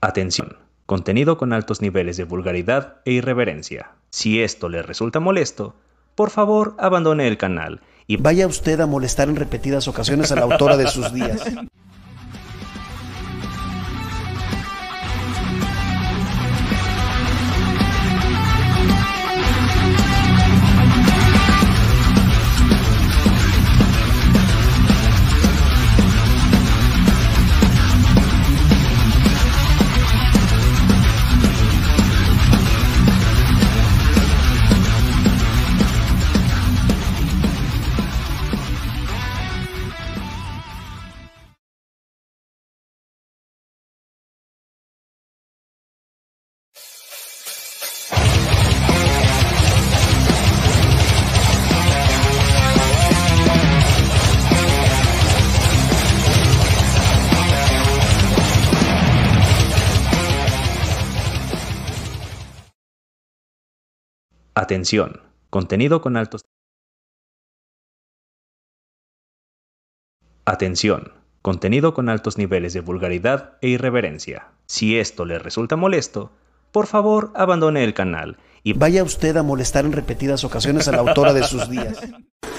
Atención, contenido con altos niveles de vulgaridad e irreverencia. Si esto le resulta molesto, por favor abandone el canal y Vaya usted a molestar en repetidas ocasiones a la autora de sus días. Atención, contenido con altos Atención, contenido con altos niveles de vulgaridad e irreverencia. Si esto le resulta molesto, por favor abandone el canal y Vaya usted a molestar en repetidas ocasiones a la autora de sus días.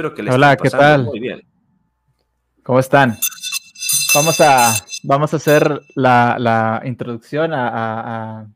Espero que les Hola, ¿qué tal? Muy bien. ¿Cómo están? Vamos a, vamos a hacer la, la introducción a, a- a-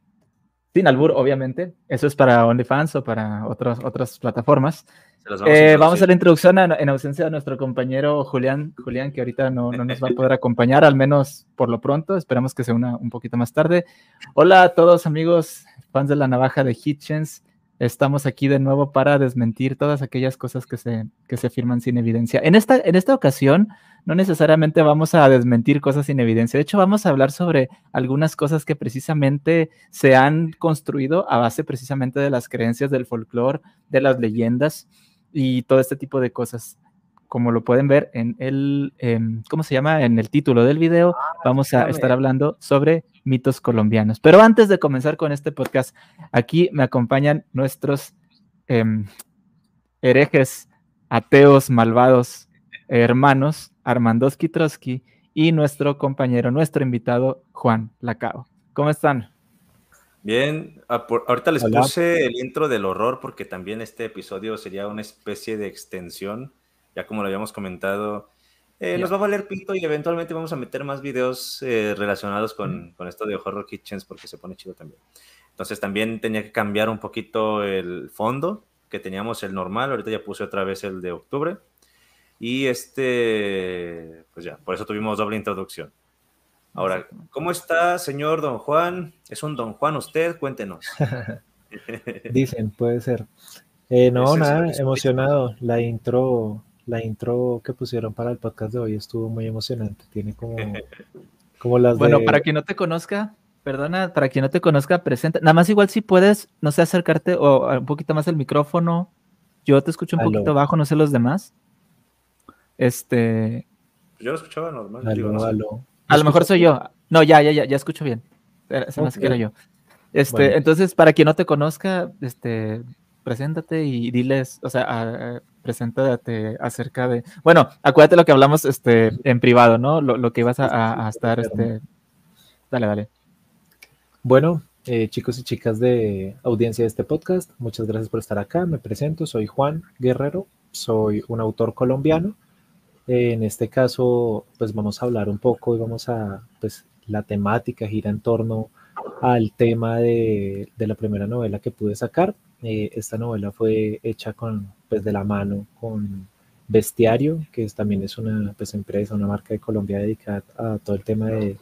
Sin albur, obviamente. Eso es para OnlyFans o para otros, otras plataformas. Vamos, Eh, a vamos a introducir. la introducción en, en ausencia de nuestro compañero Julián, Julián, que ahorita no, no nos va a poder acompañar, al menos por lo pronto. Esperamos que se una un poquito más tarde. Hola a todos, amigos, fans de la navaja de Hitchens. Estamos aquí de nuevo para desmentir todas aquellas cosas que se, que se afirman sin evidencia. En esta, en esta ocasión, no necesariamente vamos a desmentir cosas sin evidencia. De hecho, vamos a hablar sobre algunas cosas que precisamente se han construido a base precisamente de las creencias del folclore, de las leyendas y todo este tipo de cosas. Como lo pueden ver en el, em, ¿cómo se llama? En el título del video, vamos a estar hablando sobre mitos colombianos. Pero antes de comenzar con este podcast, aquí me acompañan nuestros em, herejes, ateos, malvados, hermanos, Armandoski Trotsky y nuestro compañero, nuestro invitado, Juan Lacao. ¿Cómo están? Bien, ah, por- ahorita les Hola. puse el intro del horror porque también este episodio sería una especie de extensión, ya como lo habíamos comentado. eh, Nos va a valer pito y eventualmente vamos a meter más videos eh, relacionados con, con esto de Horror Kitchens porque se pone chido también. Entonces también tenía que cambiar un poquito el fondo, que teníamos el normal, ahorita ya puse otra vez el de octubre. Y este, pues ya, por eso tuvimos doble introducción. Ahora, ¿cómo está, señor Don Juan? ¿Es un Don Juan usted? Cuéntenos. Dicen, puede ser. Eh, no, nada, emocionado. La intro, la intro que pusieron para el podcast de hoy estuvo muy emocionante. Tiene como, como las Bueno, de... para quien no te conozca, perdona, para quien no te conozca, presenta. Nada más igual si puedes, no sé, acercarte o un poquito más el micrófono. Yo te escucho un poquito bajo, no sé los demás. Este, Yo lo escuchaba normal. Digo, no sé. a lo mejor soy yo. No, ya, ya, ya, ya escucho bien. Se me hace que era yo. Este, Bueno. entonces, para quien no te conozca, este, preséntate y diles, o sea, a- a- preséntate acerca de, bueno, acuérdate lo que hablamos este, en privado, ¿no? Lo, lo que ibas a, estar, este, dale, dale. Bueno, eh, chicos y chicas de audiencia de este podcast, muchas gracias por estar acá. Me presento, soy Juan Guerrero, soy un autor colombiano. En este caso, pues vamos a hablar un poco y vamos a, pues la temática gira en torno al tema de, de la primera novela que pude sacar. Eh, esta novela fue hecha con, pues de la mano con Bestiario, que es- también es una pues, empresa, una marca de Colombia dedicada a todo el tema de,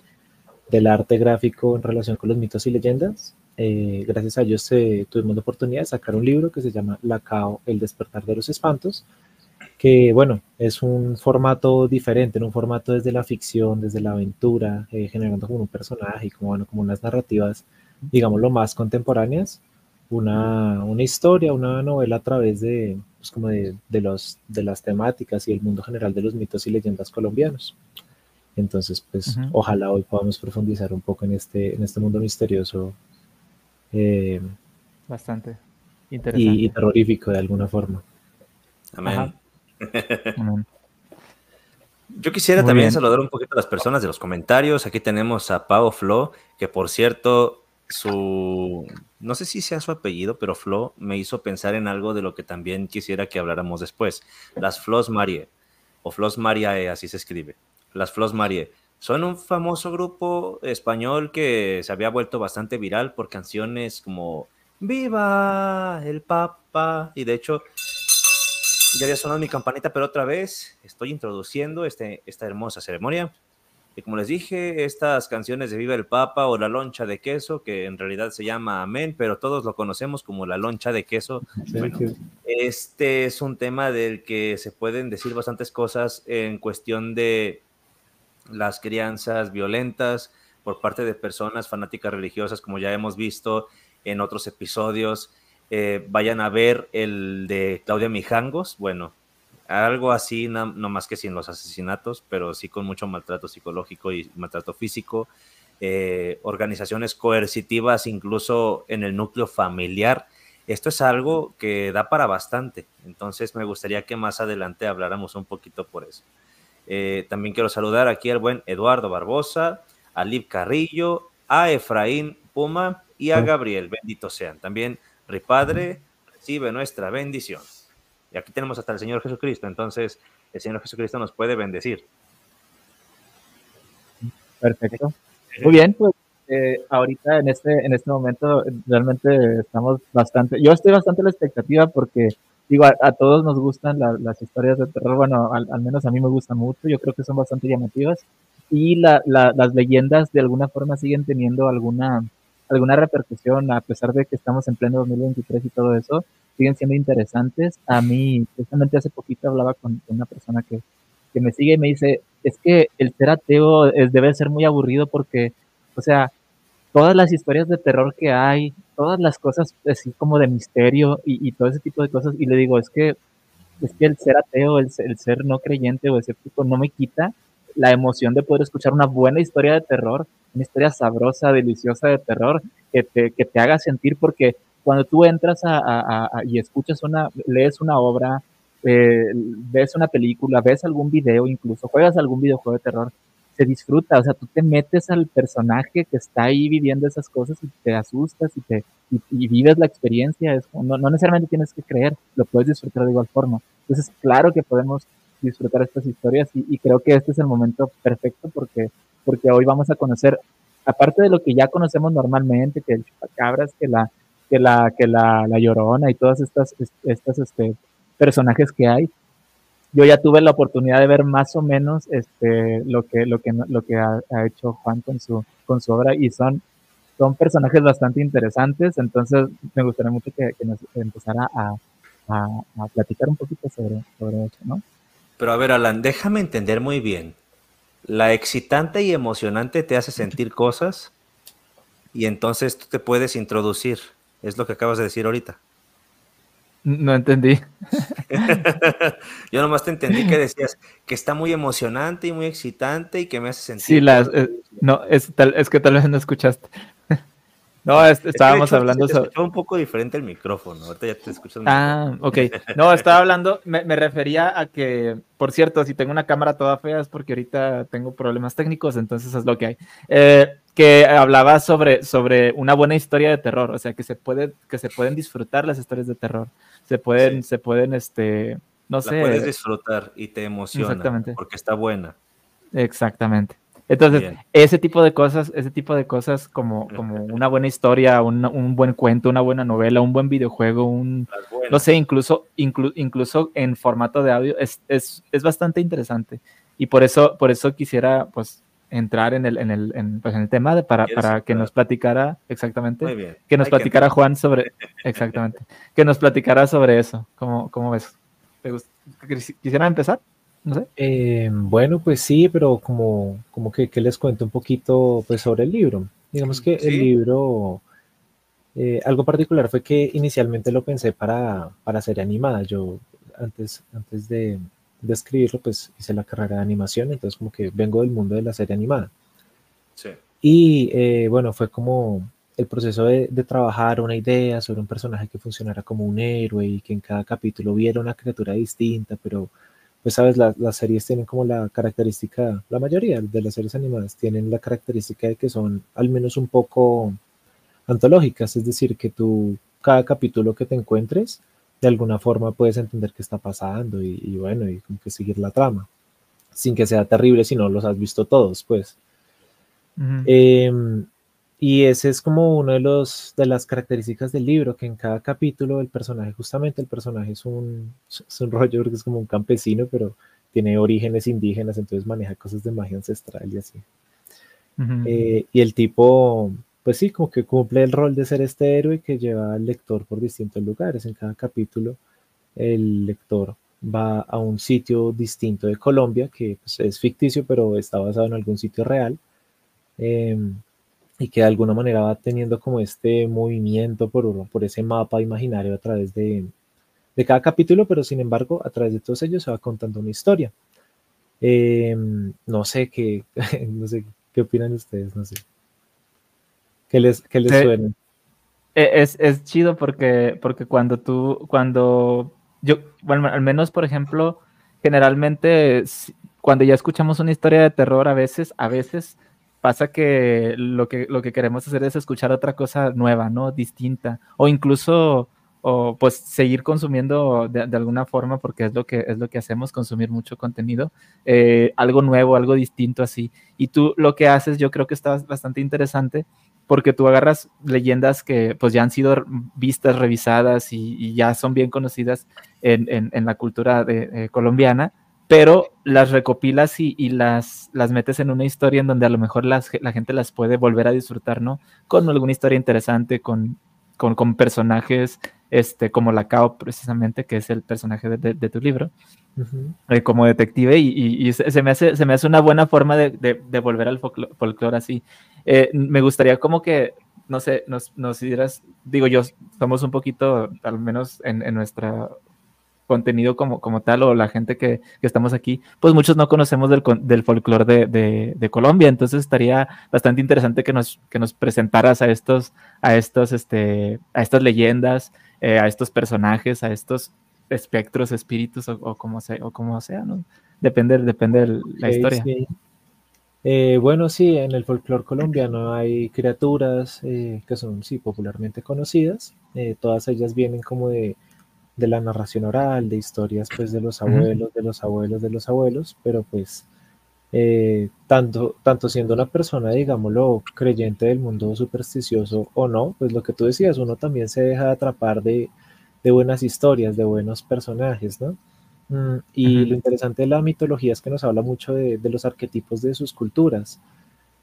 del arte gráfico en relación con los mitos y leyendas. Eh, gracias a ellos eh, tuvimos la oportunidad de sacar un libro que se llama Lacao, el despertar de los espantos, que bueno, es un formato diferente, en un formato desde la ficción, desde la aventura, eh, generando como un personaje y como, bueno, como unas narrativas, digamos, lo más contemporáneas, una, una historia, una novela a través de, pues, como de, de los, de las temáticas y el mundo general de los mitos y leyendas colombianos. Entonces, pues Ujú. ojalá hoy podamos profundizar un poco en este, en este mundo misterioso eh, Bastante y, interesante. y terrorífico de alguna forma. Amén. Amén. Yo quisiera Muy también bien. saludar un poquito a las personas de los comentarios. Aquí tenemos a Pau Flo, que por cierto, su. No sé si sea su apellido, pero Flo me hizo pensar en algo de lo que también quisiera que habláramos después. Las Flos Marie, o Flos Mariae, así se escribe. Las Flos Marie. Son un famoso grupo español que se había vuelto bastante viral por canciones como Viva el Papa. Y de hecho, ya había sonado mi campanita, pero otra vez estoy introduciendo este, esta hermosa ceremonia. Y como les dije, estas canciones de Viva el Papa o La Loncha de Queso, que en realidad se llama Amén, pero todos lo conocemos como La Loncha de Queso. Bueno, Este es un tema del que se pueden decir bastantes cosas en cuestión de las crianzas violentas por parte de personas fanáticas religiosas, como ya hemos visto en otros episodios. Eh, vayan a ver el de Claudia Mijangos, bueno, algo así, no más que sin los asesinatos, pero sí con mucho maltrato psicológico y maltrato físico. Eh, organizaciones coercitivas, incluso en el núcleo familiar. Esto es algo que da para bastante, entonces me gustaría que más adelante habláramos un poquito por eso. Eh, también quiero saludar aquí al buen Eduardo Barbosa, a Liv Carrillo, a Efraín Puma y a Gabriel, benditos sean. También, Ripadre, recibe nuestra bendición. Y aquí tenemos hasta el Señor Jesucristo, entonces el Señor Jesucristo nos puede bendecir. Perfecto. Muy bien, pues eh, ahorita en este, en este momento realmente estamos bastante, yo estoy bastante a la expectativa porque digo, a, a todos nos gustan la- las historias de terror, bueno, al, al menos a mí me gustan mucho, yo creo que son bastante llamativas y la, la- las leyendas de alguna forma siguen teniendo alguna, alguna repercusión a pesar de que estamos en pleno 2023 y todo eso, siguen siendo interesantes. A mí, precisamente hace poquito hablaba con, una persona que, que me sigue y me dice, es que el ser ateo es, debe ser muy aburrido porque, o sea, todas las historias de terror que hay, todas las cosas así como de misterio y, todo ese tipo de cosas, y le digo, es que, es que el ser ateo, el, el ser no creyente o escéptico no me quita la emoción de poder escuchar una buena historia de terror, una historia sabrosa, deliciosa de terror, que te, que te haga sentir, porque cuando tú entras a, y escuchas una, lees una obra, eh, ves una película, ves algún video, incluso juegas algún videojuego de terror, se disfruta, o sea, tú te metes al personaje que está ahí viviendo esas cosas y te asustas y te y, vives la experiencia, es no, no necesariamente tienes que creer, lo puedes disfrutar de igual forma. Entonces, claro que podemos disfrutar estas historias y, y creo que este es el momento perfecto porque, porque hoy vamos a conocer, aparte de lo que ya conocemos normalmente, que el chupacabras, que la, que la, que la, la llorona y todas estas, est- estas este, personajes que hay, yo ya tuve la oportunidad de ver más o menos este, lo que, lo que, lo que ha, ha hecho Juan con su, con su obra y son, son personajes bastante interesantes, entonces me gustaría mucho que, que nos empezara a, a, a platicar un poquito sobre, sobre eso, ¿no? Pero a ver, Alan, déjame entender muy bien. La excitante y emocionante te hace sentir cosas y entonces tú te puedes introducir. Es lo que acabas de decir ahorita. No entendí. Yo nomás te entendí que decías que está muy emocionante y muy excitante y que me hace sentir. Sí, las, eh, no, es, tal, es que tal vez no escuchaste. No, Es de estábamos hecho, hablando sobre... un poco diferente el micrófono. Ahorita ya te escuchas Ah, ok. No, estaba hablando, me, me refería a que, por cierto, si tengo una cámara toda fea es porque ahorita tengo problemas técnicos, entonces es lo que hay. Eh, que hablaba sobre, sobre una buena historia de terror, o sea, que se, puede, que se pueden disfrutar las historias de terror. Se pueden, Sí. se pueden, este, no La sé. puedes disfrutar y te emociona Exactamente. porque está buena. Exactamente. Entonces, Bien. ese tipo de cosas, ese tipo de cosas como, como una buena historia, un, un buen cuento, una buena novela, un buen videojuego, un, no sé, incluso, inclu- incluso en formato de audio, es, es, es bastante interesante. Y por eso, por eso quisiera, pues, entrar en el, en el, en, pues, en el tema de, para, ¿Quieres para que nos platicara, exactamente, que nos Hay que platicara entrar. Juan sobre, exactamente, que nos platicara sobre eso. ¿Cómo, cómo ves? ¿Te ¿Quisiera empezar? No sé. Eh, bueno, pues sí, pero como, como que, que les cuento un poquito pues, sobre el libro. Digamos que Sí. el libro, eh, algo particular fue que inicialmente lo pensé para, para serie animada. Yo antes, antes de, de escribirlo, pues hice la carrera de animación, entonces como que vengo del mundo de la serie animada. Sí. Y eh, bueno, fue como el proceso de, de trabajar una idea sobre un personaje que funcionara como un héroe y que en cada capítulo hubiera una criatura distinta, pero pues sabes, la- las series tienen como la característica, la mayoría de las series animadas tienen la característica de que son al menos un poco antológicas, es decir, que tú cada capítulo que te encuentres, de alguna forma puedes entender qué está pasando y, y bueno, y como que seguir la trama, sin que sea terrible si no los has visto todos, pues. Y ese es como uno de los de las características del libro, que en cada capítulo el personaje, justamente el personaje es un, es un rollo porque es como un campesino, pero tiene orígenes indígenas, entonces maneja cosas de magia ancestral y así. Eh, y el tipo, pues sí, como que cumple el rol de ser este héroe que lleva al lector por distintos lugares. En cada capítulo, el lector va a un sitio distinto de Colombia, que pues, es ficticio, pero está basado en algún sitio real. em, y que de alguna manera va teniendo como este movimiento por, por ese mapa imaginario a través de, de cada capítulo, pero sin embargo, a través de todos ellos se va contando una historia. Em, no sé qué, no sé qué opinan ustedes, no sé. ¿Qué les, qué les Sí. suena? E- Es, es chido porque, porque cuando tú, cuando yo, bueno, al menos por ejemplo, generalmente cuando ya escuchamos una historia de terror, a veces, a veces pasa que lo que, lo que queremos hacer es escuchar otra cosa nueva, ¿no? Distinta. O incluso, o pues seguir consumiendo de, alguna forma, porque es lo que, es lo que hacemos, consumir mucho contenido, eh, algo nuevo, algo distinto así. Y tú lo que haces, yo creo que está bastante interesante porque tú agarras leyendas que pues ya han sido vistas, revisadas y, ya son bien conocidas en, en- la cultura eh, colombiana, pero las recopilas y, y las, las metes en una historia en donde a lo mejor las la gente las puede volver a disfrutar, ¿no? Con alguna historia interesante, con, con, con personajes este, como la Cao precisamente, que es el personaje de- de- de tu libro Ujú. eh, como detective y, y- y se, me hace, se me hace una buena forma de, de- volver al folclo- folclore así. Eh, me gustaría como que, no sé, nos, nos dieras, digo yo, somos un poquito, al menos en, en nuestro contenido como, como tal, o la gente que, que estamos aquí, pues muchos no conocemos del, del folclore de, de- de Colombia, entonces estaría bastante interesante que nos, que nos presentaras a estos, a estos, este, a estas leyendas, eh, a estos personajes, a estos espectros, espíritus o, o como sea, o como sea, ¿no? Depende, depende de la historia. sí. Eh, bueno, sí, en el folclore colombiano hay criaturas eh, que son, sí, popularmente conocidas. Eh, todas ellas vienen como de, de la narración oral, de historias, pues, de los abuelos, de los abuelos, de los abuelos, pero pues, eh, tanto, tanto siendo una persona, digámoslo, creyente del mundo supersticioso o no, pues lo que tú decías, uno también se deja atrapar de, de buenas historias, de buenos personajes, ¿no? Mm, y lo interesante de la mitología es que nos habla mucho de, de los arquetipos de sus culturas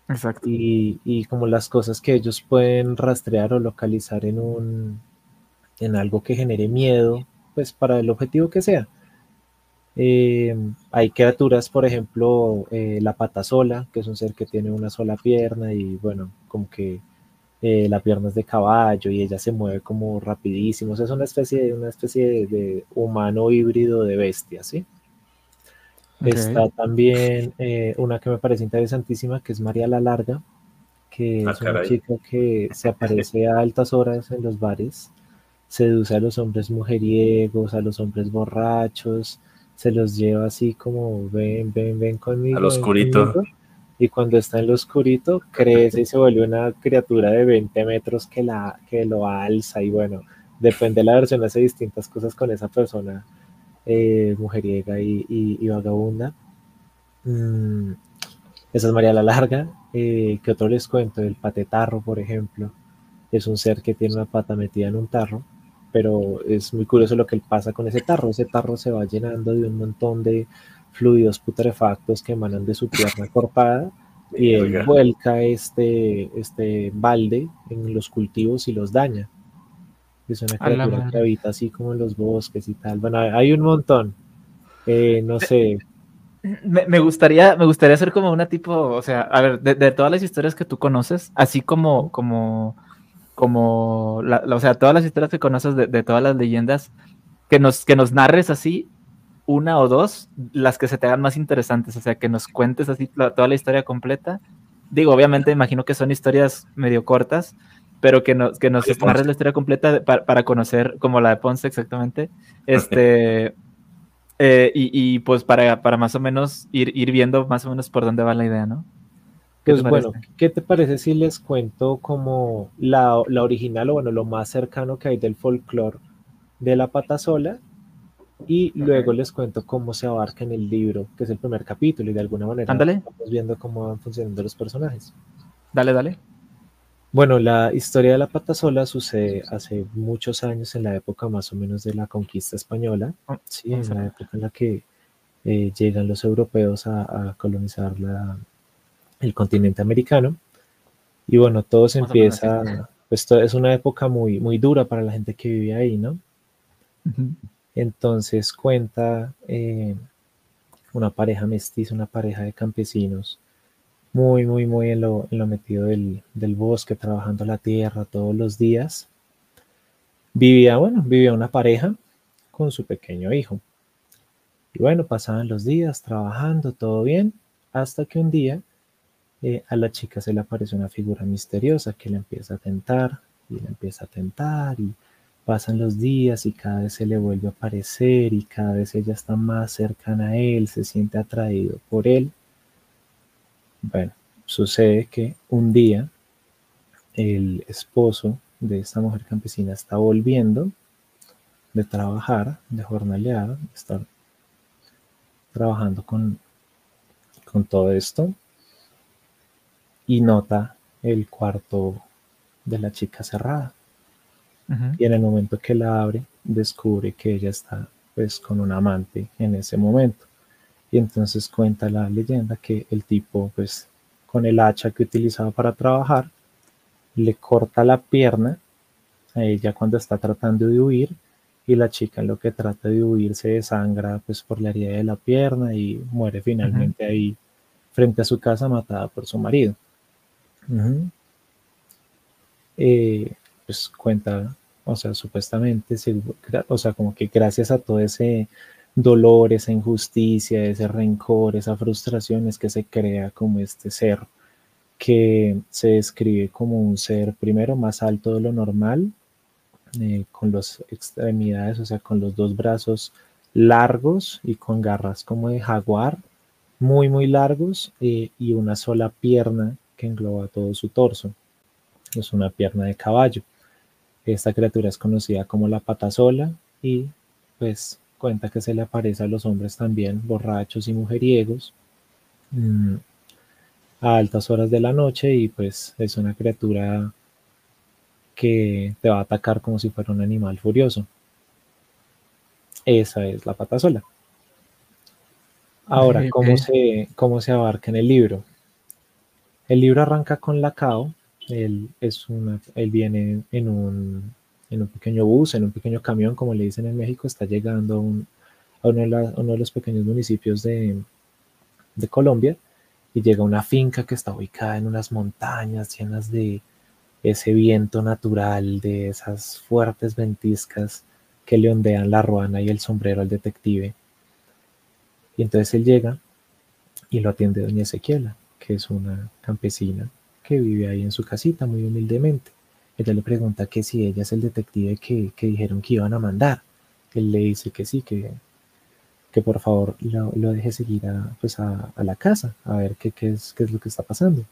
Exacto. y, y como las cosas que ellos pueden rastrear o localizar en un en algo que genere miedo, pues para el objetivo que sea. Eh, hay criaturas, por ejemplo, eh, la pata sola, que es un ser que tiene una sola pierna y bueno, como que eh, la pierna es de caballo y ella se mueve como rapidísimo. O sea, es una especie de, una especie de, de humano híbrido de bestia, ¿sí? Está también eh, una que me parece interesantísima, que es María la Larga, que Ah, es una caray. chica que se aparece a altas horas en los bares, seduce a los hombres mujeriegos, a los hombres borrachos, se los lleva así como ven, ven, ven conmigo. Al oscurito. conmigo", Y cuando está en lo oscurito, crece y se vuelve una criatura de 20 metros que, la, que lo alza. Y bueno, depende de la versión, hace distintas cosas con esa persona eh, mujeriega y, y- y vagabunda. Mm, esa es María la Larga. Eh, ¿Qué otro les cuento? El patetarro, por ejemplo. Es un ser que tiene una pata metida en un tarro, pero es muy curioso lo que pasa con ese tarro. Ese tarro se va llenando de un montón de fluidos putrefactos que emanan de su pierna cortada y él Verga. vuelca este, este balde en los cultivos y los daña. Es una criatura que habita así como en los bosques y tal. Bueno, hay un montón. Eh, no sé, Me, me gustaría, me gustaría hacer como una tipo, o sea, a ver, de, de todas las historias que tú conoces, así como, como, como, la- la- o sea, todas las historias que conoces de, de todas las leyendas, que nos, que nos narres así una o dos, las que se te hagan más interesantes, o sea, que nos cuentes así la- toda la historia completa. Digo, obviamente, imagino que son historias medio cortas, pero que nos, que nos narres la historia completa de- para, para conocer, como la de Ponce exactamente, este, eh, y, y, pues para, para más o menos ir, ir viendo más o menos por dónde va la idea, ¿no? ¿Qué Pues te bueno? ¿qué te parece si les cuento como la, la original o bueno, lo más cercano que hay del folclore de la pata sola? Y luego les cuento cómo se abarca en el libro, que es el primer capítulo, y de alguna manera Ándale. estamos viendo cómo van funcionando los personajes. Dale, dale. Bueno, la historia de la pata sola sucede hace muchos años, en la época más o menos de la conquista española, Oh, sí, en vamos a la época en la que eh, llegan los europeos a, a colonizar la- el continente americano. Y bueno, todo se empieza, pues es una época muy, muy dura para la gente que vive ahí, ¿no? Entonces cuenta eh, una pareja mestiza, una pareja de campesinos, muy, muy, muy en lo, en lo metido del, del bosque, trabajando la tierra todos los días. Vivía, bueno, vivía una pareja con su pequeño hijo. Y bueno, pasaban los días trabajando, todo bien, hasta que un día eh, a la chica se le aparece una figura misteriosa que le empieza a tentar y le empieza a tentar y pasan los días y cada vez se le vuelve a aparecer y cada vez ella está más cercana a él, se siente atraído por él. Bueno, sucede que un día el esposo de esta mujer campesina está volviendo de trabajar, de jornalear, está trabajando con, con todo esto y nota el cuarto de la chica cerrada. Y en el momento que la abre descubre que ella está pues con un amante en ese momento. Y entonces cuenta la leyenda que el tipo pues con el hacha que utilizaba para trabajar le corta la pierna a ella cuando está tratando de huir y la chica en lo que trata de huir se desangra pues por la herida de la pierna y muere finalmente ahí frente a su casa matada por su marido. Eh, pues cuenta, o sea, supuestamente, o sea, como que gracias a todo ese dolor, esa injusticia, ese rencor, esa frustración es que se crea como este ser que se describe como un ser primero más alto de lo normal, eh, con las extremidades, o sea, con los dos brazos largos y con garras como de jaguar, muy, muy largos, eh, y una sola pierna que engloba todo su torso. Es una pierna de caballo. Esta criatura es conocida como la patasola y pues cuenta que se le aparece a los hombres también, borrachos y mujeriegos, mm, a altas horas de la noche y pues es una criatura que te va a atacar como si fuera un animal furioso. Esa es la patasola. Ahora, ¿cómo, se, ¿cómo se abarca en el libro? El libro arranca con Lacao. Él, es una, él viene en un, en un pequeño bus, en un pequeño camión, como le dicen en México, está llegando a, un- uno de los pequeños municipios de, de Colombia y llega a una finca que está ubicada en unas montañas llenas de ese viento natural, de esas fuertes ventiscas que le ondean la ruana y el sombrero al detective. Y entonces él llega y lo atiende doña Ezequiela, que es una campesina que vive ahí en su casita muy humildemente. Ella le pregunta que si ella es el detective que, dijeron que iban a mandar. Él le dice que sí, que, que por favor lo, deje seguir a, pues a, la casa, a ver qué, qué, es, qué es lo que está pasando.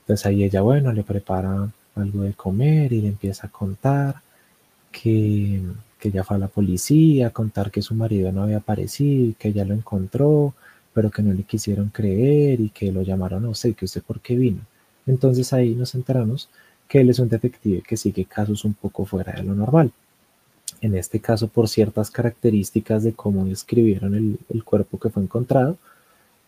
Entonces ahí ella, bueno, le prepara algo de comer y le empieza a contar que, que ya fue a la policía, a contar que su marido no había aparecido que ella lo encontró, pero que no le quisieron creer y que lo llamaron a usted, que usted por qué vino. Entonces ahí nos enteramos que él es un detective que sigue casos un poco fuera de lo normal. En este caso, por ciertas características de cómo describieron el, cuerpo que fue encontrado,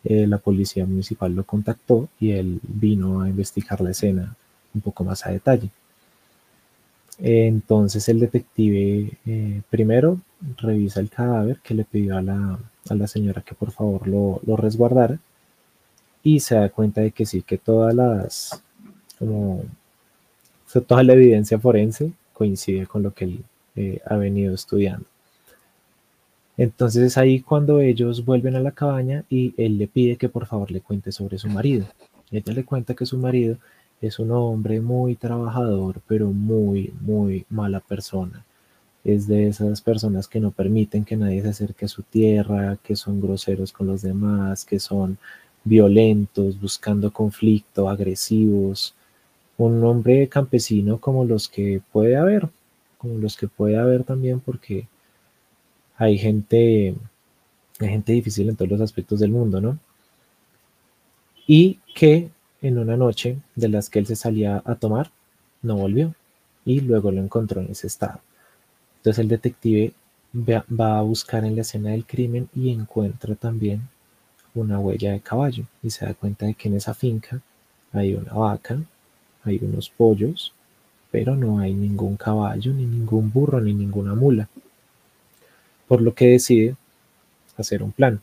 eh, la policía municipal lo contactó y él vino a investigar la escena un poco más a detalle. Entonces el detective eh, primero revisa el cadáver que le pidió a la, señora que por favor lo, resguardara y se da cuenta de que sí, que todas las, como, toda la evidencia forense coincide con lo que él eh, ha venido estudiando. Entonces es ahí cuando ellos vuelven a la cabaña y él le pide que por favor le cuente sobre su marido. Ella le cuenta que su marido es un hombre muy trabajador, pero muy, muy mala persona. Es de esas personas que no permiten que nadie se acerque a su tierra, que son groseros con los demás, que son violentos, buscando conflicto, agresivos. Un hombre campesino como los que puede haber, como los que puede haber también porque hay gente, hay gente difícil en todos los aspectos del mundo, ¿no? Y que en una noche de las que él se salía a tomar, no volvió y luego lo encontró en ese estado. Entonces el detective va a buscar en la escena del crimen y encuentra también una huella de caballo y se da cuenta de que en esa finca hay una vaca, hay unos pollos, pero no hay ningún caballo, ni ningún burro, ni ninguna mula. Por lo que decide hacer un plan.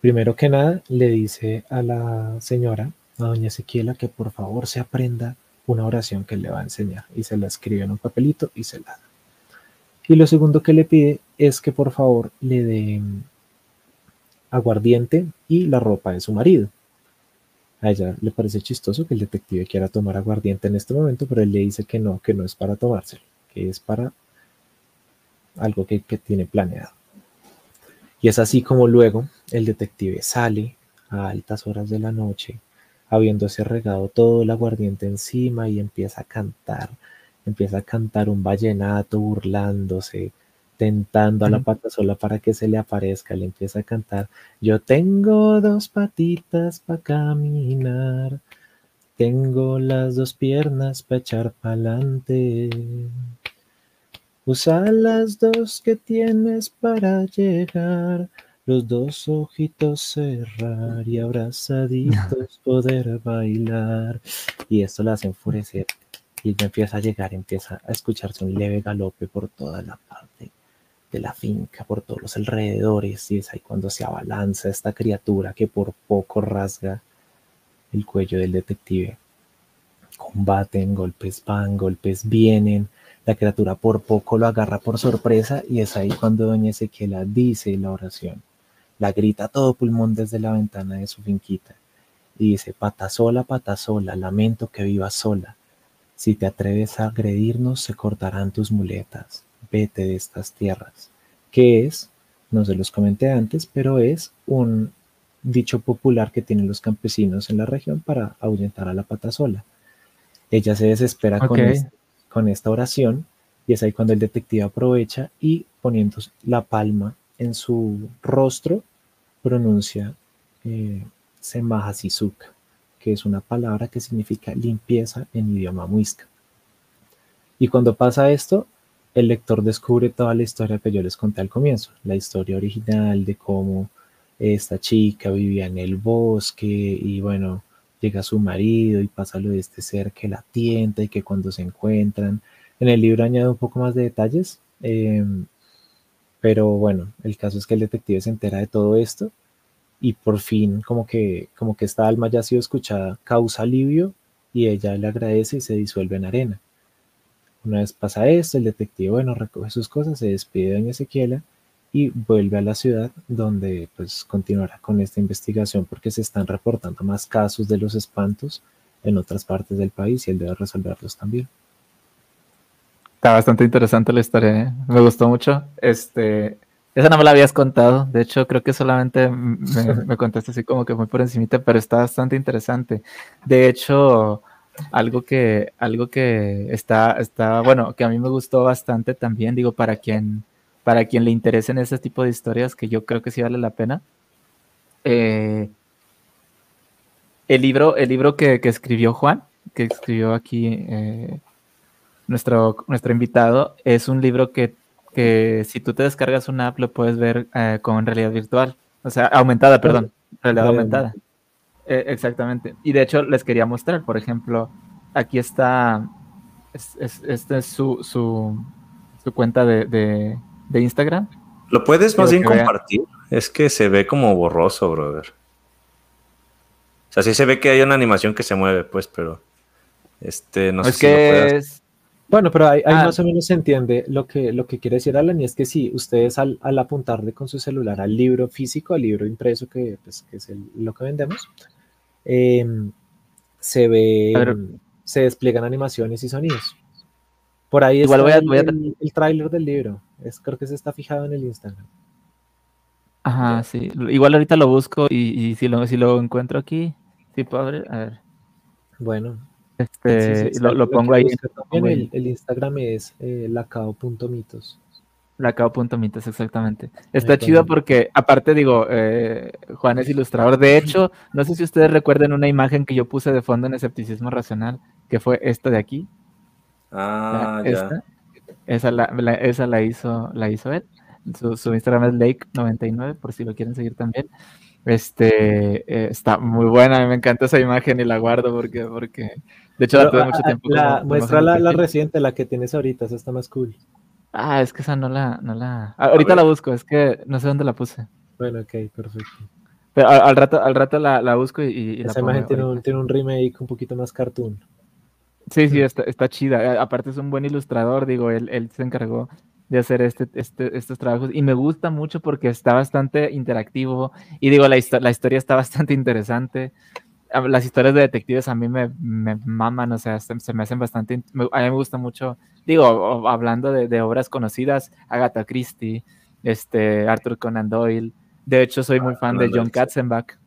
Primero que nada, le dice a la señora a doña Ezequiela que por favor se aprenda una oración que le va a enseñar y se la escribe en un papelito y se la da. Y lo segundo que le pide es que por favor le dé aguardiente y la ropa de su marido. A ella le parece chistoso que el detective quiera tomar aguardiente en este momento, pero él le dice que no, que no es para tomárselo, que es para algo que, que tiene planeado. Y es así como luego el detective sale a altas horas de la noche habiéndose regado todo el aguardiente encima y empieza a cantar, empieza a cantar un vallenato burlándose, tentando a la pata sola para que se le aparezca, le empieza a cantar, yo tengo dos patitas para caminar, tengo las dos piernas para echar pa'lante. Usa las dos que tienes para llegar los dos ojitos cerrar y abrazaditos poder bailar. Y esto la hace enfurecer y ella empieza a llegar, empieza a escucharse un leve galope por toda la parte de la finca, por todos los alrededores, y es ahí cuando se abalanza esta criatura que por poco rasga el cuello del detective. Combaten, golpes van, golpes vienen, la criatura por poco lo agarra por sorpresa y es ahí cuando doña Ezequiela dice la oración la grita a todo pulmón desde la ventana de su finquita y dice, pata sola, pata sola, lamento que vivas sola. Si te atreves a agredirnos, se cortarán tus muletas. Vete de estas tierras. ¿Qué es? No se los comenté antes, pero es un dicho popular que tienen los campesinos en la región para ahuyentar a la pata sola. Ella se desespera con, con esta oración y es ahí cuando el detective aprovecha y poniendo la palma en su rostro pronuncia eh, que es una palabra que significa limpieza en idioma muisca. Y cuando pasa esto, el lector descubre toda la historia que yo les conté al comienzo, la historia original de cómo esta chica vivía en el bosque y bueno, llega su marido y pasa lo de este ser que la tienta y que cuando se encuentran, en el libro añade un poco más de detalles, em, pero bueno, el caso es que el detective se entera de todo esto y por fin como que, como que esta alma ya ha sido escuchada causa alivio y ella le agradece y se disuelve en arena. Una vez pasa esto, el detective, bueno, recoge sus cosas, se despide de doña Ezequiela y vuelve a la ciudad donde pues continuará con esta investigación porque se están reportando más casos de los espantos en otras partes del país y él debe resolverlos también. Está bastante interesante la historia, ¿eh? me gustó mucho. Este, esa no me la habías contado, de hecho creo que solamente me, me contaste así como que muy por encimita, pero está bastante interesante. De hecho, algo que, algo que está, está, bueno, que a mí me gustó bastante también, digo, para quien, para quien le interesen ese tipo de historias, que yo creo que sí vale la pena. Eh, el libro, el libro que, que, escribió Juan, que escribió aquí eh, nuestro, nuestro invitado, es un libro que, que, si tú te descargas una app lo puedes ver eh, con realidad virtual, o sea, aumentada, perdón, realidad aumentada. Eh, exactamente. Y de hecho les quería mostrar, por ejemplo, aquí está, es, esta es su, su, su cuenta de, de, de, Instagram. ¿Lo puedes más bien compartir? Es que se ve como borroso, brother. O sea, sí se ve que hay una animación que se mueve, pues, pero este, no sé es si que lo es... Bueno, pero ahí, ahí ah. más o menos se entiende lo que, lo que quiere decir Alan, y es que sí, ustedes al, al apuntarle con su celular al libro físico, al libro impreso, que, pues, que es el, lo que vendemos, eh, se ve, se despliegan animaciones y sonidos. Por ahí Igual voy a, voy a... el, el tráiler del libro. Es, creo que se está fijado en el Instagram. Ajá, sí. Igual ahorita lo busco y, y, si, lo, si lo encuentro aquí, sí puedo abrir. A ver. Bueno. Este, sí, sí, lo, lo, pongo ahí. El, el, Instagram es eh, lacao.mitos. Lacao.mitos, exactamente. Está chido porque, aparte, digo, eh, Juan es ilustrador. De hecho, no sé si ustedes recuerden una imagen que yo puse de fondo en Escepticismo Racional, que fue esta de aquí. Ah, ya. Esa la, la, esa la hizo, la hizo él. Su, su Instagram es Lake99, por si lo quieren seguir también. Este eh, está muy buena, a mí me encanta esa imagen y la guardo porque, porque de hecho la tuve mucho tiempo. La, como, muestra la, la, reciente, la que tienes ahorita, esa está más cool. Ah, es que esa no la, no la. Ahorita la busco, es que no sé dónde la puse. Bueno, ok, perfecto. Pero al, al rato, al rato la, la busco y, y Esa imagen tiene un, tiene un remake un poquito más cartoon. Sí, sí, está, está chida. Aparte es un buen ilustrador, digo, él, él se encargó de hacer este, este, estos trabajos y me gusta mucho porque está bastante interactivo y digo, la, la historia está bastante interesante. Las historias de detectives a mí me, me maman, o sea, se, se, me hacen bastante, a mí me gusta mucho, digo, hablando de, de, obras conocidas, Agatha Christie, este, Arthur Conan Doyle, de hecho soy muy fan de John Katzenbach,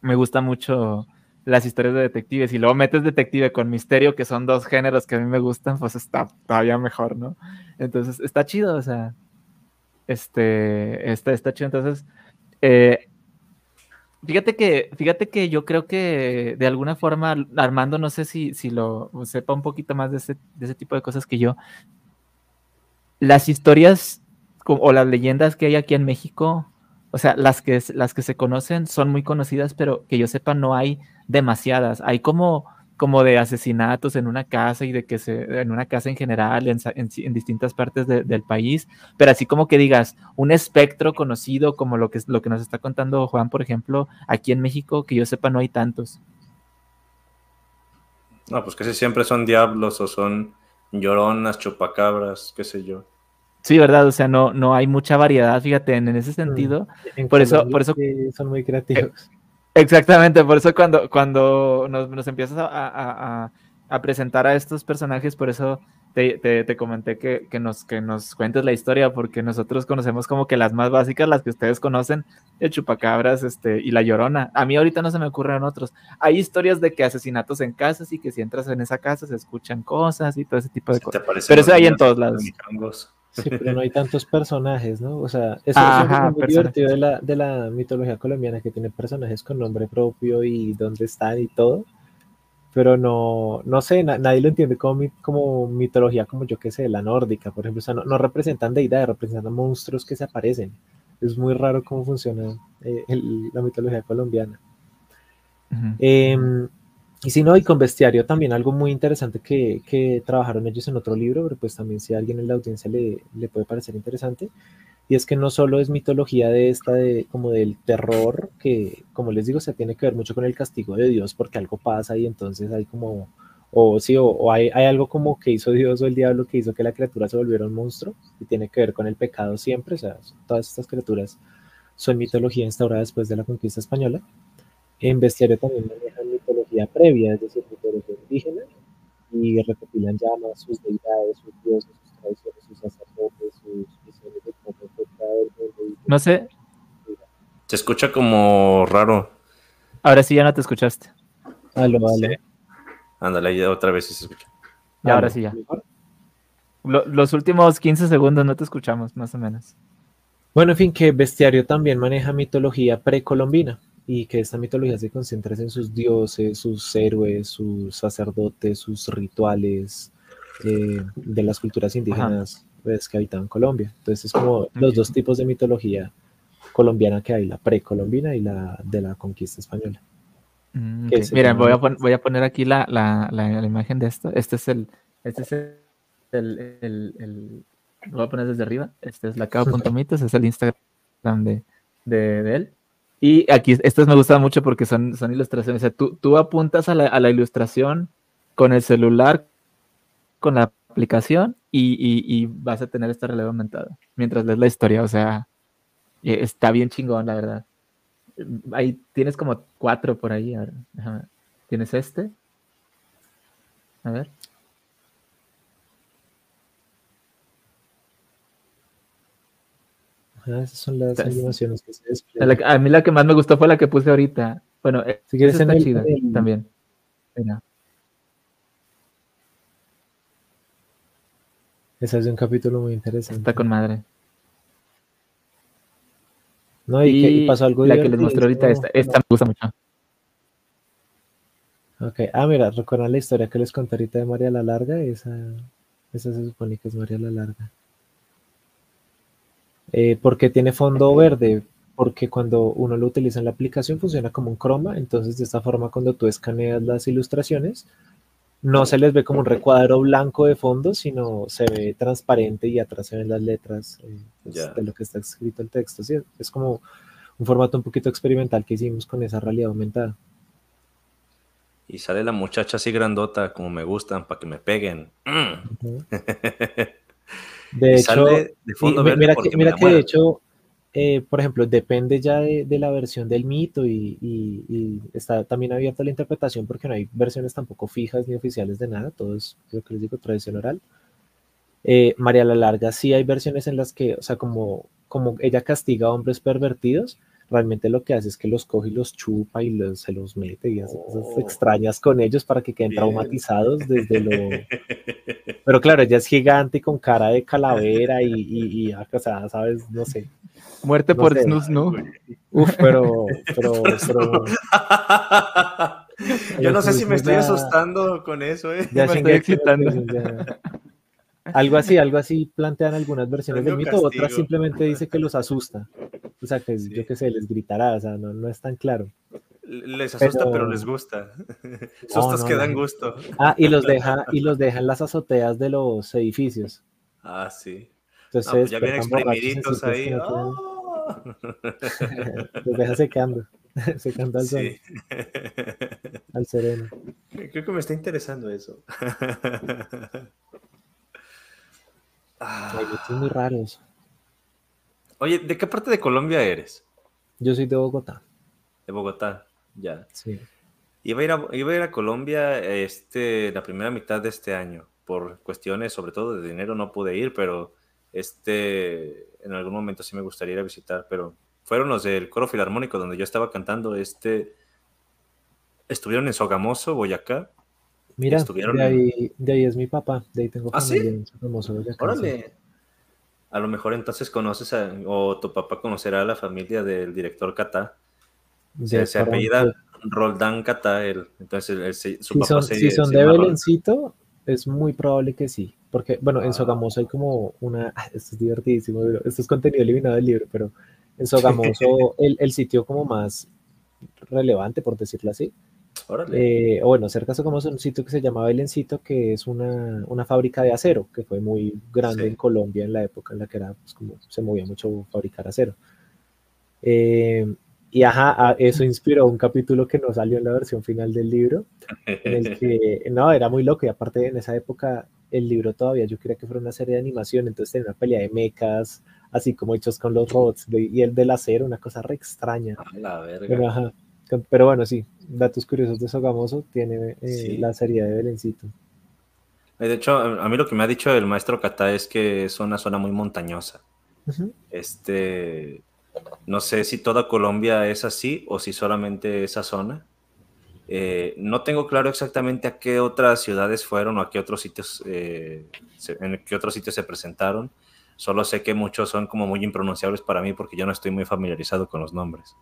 me gusta mucho las historias de detectives y luego metes detective con misterio, que son dos géneros que a mí me gustan, pues está todavía mejor, ¿no? Entonces, está chido, o sea, este, está, está chido. Entonces, eh, fíjate que, fíjate que yo creo que de alguna forma, Armando, no sé si, si lo sepa un poquito más de ese, de ese tipo de cosas que yo, las historias o las leyendas que hay aquí en México, o sea, las que, las que se conocen son muy conocidas, pero que yo sepa no hay demasiadas. Hay como como de asesinatos en una casa y de que se, en una casa en general, en, en, en distintas partes de, del país, pero así como que digas, un espectro conocido como lo que, lo que nos está contando Juan, por ejemplo, aquí en México, que yo sepa, no hay tantos. No, pues que si siempre son diablos o son lloronas, chupacabras, qué sé yo. Sí, verdad, o sea, no, no hay mucha variedad, fíjate, en, en ese sentido. En por eso, por eso son muy creativos. Eh, Exactamente, por eso cuando, cuando nos, nos empiezas a, a, a, presentar a estos personajes, por eso te, te, te comenté que, que, nos, que nos cuentes la historia, porque nosotros conocemos como que las más básicas, las que ustedes conocen, el chupacabras este, y la llorona. A mí ahorita no se me ocurren otros. Hay historias de que asesinatos en casas y que si entras en esa casa se escuchan cosas y todo ese tipo de cosas. Pero eso hay en todos lados. Sí, pero no hay tantos personajes, ¿no? O sea, eso, Ajá, es muy divertido de la, de la mitología colombiana, que tiene personajes con nombre propio y dónde están y todo. Pero no, no sé, na, nadie lo entiende como, como mitología, como yo que sé, la nórdica, por ejemplo. O sea, no, no representan deidades, representan monstruos que se aparecen. Es muy raro cómo funciona eh, el, la mitología colombiana. Uh -huh. eh, y si no, y con bestiario también algo muy interesante que, que, trabajaron ellos en otro libro, pero pues también si a alguien en la audiencia le, le, puede parecer interesante, y es que no solo es mitología de esta, de, como del terror, que como les digo, se tiene que ver mucho con el castigo de Dios porque algo pasa y entonces hay como, o sí, o, o hay, hay, algo como que hizo Dios o el diablo que hizo que la criatura se volviera un monstruo y tiene que ver con el pecado siempre, o sea, todas estas criaturas son mitología instaurada después de la conquista española En Bestiario también manejan mitología previa, es decir, mitología indígena, y recopilan ya más sus deidades, sus dioses, sus tradiciones, sus sacerdotes, sus visiones de cómo fue el No sé, Se escucha como raro. ahora sí ya no te escuchaste. Aló, aló. Sí. Ándale, ahí otra vez sí se escucha. Ya, ahora sí ya. los últimos 15 segundos no te escuchamos, más o menos. Bueno, en fin, que Bestiario también maneja mitología precolombina y que esta mitología se concentra en sus dioses, sus héroes, sus sacerdotes, sus rituales eh, de las culturas indígenas pues, que habitaban Colombia. Entonces es como los dos tipos de mitología colombiana que hay, la precolombina y la de la conquista española. Mm, Que ok. se Mira, voy a, pon- voy a poner aquí la, la- la- la imagen de esto. Este es el. Este es el. el- el- el- lo voy a poner desde arriba. Este es la cabo.mitos, es el Instagram de, de, de él. Y aquí, estos me gustan mucho porque son, son ilustraciones. O sea, tú, tú apuntas a la, a la ilustración con el celular, con la aplicación, y, y- vas a tener esta realidad aumentada mientras lees la historia. O sea, eh, está bien chingón, la verdad. Ahí tienes como cuatro por ahí. Tienes este. A ver. Ajá, esas son las Entonces, animaciones que se que- a mí la que más me gustó fue la que puse ahorita. Bueno, eh, Si quieres está el- chida el- también. Mira, Ese es un capítulo muy interesante. está con madre. No, y, que- y pasó algo la que les mostré ahorita, esta me gusta mucho. Ok, ah, mira, recuerdan la historia que les conté ahorita de María la Larga, esa, esa se supone que es María la Larga. Eh, ¿por qué tiene fondo verde? Porque cuando uno lo utiliza en la aplicación funciona como un croma, entonces de esta forma cuando tú escaneas las ilustraciones, no se les ve como un recuadro blanco de fondo, sino se ve transparente y atrás se ven las letras eh, pues, de lo que está escrito el texto. ¿sí? Es como un formato un poquito experimental que hicimos con esa realidad aumentada. Y sale la muchacha así grandota, como me gustan, para que me peguen. Mm. De hecho, sale de fondo verde mira que, mira que de hecho, eh, por ejemplo, depende ya de, de la versión del mito y, y- y está también abierta la interpretación porque no hay versiones tampoco fijas ni oficiales de nada, todo es, lo que les digo, tradición oral. Eh, María la Larga sí hay versiones en las que, o sea, como, como ella castiga a hombres pervertidos, realmente lo que hace es que los coge y los chupa y los, se los mete y hace cosas Oh. extrañas con ellos para que queden Bien. traumatizados desde lo... Pero claro, ella es gigante y con cara de calavera y, y, y, o sea, sabes, no sé. Muerte No por sé. snus, ¿no? Uf, pero, pero, pero Yo no sé si me estoy asustando con eso, ¿eh? ya Me estoy excitando. ya. Algo así, algo así plantean algunas versiones del mito, otras simplemente dice que los asusta. O sea, que Sí. yo qué sé, les gritará, o sea, no, no es tan claro. Les asusta, pero, Pero- les gusta. Sustos no, que dan gusto. Ah, y los deja, y los deja en las azoteas de los edificios. Ah, sí. Entonces Ah, pues ya se vienen exprimiditos ahí. ¡Ah! los deja secando, secando al sol, Sí. al sereno. Creo que me está interesando eso. Ah. Hay mitos muy raros. Oye, ¿de qué parte de Colombia eres? Yo soy de Bogotá, De Bogotá, ya. sí. Iba a ir a, iba a, ir a Colombia este, la primera mitad de este año. Por cuestiones, sobre todo de dinero, no pude ir, pero este, en algún momento sí me gustaría ir a visitar. Pero fueron los del Coro Filarmónico donde yo estaba cantando. Este, estuvieron en Sogamoso, Boyacá. Mira, Estuvieron de en- ahí, de ahí es mi papá, de ahí tengo ¿Ah, sí? familia en Boyacá, sí. Órale. A lo mejor entonces conoces a, o tu papá conocerá a la familia del director Catá. Se, De se apellida Roldán Catá, él. Entonces él se- su Si papá son, se, si son de. Belencito, es muy probable que sí. Porque, bueno, en Ah. Sogamoso hay como una. ah, Esto es divertidísimo, esto es contenido eliminado del libro, pero en Sogamoso, el, el sitio como más relevante, por decirlo así. Eh, o bueno, cerca de Sogamoso, un sitio que se llama Belencito, que es una, una fábrica de acero, que fue muy grande Sí. en Colombia en la época en la que era, pues, como se movía mucho fabricar acero. Eh, y ajá, eso inspiró un capítulo que no salió en la versión final del libro, en el que, no, era muy loco y aparte en esa época el libro todavía yo quería que fuera una serie de animación, entonces tenía una pelea de mechas, así como hechos con los robots de- y el del acero, una cosa re extraña. A la verga. Pero, ajá, Pero bueno, sí, datos curiosos de Sogamoso tiene eh, la serie de Belencito. Eh, de hecho, a mí lo que me ha dicho el maestro Cata es que es una zona muy montañosa. Este, no sé si toda Colombia es así o si solamente esa zona. Eh, no tengo claro exactamente a qué otras ciudades fueron o a qué otros sitios, en qué otros sitios se presentaron. Solo sé que muchos son como muy impronunciables para mí porque yo no estoy muy familiarizado con los nombres.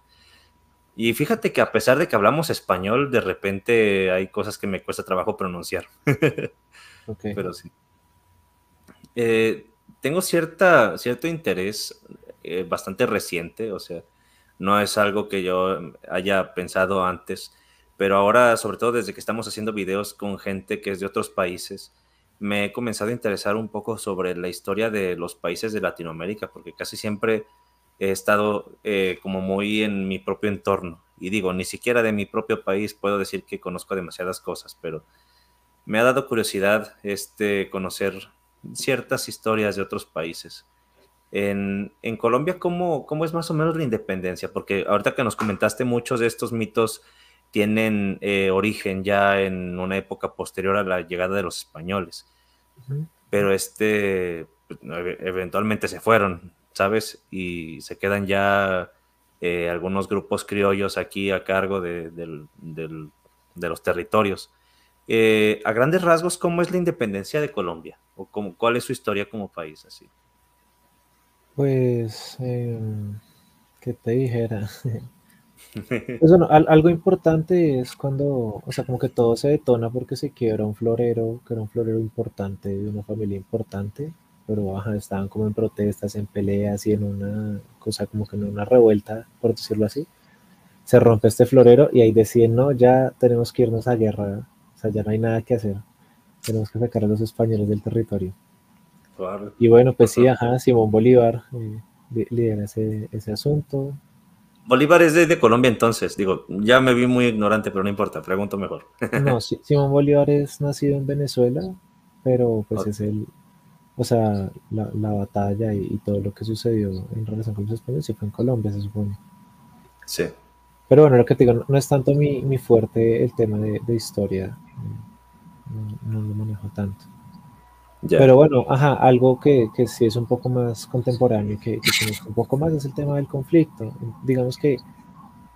Y fíjate que a pesar de que hablamos español, de repente hay cosas que me cuesta trabajo pronunciar. Pero sí. Eh, tengo cierta, cierto interés eh, bastante reciente, o sea, no es algo que yo haya pensado antes, pero ahora, sobre todo desde que estamos haciendo videos con gente que es de otros países, me he comenzado a interesar un poco sobre la historia de los países de Latinoamérica, porque casi siempre he estado eh, como muy en mi propio entorno. Y digo, ni siquiera de mi propio país puedo decir que conozco demasiadas cosas, pero me ha dado curiosidad este, conocer ciertas historias de otros países. En, Colombia, ¿cómo, ¿cómo, es más o menos la independencia? Porque ahorita que nos comentaste, muchos de estos mitos tienen eh, origen ya en una época posterior a la llegada de los españoles. Pero este, pues, eventualmente se fueron. ¿Sabes? Y se quedan ya eh, algunos grupos criollos aquí a cargo de, los territorios. Eh, a grandes rasgos, ¿cómo es la independencia de Colombia? ¿O cómo, cuál es su historia como país así? Pues, em, ¿qué te dijera? Pues algo importante es cuando, o sea, como que todo se detona porque se quiebra un florero, que era un florero importante, de una familia importante, pero estaban como en protestas, en peleas y en una cosa como que en una revuelta, por decirlo así. Se rompe este florero y ahí deciden, no, ya tenemos que irnos a guerra, o sea, ya no hay nada que hacer, tenemos que sacar a los españoles del territorio. Y bueno, pues sí, ajá, Simón Bolívar eh, lidera ese, ese asunto. Bolívar es de, Colombia entonces, digo, ya me vi muy ignorante, pero no importa, pregunto mejor. no, Simón Bolívar es nacido en Venezuela, pero pues es el, o sea, la, batalla y, todo lo que sucedió en relación con los españoles sí fue en Colombia, se supone. Sí. Pero bueno, lo que te digo, no, es tanto mi, fuerte el tema de, historia, no, lo manejo tanto. Pero bueno, ajá, algo que, que, sí es un poco más contemporáneo, que, que un poco más, es el tema del conflicto. Digamos que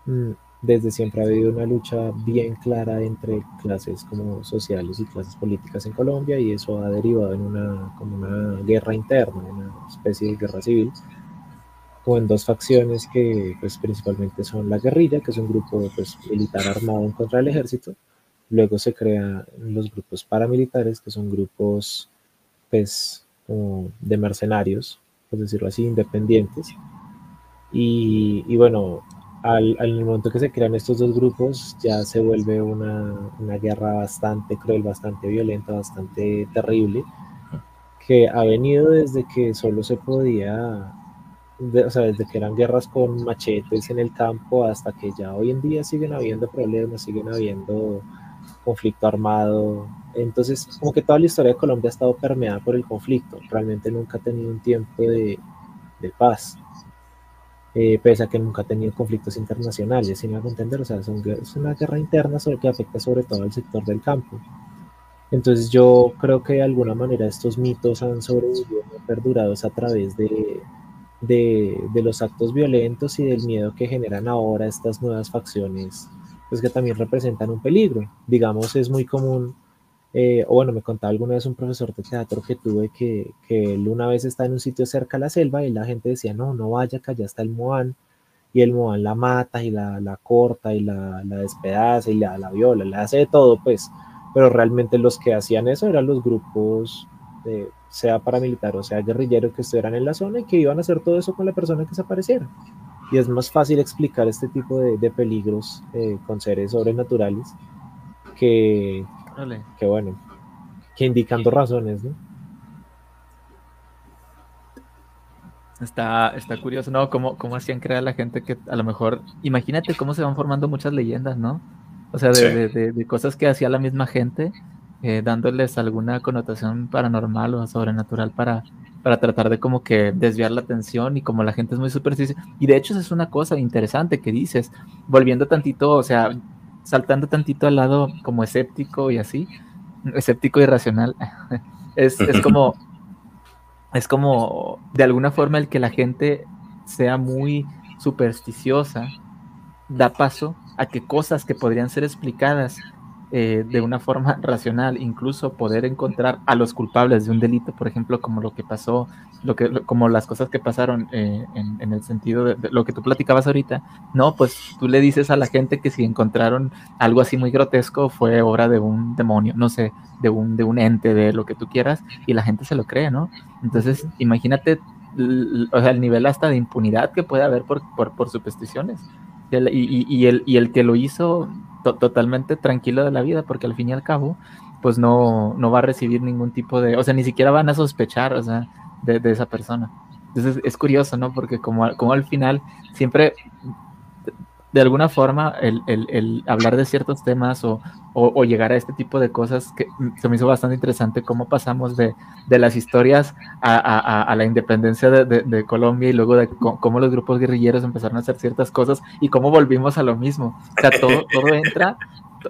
mm, desde siempre ha habido una lucha bien clara entre clases como sociales y clases políticas en Colombia y eso ha derivado en una, como una guerra interna, una especie de guerra civil, como en dos facciones que pues, principalmente son la guerrilla, que es un grupo pues, militar armado en contra del ejército, luego se crean los grupos paramilitares, que son grupos pues, de mercenarios, por decirlo así, independientes, y, y bueno, al, al, momento que se crean estos dos grupos, ya se vuelve una, una, guerra bastante cruel, bastante violenta, bastante terrible, que ha venido desde que solo se podía, o sea, desde que eran guerras con machetes en el campo hasta que ya hoy en día siguen habiendo problemas, siguen habiendo conflicto armado. Entonces, como que toda la historia de Colombia ha estado permeada por el conflicto, realmente nunca ha tenido un tiempo de, de paz. Eh, pese a que nunca ha tenido conflictos internacionales, si me hago entender, o sea, es una guerra interna sobre, que afecta sobre todo al sector del campo. Entonces yo creo que de alguna manera estos mitos han sobrevivido, perdurados a través de, de, de, los actos violentos y del miedo que generan ahora estas nuevas facciones, pues que también representan un peligro. Digamos, es muy común eh, o bueno, me contaba alguna vez un profesor de teatro que tuve que, que, él una vez está en un sitio cerca a la selva y la gente decía, no, no vaya, que allá está el Moán, y el Moán la mata y la, la corta y la, la, despedaza y la, la viola, le hace de todo, pues, pero realmente los que hacían eso eran los grupos, de, sea paramilitar o sea guerrillero, que estuvieran en la zona y que iban a hacer todo eso con la persona que se apareciera. Y es más fácil explicar este tipo de, de peligros eh, con seres sobrenaturales que, que bueno, que indicando razones, ¿no? Está, está curioso, ¿no? ¿Cómo, ¿Cómo hacían creer la gente que a lo mejor, imagínate cómo se van formando muchas leyendas, ¿no? O sea, de, de, de, cosas que hacía la misma gente eh, dándoles alguna connotación paranormal o sobrenatural para, para tratar de como que desviar la atención y como la gente es muy supersticiosa. Y de hecho es una cosa interesante que dices, volviendo tantito, o sea, saltando tantito al lado como escéptico y así, escéptico y racional, es, es como, es como de alguna forma el que la gente sea muy supersticiosa da paso a que cosas que podrían ser explicadas eh, de una forma racional, incluso poder encontrar a los culpables de un delito, por ejemplo, como lo que pasó, lo que, como las cosas que pasaron eh, en, el sentido de, lo que tú platicabas ahorita, no, pues tú le dices a la gente que si encontraron algo así muy grotesco fue obra de un demonio, no sé, de un, de un ente, de lo que tú quieras, y la gente se lo cree, ¿no? Entonces, imagínate o sea, el nivel hasta de impunidad que puede haber por, por, por supersticiones. Y, y, el, y el que lo hizo totalmente tranquilo de la vida, porque al fin y al cabo, pues no, no va a recibir ningún tipo de, o sea, ni siquiera van a sospechar, o sea, de, esa persona. Entonces es curioso, ¿no? Porque como, como al final siempre de alguna forma el, el, el, hablar de ciertos temas o, o, llegar a este tipo de cosas que se me hizo bastante interesante cómo pasamos de, de las historias a, a, a la independencia de, de, Colombia y luego de cómo los grupos guerrilleros empezaron a hacer ciertas cosas y cómo volvimos a lo mismo. O sea, todo, todo entra,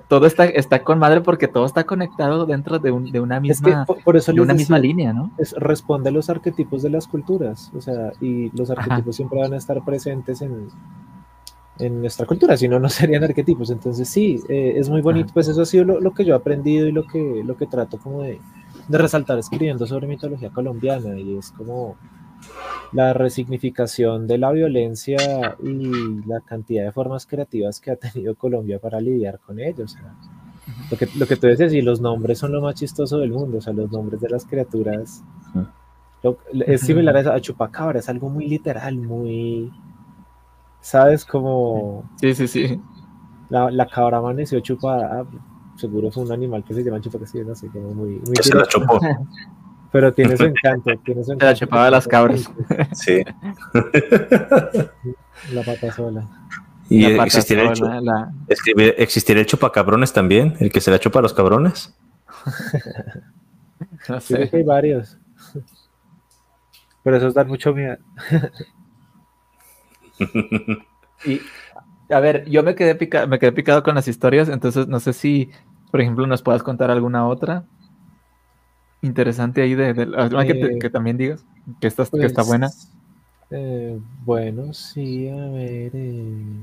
todo está, está con madre porque todo está conectado dentro de, un, de una misma, por, eso de una misma línea, ¿no? Es, responde a los arquetipos de las culturas, o sea, y los arquetipos siempre van a estar presentes en en nuestra cultura, si no, no serían arquetipos. Entonces sí, eh, es muy bonito, pues eso ha sido lo, que yo he aprendido y lo que, lo que trato como de, de, resaltar escribiendo sobre mitología colombiana y es como la resignificación de la violencia y la cantidad de formas creativas que ha tenido Colombia para lidiar con ellos. lo, que, lo que tú dices, y los nombres son lo más chistoso del mundo, o sea, los nombres de las criaturas. es similar a Chupacabra, es algo muy literal, muy ¿Sabes? Como. Sí, sí, sí. La, la cabra amaneció chupada. Ah, seguro fue un animal que se llama chupacabra, no sé, como muy. muy se la chupó. Pero tiene su encanto. Tiene su encanto. Se la chupaba las cabras. Sí. La pata sola. ¿Y existirá el, sola, la... el chupacabrones también? ¿El que se la chupa a los cabrones? no sé. que hay varios. Pero esos dan mucho miedo. y, a ver, yo me quedé, pica, me quedé picado con las historias, entonces no sé si, por ejemplo, nos puedas contar alguna otra interesante ahí de, de que, también digas que, está, que está buena. Pues, eh, bueno, sí, a ver. Eh.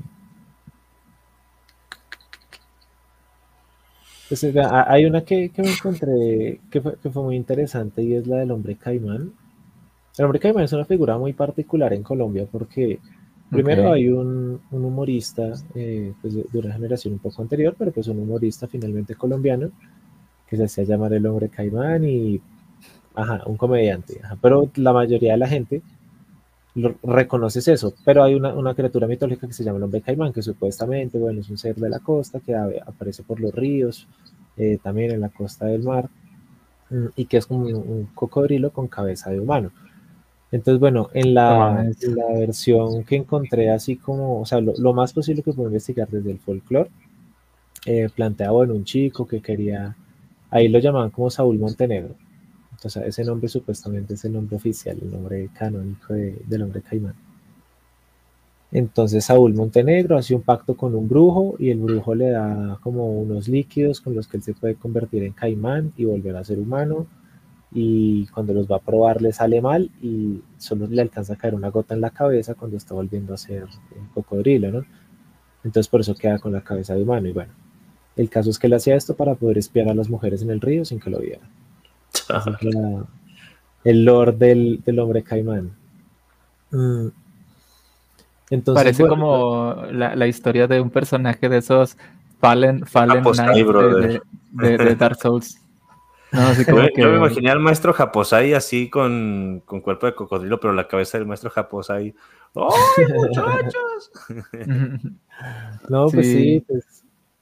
Pues, hay una que, me encontré que fue, que fue, muy interesante y es la del hombre caimán. El hombre caimán es una figura muy particular en Colombia porque Primero hay un, humorista eh, pues de, una generación un poco anterior, pero pues un humorista finalmente colombiano que se hacía llamar el hombre caimán y, ajá, un comediante. pero la mayoría de la gente lo, reconoce eso. Pero hay una, criatura mitológica que se llama el hombre caimán, que supuestamente, bueno, es un ser de la costa que aparece por los ríos, eh, también en la costa del mar, mm, y que es como un cocodrilo con cabeza de humano. Entonces, bueno, en la, la, versión que encontré, así como, o sea, lo, más posible que puedo investigar desde el folclore, eh, planteaba en un chico que quería, ahí lo llamaban como Saúl Montenegro. Entonces, ese nombre supuestamente es el nombre oficial, el nombre canónico del hombre caimán. Entonces Saúl Montenegro hace un pacto con un brujo y el brujo le da como unos líquidos con los que él se puede convertir en caimán y volver a ser humano y cuando los va a probar le sale mal y solo le alcanza a caer una gota en la cabeza cuando está volviendo a ser cocodrilo, ¿no? Entonces por eso queda con la cabeza de humano y bueno, el caso es que él hacía esto para poder espiar a las mujeres en el río sin que lo vieran. el lord del, hombre caimán. Mm. Entonces, Parece como la, historia de un personaje de esos Fallen, Fallen Knights de Dark Souls. yo, me imaginé al maestro Japosai así con, con, cuerpo de cocodrilo, pero la cabeza del maestro Japosai. ¡Ay, muchachos! no, pues sí, pues,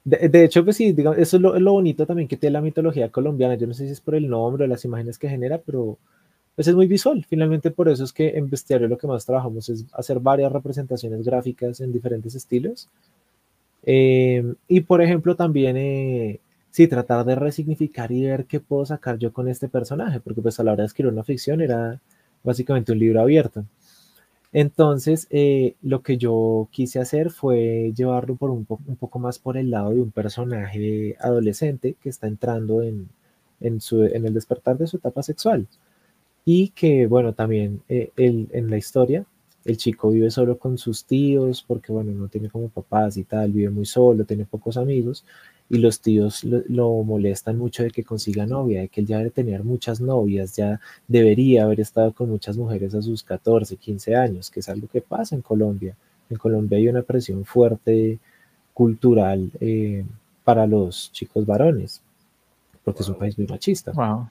de, hecho, pues sí, digamos, eso es lo, lo, bonito también que tiene la mitología colombiana. Yo no sé si es por el nombre o las imágenes que genera, pero pues es muy visual. Finalmente, por eso es que en Bestiario lo que más trabajamos es hacer varias representaciones gráficas en diferentes estilos. Eh, y por ejemplo, también eh, sí, tratar de resignificar y ver qué puedo sacar yo con este personaje, porque pues a la hora de escribir una ficción era básicamente un libro abierto. Entonces, eh, lo que yo quise hacer fue llevarlo por un, poco más por el lado de un personaje adolescente que está entrando en, en el despertar de su etapa sexual. Y que, bueno, también eh, en la historia, el chico vive solo con sus tíos porque, bueno, no tiene como papás y tal, vive muy solo, tiene pocos amigos y los tíos lo, molestan mucho de que consiga novia, de que él ya debe tener muchas novias, ya debería haber estado con muchas mujeres a sus 14, 15 años, que es algo que pasa en Colombia. En Colombia hay una presión fuerte cultural eh, para los chicos varones, porque es un país muy machista. Wow.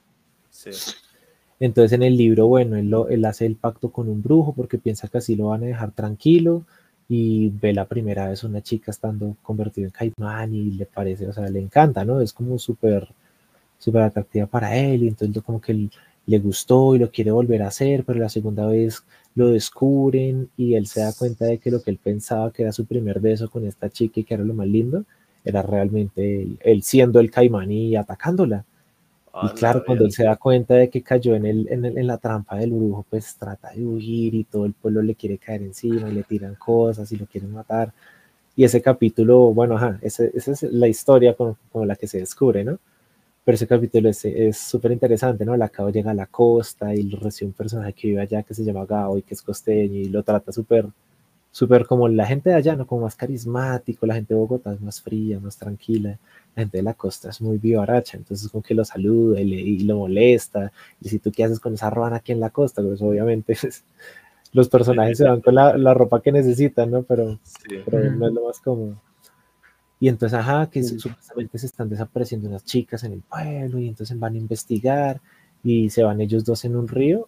Entonces en el libro, bueno, él, él hace el pacto con un brujo porque piensa que así lo van a dejar tranquilo y ve la primera vez una chica estando convertida en caimán y le parece, o sea, le encanta, ¿no? Es como súper, súper atractiva para él y entonces como que le gustó y lo quiere volver a hacer, pero la segunda vez lo descubren y él se da cuenta de que lo que él pensaba que era su primer beso con esta chica y que era lo más lindo, era realmente él siendo el caimán y atacándola y claro, cuando él se da cuenta de que cayó en, el, en, la trampa del brujo, pues trata de huir y todo el pueblo le quiere caer encima y le tiran cosas y lo quieren matar. Y ese capítulo, bueno, ajá, esa es la historia con, la que se descubre, ¿no? Pero ese capítulo es súper interesante, ¿no? La cabo llega a la costa y recibe un personaje que vive allá que se llama Gao y que es costeño y lo trata súper, súper como la gente de allá, ¿no? Como más carismático, la gente de Bogotá es más fría, más tranquila la gente de la costa es muy vivaracha, entonces como que lo saluda y, lo molesta, y si tú qué haces con esa ruana aquí en la costa, pues obviamente pues, los personajes se van con la, ropa que necesitan, ¿no? Pero, pero, no es lo más cómodo. Y entonces, ajá, que supuestamente se están desapareciendo unas chicas en el pueblo, y entonces van a investigar, y se van ellos dos en un río,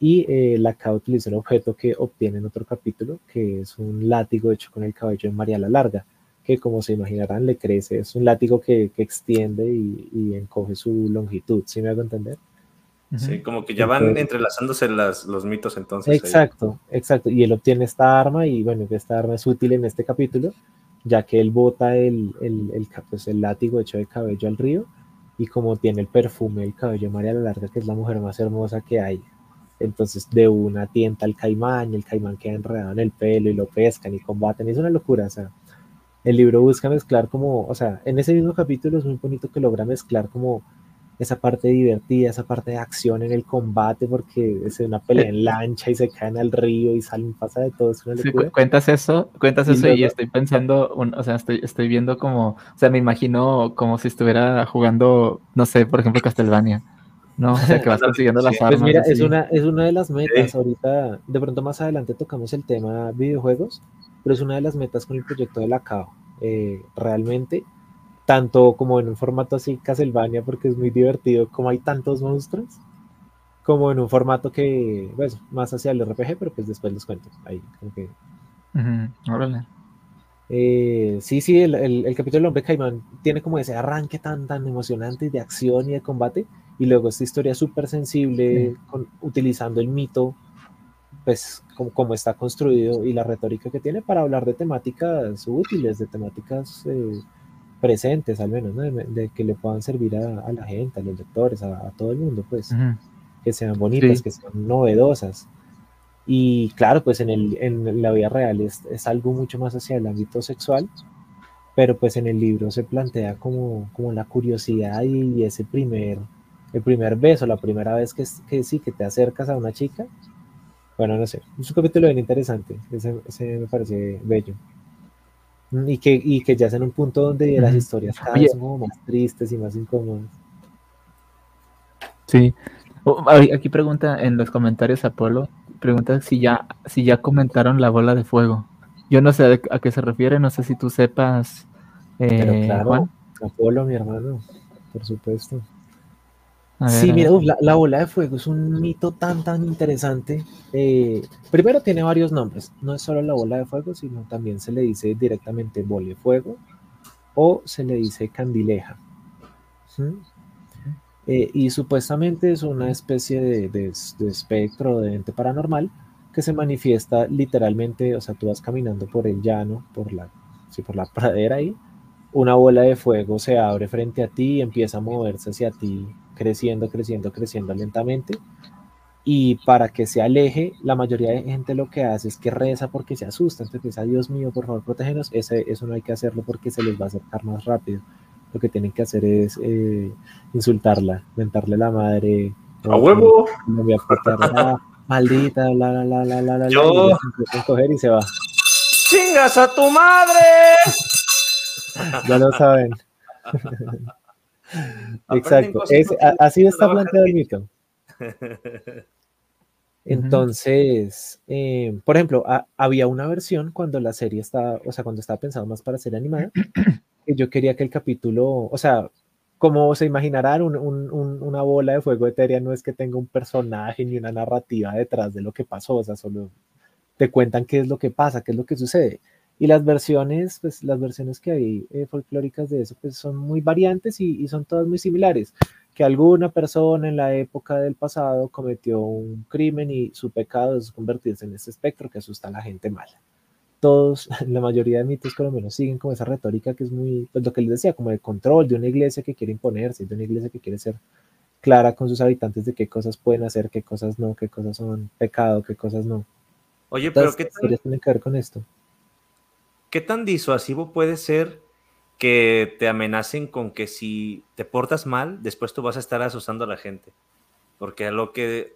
y eh, la K utiliza un objeto que obtiene en otro capítulo, que es un látigo hecho con el cabello de María la Larga que como se imaginarán le crece, es un látigo que, que extiende y, y, encoge su longitud, ¿sí me hago entender? Sí, como que ya van entrelazándose las, los mitos entonces. Exacto, exacto, y él obtiene esta arma y bueno, esta arma es útil en este capítulo, ya que él bota el, el, el, pues, el látigo hecho de cabello al río y como tiene el perfume del cabello de María la Larga, que es la mujer más hermosa que hay, entonces de una tienta al caimán y el caimán queda enredado en el pelo y lo pescan y combaten, es una locura, o sea, el libro busca mezclar como, o sea, en ese mismo capítulo es muy bonito que logra mezclar como esa parte divertida, esa parte de acción en el combate, porque es una pelea en lancha y se caen al río y salen, pasa de todo. Es una sí, cuentas eso, cuentas eso y estoy pensando, o sea, estoy, estoy viendo como, o sea, me imagino como si estuviera jugando, no sé, por ejemplo, Castlevania. ¿No? O sea, que vas consiguiendo las armas. Pues mira, es una, es una de las metas. Ahorita, de pronto más adelante tocamos el tema videojuegos, pero es una de las metas con el proyecto de la CAO. Eh, realmente, tanto como en un formato así Castlevania, porque es muy divertido, como hay tantos monstruos, como en un formato que, pues, más hacia el RPG, pero pues después los cuento. Ahí, como que. Eh, sí, sí, el, el, capítulo del hombre caimán tiene como ese arranque tan, tan emocionante de acción y de combate, y luego esta historia súper sensible, utilizando el mito pues como, está construido y la retórica que tiene para hablar de temáticas útiles, de temáticas eh, presentes al menos, de, que le puedan servir a, la gente, a los lectores, a, todo el mundo, pues, que sean bonitas, que sean novedosas. Y claro, pues en, el, en la vida real es, es, algo mucho más hacia el ámbito sexual, pero pues en el libro se plantea como, como la curiosidad y ese primer, el primer beso, la primera vez que, que sí, que te acercas a una chica, bueno, no sé, es un capítulo bien interesante, ese, me parece bello. Mm, y que, y que ya es en un punto donde las historias cada vez son como más tristes y más incómodas. Sí. aquí pregunta en los comentarios Apolo, pregunta si ya, si ya comentaron la bola de fuego. Yo no sé a qué se refiere, no sé si tú sepas. Pero eh, claro, Apolo, mi hermano, por supuesto sí, mira, la, bola de fuego es un mito tan, tan interesante. Eh, primero tiene varios nombres, no es solo la bola de fuego, sino también se le dice directamente bola de fuego o se le dice candileja. Eh, y supuestamente es una especie de, de, de, espectro de ente paranormal que se manifiesta literalmente, o sea, tú vas caminando por el llano, por la, sí, por la pradera ahí, una bola de fuego se abre frente a ti y empieza a moverse hacia ti, creciendo, creciendo, creciendo lentamente. Y para que se aleje, la mayoría de gente lo que hace es que reza porque se asusta. Entonces piensa, Dios mío, por favor, protégenos. Ese, eso no hay que hacerlo porque se les va a acercar más rápido. Lo que tienen que hacer es eh, insultarla, mentarle la madre. ¡A huevo! No voy a cortar, maldita, la, la, la, la, la, la, Yo- y coger y se va. ¡Chingas a tu madre! Ya lo saben. Exacto. Es- así está planteado el mito. Entonces, eh, por ejemplo, ha- había una versión cuando la serie estaba, o sea, cuando estaba pensado más para ser animada, que yo quería que el capítulo, o sea, como se imaginarán, un- un- un- una bola de fuego etérea no es que tenga un personaje ni una narrativa detrás de lo que pasó, o sea, solo te cuentan qué es lo que pasa, qué es lo que sucede. Y las versiones, pues las versiones que hay eh, folclóricas de eso, pues son muy variantes y, y son todas muy similares. Que alguna persona en la época del pasado cometió un crimen y su pecado es convertirse en ese espectro que asusta a la gente mala. Todos, la mayoría de mitos colombianos siguen como esa retórica que es muy, pues lo que les decía, como de control de una iglesia que quiere imponerse, de una iglesia que quiere ser clara con sus habitantes de qué cosas pueden hacer, qué cosas no, qué cosas son pecado, qué cosas no. Oye, pero Todas ¿qué historias tienen que ver con esto. ¿Qué tan disuasivo puede ser que te amenacen con que si te portas mal, después tú vas a estar asustando a la gente? Porque a lo que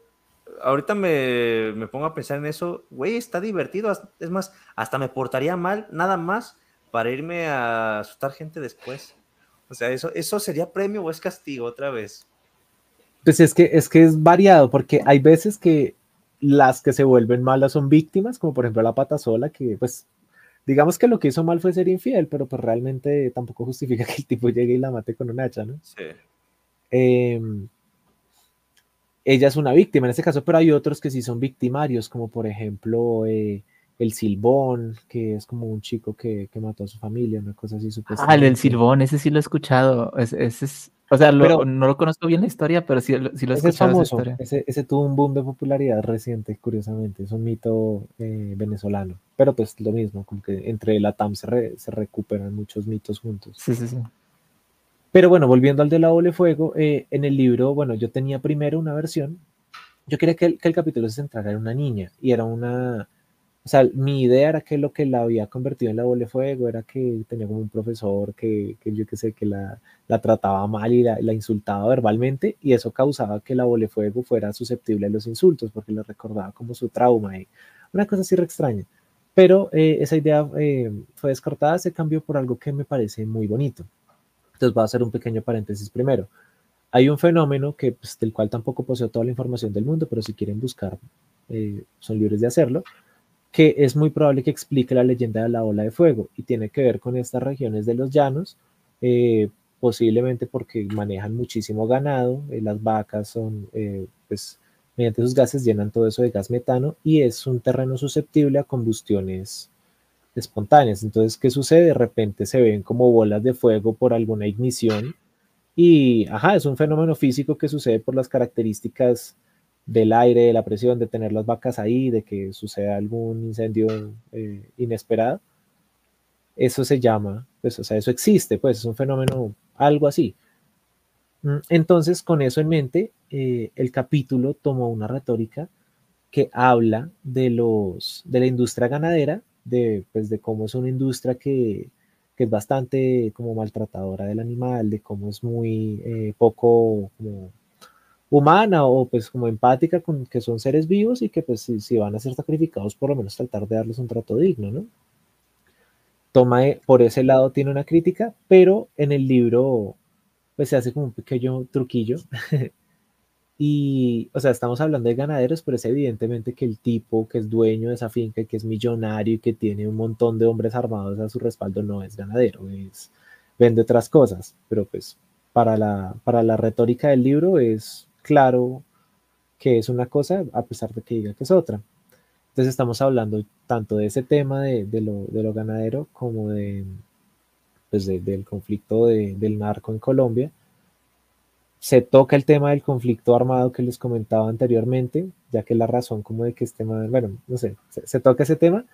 ahorita me, me pongo a pensar en eso, güey, está divertido. Es más, hasta me portaría mal, nada más, para irme a asustar gente después. O sea, ¿eso, eso sería premio o es castigo otra vez? Pues es que, es que es variado, porque hay veces que las que se vuelven malas son víctimas, como por ejemplo la pata sola, que pues digamos que lo que hizo mal fue ser infiel, pero pues realmente tampoco justifica que el tipo llegue y la mate con un hacha, ¿no? Sí. Em, ella es una víctima en este caso, pero hay otros que sí son victimarios, como por ejemplo eh, el Silbón, que es como un chico que, que mató a su familia, una cosa así Ah, el. Silbón, ese sí lo he escuchado. es- Ese es, o sea, lo- Pero- no lo conozco bien la historia, pero sí, lo- sí lo he Ese es escuchado esa famoso, ese, ese tuvo un boom de popularidad reciente, curiosamente, es un mito eh, venezolano, pero pues lo mismo, como que entre la TAM se, re- se recuperan muchos mitos juntos. Sí, sí, sí. Pero bueno, volviendo al de la doble fuego, eh, en el libro, bueno, yo tenía primero una versión, yo quería que el, que el capítulo se centrara en una niña, y era una, o sea, mi idea era que lo que la había convertido en la doble fuego era que tenía como un profesor que, que yo qué sé, que la, la trataba mal y la, la insultaba verbalmente, y eso causaba que la doble fuego fuera susceptible a los insultos, porque le recordaba como su trauma, y una cosa así re extraña. Pero eh, esa idea eh, fue descartada, se cambió por algo que me parece muy bonito. Entonces voy a hacer un pequeño paréntesis primero. Hay un fenómeno que, pues, del cual tampoco poseo toda la información del mundo, pero si quieren buscar, eh, son libres de hacerlo, que es muy probable que explique la leyenda de la ola de fuego y tiene que ver con estas regiones de los llanos, eh, posiblemente porque manejan muchísimo ganado, eh, las vacas son, eh, pues, mediante sus gases llenan todo eso de gas metano y es un terreno susceptible a combustiones espontáneas. Entonces, ¿qué sucede? De repente se ven como bolas de fuego por alguna ignición y, ajá, es un fenómeno físico que sucede por las características del aire, de la presión, de tener las vacas ahí, de que suceda algún incendio eh, inesperado. Eso se llama, pues, o sea, eso existe, pues es un fenómeno, algo así. Mm, Entonces, con eso en mente, eh, el capítulo tomó una retórica que habla de, los, de la industria ganadera, de, pues, de cómo es una industria que, que es bastante como maltratadora del animal, de cómo es muy eh, poco humana o pues como empática con que son seres vivos y que pues si, si van a ser sacrificados por lo menos tratar de darles un trato digno, ¿no? Toma eh, por ese lado tiene una crítica, pero en el libro pues se hace como un pequeño truquillo y, o sea, estamos hablando de ganaderos, pero es evidentemente que el tipo que es dueño de esa finca que es millonario y que tiene un montón de hombres armados a su respaldo no es ganadero, es, vende otras cosas, pero pues para la, para la retórica del libro es claro que es una cosa a pesar de que diga que es otra. Entonces estamos hablando tanto de ese tema de, de lo, de lo ganadero como de, pues de- del conflicto de- del narco en Colombia se toca el tema del conflicto armado que les comentaba anteriormente, ya que la razón como de que este tema, bueno, no sé, se, toca ese tema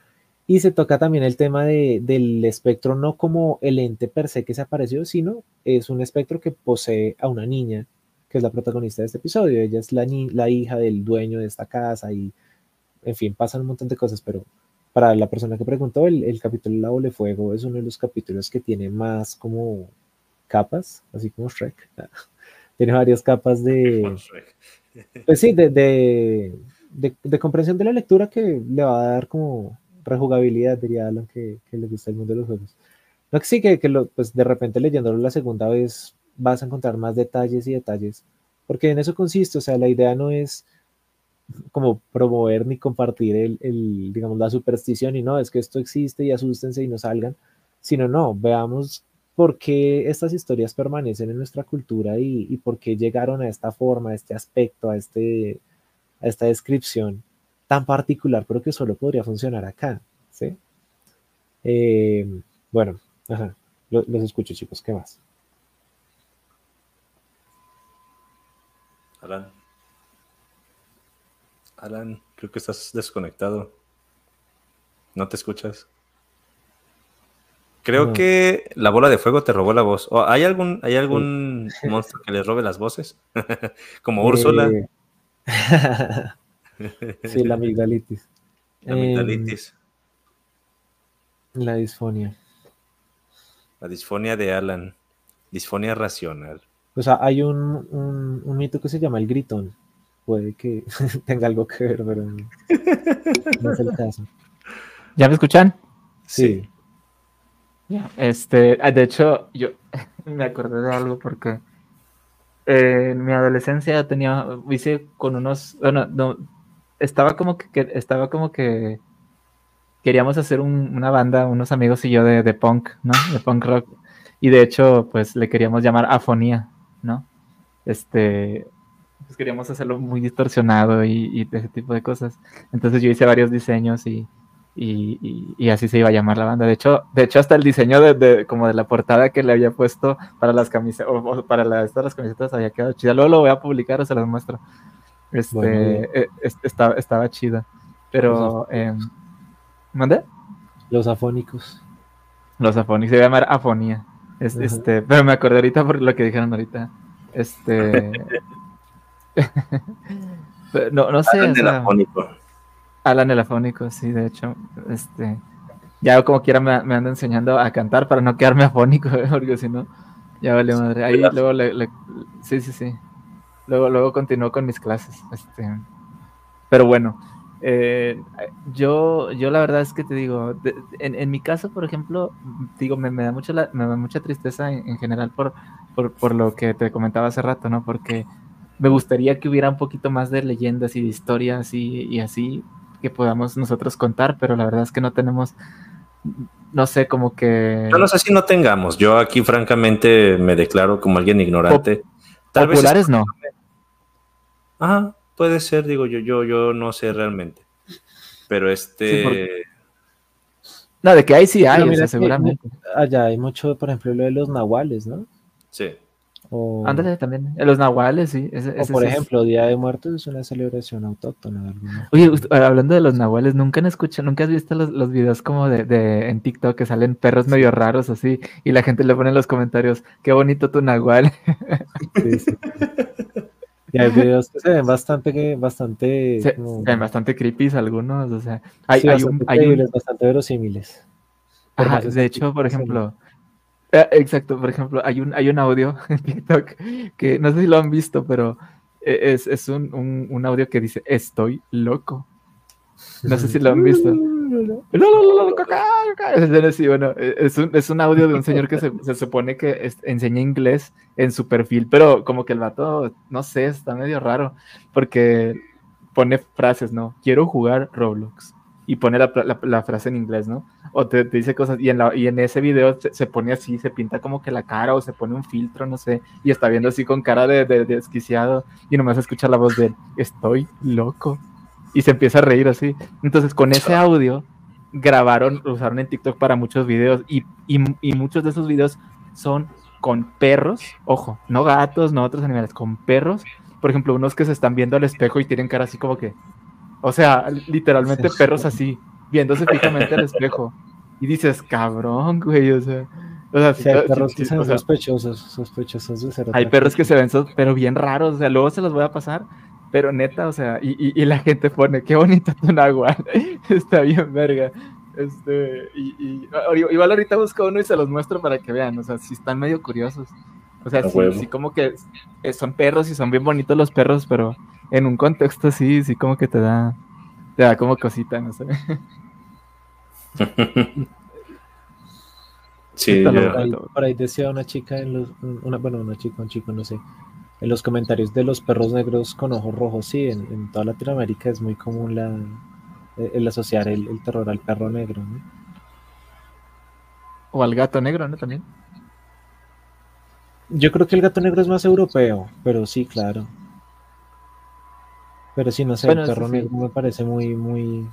Y se toca también el tema de, del espectro, no como el ente per se que se apareció, sino es un espectro que posee a una niña, que es la protagonista de este episodio. Ella es la, la hija del dueño de esta casa y, en fin, pasan un montón de cosas, pero para la persona que preguntó, el, el capítulo La Bola Fuego es uno de los capítulos que tiene más como capas, así como Shrek. tiene varias capas de... Pues sí, de, de, de, comprensión de la lectura que le va a dar como rejugabilidad, diría Alan, que, que le gusta el mundo de los juegos. No que sí, que, que lo, pues de repente leyéndolo la segunda vez vas a encontrar más detalles y detalles, porque en eso consiste, o sea, la idea no es como promover ni compartir el, el, digamos, la superstición y no, es que esto existe y asústense y no salgan, sino no, veamos por qué estas historias permanecen en nuestra cultura y, y por qué llegaron a esta forma, a este aspecto, a, este, a esta descripción tan particular, pero que solo podría funcionar acá, ¿sí? Eh, bueno, ajá, los, los escucho chicos, ¿qué más? Alan. Alan, creo que estás desconectado. No te escuchas. Creo que la bola de fuego te robó la voz. ¿O ¿Hay algún, ¿hay algún monstruo que le robe las voces? Como Úrsula. Sí, la amigdalitis. La amigdalitis. Em, la disfonia. La disfonia de Alan. Disfonia racional. O sea, hay un, un, un mito que se llama el gritón. Puede que tenga algo que ver, pero no es el caso. ¿Ya me escuchan? Sí. Este, ah, de hecho, yo me acordé de algo porque eh, en mi adolescencia tenía, hice con unos, bueno, no, estaba como que, estaba como que queríamos hacer una banda, unos amigos y yo de, de, punk, ¿no? De punk rock. Y de hecho, pues le queríamos llamar Afonía, ¿no? Este, pues queríamos hacerlo muy distorsionado y, y ese tipo de cosas. Entonces yo hice varios diseños y, y, y, así se iba a llamar la banda. De hecho, de hecho hasta el diseño de, de como de la portada que le había puesto para las camisetas, o, para la, estas las camisetas había quedado chida. Luego lo voy a publicar o se las muestro. Este, bueno, eh, estaba, estaba chida. Pero, eh, ¿mande? Los afónicos. Los afónicos, se iba a llamar afonía. Es, este, pero me acordé ahorita por lo que dijeron ahorita. Este. no, no sé. o sea, afónico. Alan el afónico, sí, de hecho, este, ya como quiera me, me ando enseñando a cantar para no quedarme afónico, porque si no, ya vale madre. Ahí luego le, le, sí, sí, sí. Luego, luego continuó con mis clases. Este, pero bueno, eh, yo, yo la verdad es que te digo, de, en, en, mi caso, por ejemplo, digo, me, me da mucha la, me da mucha tristeza en, en general por, por, por, lo que te comentaba hace rato, ¿no? Porque me gustaría que hubiera un poquito más de leyendas y de historias y, y así, que podamos nosotros contar, pero la verdad es que no tenemos, no sé, como que... Yo no sé si no tengamos, yo aquí francamente me declaro como alguien ignorante. Pop Tal populares vez no. Ajá, puede ser, digo yo, yo, yo no sé realmente. Pero este... Sí, porque... No, de que ahí sí hay, o sea, seguramente. Allá hay mucho, por ejemplo, lo de los nahuales, ¿no? Sí. O... Ándale también, los nahuales, sí. Ese, o ese, por ese ejemplo, es... Día de Muertos es una celebración autóctona. Alguna. Oye, hablando de los nahuales, ¿nunca han escuchado, nunca has visto los, los videos como de, de, en TikTok que salen perros medio raros así y la gente le pone en los comentarios, qué bonito tu nahual? Sí, sí. Y hay videos que se ven bastante, bastante, se, como... se ven bastante creepy algunos, o sea, hay, sí, hay, bastante un, hay un... bastante verosímiles. Ajá, de hecho, por ejemplo, eh, exacto, por ejemplo, hay un, hay un audio en TikTok que no sé si lo han visto, pero es, es un, un, un, audio que dice estoy loco. No sé si lo han visto. Es un, es un audio de un señor que se, se supone que es, enseña inglés en su perfil, pero como que el vato, no sé, está medio raro, porque pone frases, ¿no? Quiero jugar Roblox y pone la, frase en inglés, ¿no? O te, dice cosas, y en, ese video se, se, pone así, se pinta como que la cara o se pone un filtro, no sé, y está viendo así con cara de, de, de desquiciado, y nomás escucha la voz de él, estoy loco, y se empieza a reír así. Entonces, con ese audio, grabaron, lo usaron en TikTok para muchos videos, y, y, y muchos de esos videos son con perros, ojo, no gatos, no otros animales, con perros, por ejemplo, unos que se están viendo al espejo y tienen cara así como que, o sea, literalmente perros así, viéndose fijamente al espejo. Y dices, cabrón, güey, o sea. O sea, Sí, hay sí, perros que son o sea, sospechosos, sospechosos de ser hay perros que se ven, pero bien raros, o sea, luego se los voy a pasar, pero neta, o sea, y, y- y la gente pone, qué bonito tu nahual, está bien verga. Este, y, y- igual ahorita busco uno y se los muestro para que vean, o sea, sí están medio curiosos. O sea, sí, como que eh, son perros y son bien bonitos los perros, pero en un contexto sí, sí como que te da, te da como cosita, no sé. Sí. Por ahí, por ahí decía una chica, en los, una, bueno, una chica, un chico, no sé, en los comentarios de los perros negros con ojos rojos, sí, en, en toda Latinoamérica es muy común la, eh, el asociar el, el terror al perro negro, ¿no? O al gato negro, ¿no? También. Yo creo que el gato negro es más europeo, pero sí, claro. Pero sí, no sé, Bueno, el perro sí. negro me parece muy, muy,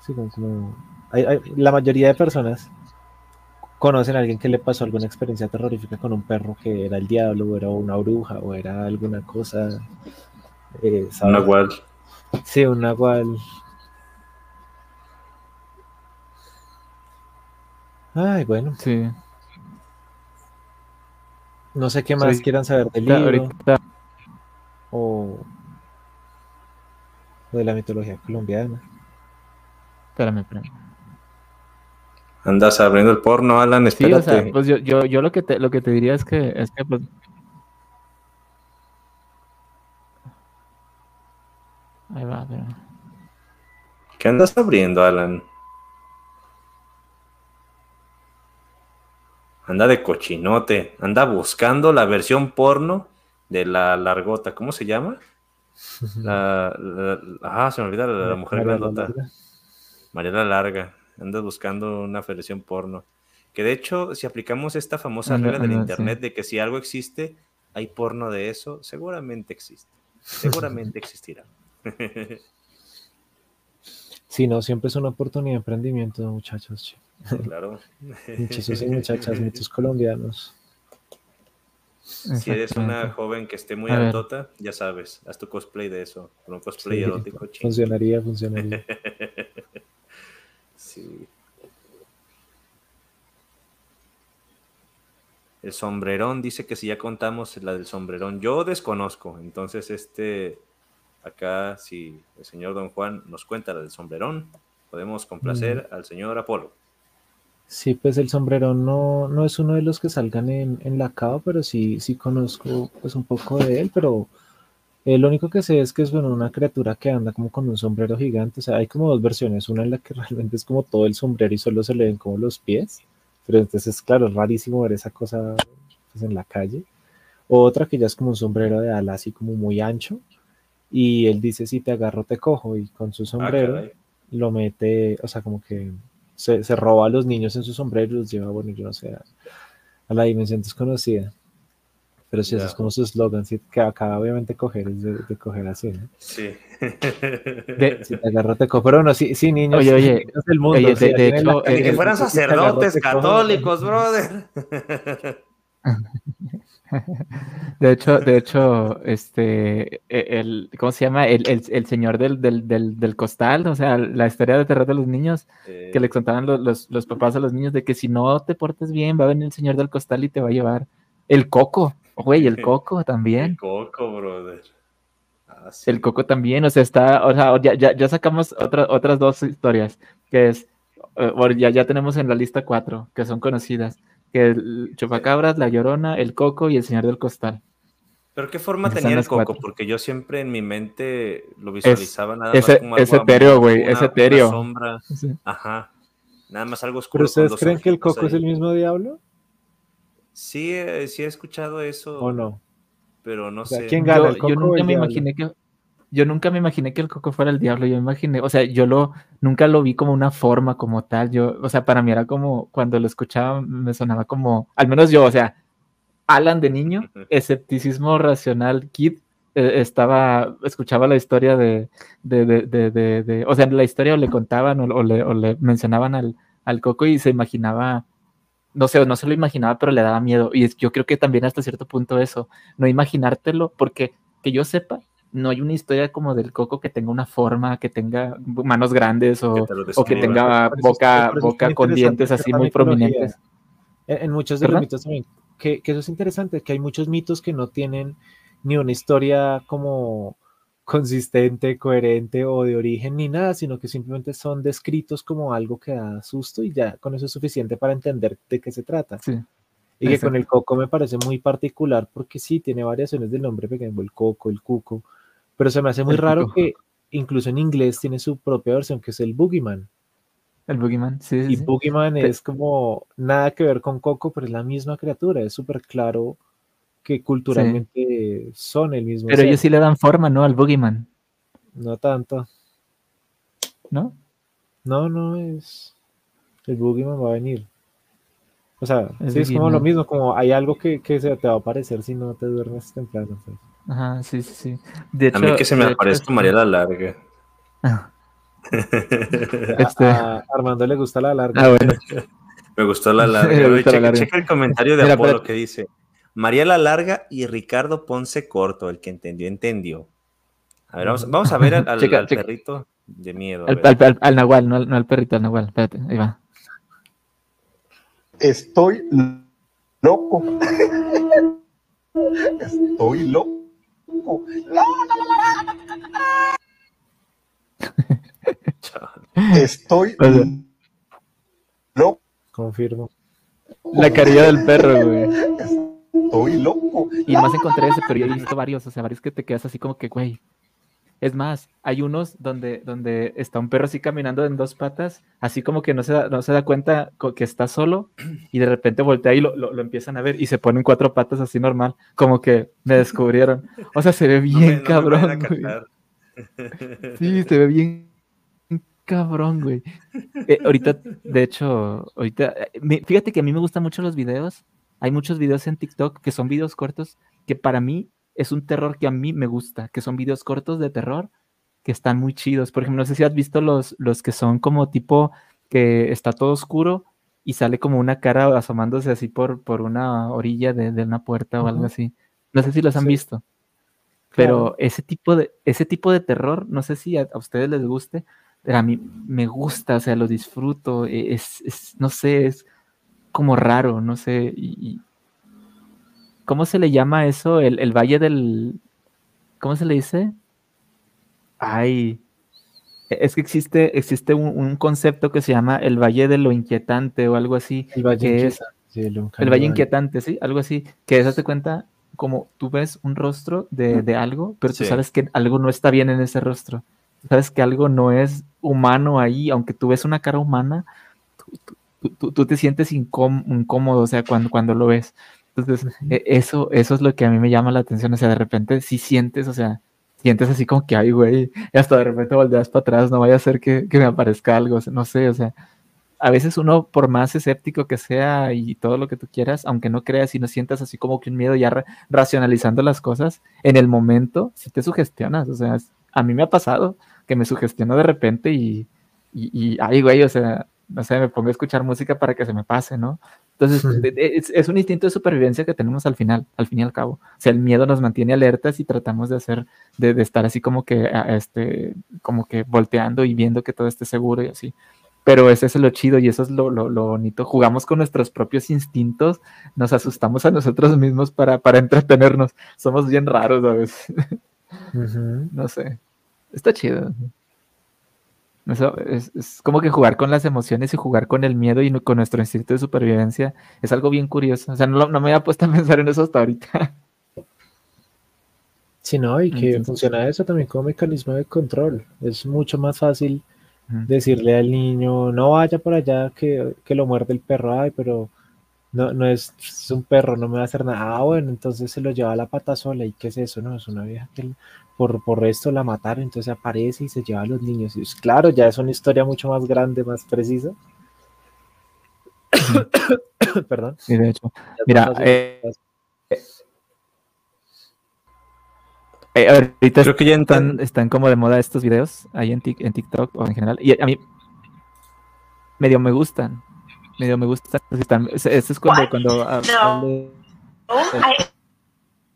sí, como, como- hay- hay- la mayoría de personas conocen a alguien que le pasó alguna experiencia terrorífica con un perro que era el diablo, o era una bruja, o era alguna cosa, eh, un nahual. Sí, un nahual. Ay, bueno, Sí. no sé qué más Sí. quieran saber del libro ahorita- o o de la mitología colombiana. espérame, espérame. Andas abriendo el porno, Alan, Sí, o sea, espérate. pues yo, yo, yo lo que te, lo que te diría es que, es que pues, ahí va, pero ¿Qué andas abriendo, Alan? Anda de cochinote. Anda buscando la versión porno de la largota. ¿Cómo se llama? La, la- ah, se me olvida la, la mujer grandota. María la Larga. Andas buscando una versión porno. Que de hecho, si aplicamos esta famosa regla del internet sí. de que si algo existe, hay porno de eso, seguramente existe. Seguramente existirá. Sí, no, siempre es una oportunidad de emprendimiento, muchachos. claro. Muchachos y muchachas, muchos colombianos. Si eres una joven que esté muy A ver. altota, ya sabes, haz tu cosplay de eso. Un cosplay Sí, erótico, funcionaría, funcionaría. Sí. El sombrerón dice que si ya contamos la del sombrerón, yo desconozco. Entonces, este, acá, si el señor Don Juan nos cuenta la del sombrerón, podemos complacer al señor Apolo. Sí, pues el sombrero no, no es uno de los que salgan en, en la cava, pero sí, sí conozco pues un poco de él, pero eh, lo único que sé es que es bueno, una criatura que anda como con un sombrero gigante, o sea, hay como dos versiones, una en la que realmente es como todo el sombrero y solo se le ven como los pies, pero entonces claro, es rarísimo ver esa cosa pues, en la calle, o otra que ya es como un sombrero de ala así como muy ancho, y él dice, si te agarro te cojo, y con su Ah, sombrero lo mete, o sea, como que se, se roba a los niños en su sombrero y los lleva, bueno, yo no sé, a, a la dimensión desconocida. Pero sí, ese Ya. es como su slogan, sí, que acá obviamente coger es de, de coger así, ¿no? Sí. De- Si te agarro, te cojo. Pero bueno, sí, sí, niños, Oye, oye, niños del mundo. oye, de- la hecho, Ni eh, que fueran "Si agarro, sacerdotes te cojo". católicos, brother. De hecho, de hecho, este, e- el, ¿cómo se llama? El, el, el señor del, del, del, del costal, o sea, la historia de terror de los niños, Eh, que le contaban los, los, los papás a los niños de que si no te portes bien, va a venir el señor del costal y te va a llevar el coco, güey, el coco el también. coco, brother. Ah, sí. El coco también, o sea, está, o sea, ya, ya, ya sacamos otra- otras dos historias, que es, eh, ya, ya tenemos en la lista cuatro, que son conocidas, que el chupacabras, la llorona, el coco y el señor del costal. ¿Pero qué forma tenía el coco? cuatro. Porque yo siempre en mi mente lo visualizaba nada ese- más como es etéreo, güey, es etéreo. sombra. Sí. Ajá. Nada más algo oscuro. ¿Pero ustedes creen que el coco es el mismo diablo Sí, eh, sí he escuchado eso. o no? Pero no O sea, sé. ¿quién gana, yo, el coco yo o nunca el me diablo? imaginé que yo nunca me imaginé que el coco fuera el diablo, yo me imaginé, o sea, yo lo nunca lo vi como una forma como tal, yo, o sea, para mí era como cuando lo escuchaba me sonaba como, al menos yo, o sea, Alan de niño, escepticismo racional kid eh, estaba escuchaba la historia de, de, de, de, de- de- o sea, la historia o le contaban o, o le, o le mencionaban al, al coco y se imaginaba no sé, no se lo imaginaba, pero le daba miedo. Y es- yo creo que también hasta cierto punto eso, no imaginártelo, porque que yo sepa, no hay una historia como del coco que tenga una forma, que tenga manos grandes o Que o que tenga boca, boca con dientes así muy prominentes. En, en muchos de los mitos también, que, que eso es interesante, que hay muchos mitos que no tienen ni una historia como consistente, coherente o de origen ni nada, sino que simplemente son descritos como algo que da susto y ya con eso es suficiente para entender de qué se trata. Sí. Y que con el coco me parece muy particular porque sí, tiene variaciones del nombre pequeño, el coco, el cuco, pero se me hace muy El raro cuco. que incluso en inglés tiene su propia versión que es el boogeyman. El Boogeyman, sí, sí, Y sí. Boogeyman Pe- es como nada que ver con Coco, pero es la misma criatura. Es súper claro que culturalmente son el mismo Pero ser. ellos sí le dan forma, ¿no? Al Boogeyman, No tanto. ¿no? No, no es. El Boogeyman va a venir. O sea, Es sí, es como lo mismo, como hay algo que, que se te va a aparecer si no te duermes temprano. pues. Ajá, sí, sí, sí. De A mí que se me aparezca este- María la Larga. Este- A, a Armando le gusta la larga. Ah, bueno. Me gustó la larga. gusta Oye, la checa, larga. checa el comentario de Mira, Apolo que dice: María la Larga y Ricardo Ponce Corto. El que entendió, entendió. A ver, vamos, vamos a ver al, al- Checa, al checa. perrito de miedo. Al, al- al- al Nahual, no al, no al perrito, al Nahual. Espérate, ahí va. Estoy loco. Estoy loco. Estoy loco. Confirmo. La carilla del perro, güey. Estoy loco. Y más encontré ese, pero yo he visto varios, o sea, varios que te quedas así como que, güey. Es más, hay unos donde, donde está un perro así caminando en dos patas, así como que no se da, no se da cuenta que está solo y de repente voltea y lo, lo, lo empiezan a ver y se ponen cuatro patas así normal, como que me descubrieron. O sea, se ve No bien no me cabrón, captar. Sí, se ve bien cabrón, güey. Eh, ahorita, de hecho, ahorita, eh, me- fíjate que a mí me gustan mucho los videos. Hay muchos videos en TikTok que son videos cortos que para mí es un terror que a mí me gusta, que son videos cortos de terror que están muy chidos. Por ejemplo, no sé si has visto los, los que son como tipo que está todo oscuro y sale como una cara asomándose así por, por una orilla de, de una puerta o algo así. No sé si los han Sí. visto. Pero ese tipo de, ese tipo de terror, no sé si a, a ustedes les guste, pero a mí me gusta, o sea, lo disfruto, e- es, es- no sé, es como raro, no sé, y, y- ¿cómo se le llama eso? El, el valle del, ¿cómo se le dice? Ay, e- es que existe, existe un, un concepto que se llama el valle de lo inquietante o algo así, El Valle que es Inquietante, sí, el valle inquietante, sí, algo así, que eso te cuenta como tú ves un rostro de, de algo, pero tú sabes que algo no está bien en ese rostro. Tú sabes que algo no es humano ahí, aunque tú ves una cara humana, tú, tú- tú- tú te sientes incóm- incómodo, o sea, cuando, cuando lo ves. Entonces, e- eso, eso es lo que a mí me llama la atención, o sea, de repente si sientes, o sea, sientes así como que, ay, güey, y hasta de repente volteas para atrás, no vaya a ser que, que me aparezca algo, o sea, no sé, o sea, a veces uno, por más escéptico que sea y todo lo que tú quieras, aunque no creas y no sientas así como que un miedo ya ra- racionalizando las cosas, en el momento sí te sugestionas. O sea, a mí me ha pasado que me sugestiono de repente y, y, y, ay, güey, o sea, no sé, me pongo a escuchar música para que se me pase, ¿no? Entonces, es, es un instinto de supervivencia que tenemos al final, al fin y al cabo. O sea, el miedo nos mantiene alertas y tratamos de hacer, de, de estar así como que, este, como que volteando y viendo que todo esté seguro y así. Pero ese es lo chido y eso es lo, lo, lo bonito. Jugamos con nuestros propios instintos, nos asustamos a nosotros mismos para, para entretenernos. Somos bien raros a veces. No sé. Está chido. Eso es, es como que jugar con las emociones y jugar con el miedo y con nuestro instinto de supervivencia es algo bien curioso. O sea, no, no me había puesto a pensar en eso hasta ahorita. Sí, no, y que Entonces- funciona eso también como mecanismo de control. Es mucho más fácil decirle al niño, no vaya por allá que, que lo muerde el perro, ay, pero no, no es, es un perro, no me va a hacer nada. Ah, bueno, entonces se lo lleva a la pata sola. ¿Y qué es eso? No, es una vieja que por, por esto la mataron, entonces aparece y se lleva a los niños. Y es, claro, ya es una historia mucho más grande, más precisa. Perdón. Sí, de hecho. Mira, eh, Eh, ahorita Creo que ya están, como de moda estos videos ahí en, Tik- en TikTok o en general. Y a mí medio me gustan. Medio me ese- ese es cuando, What? cuando ah, No. Oh, I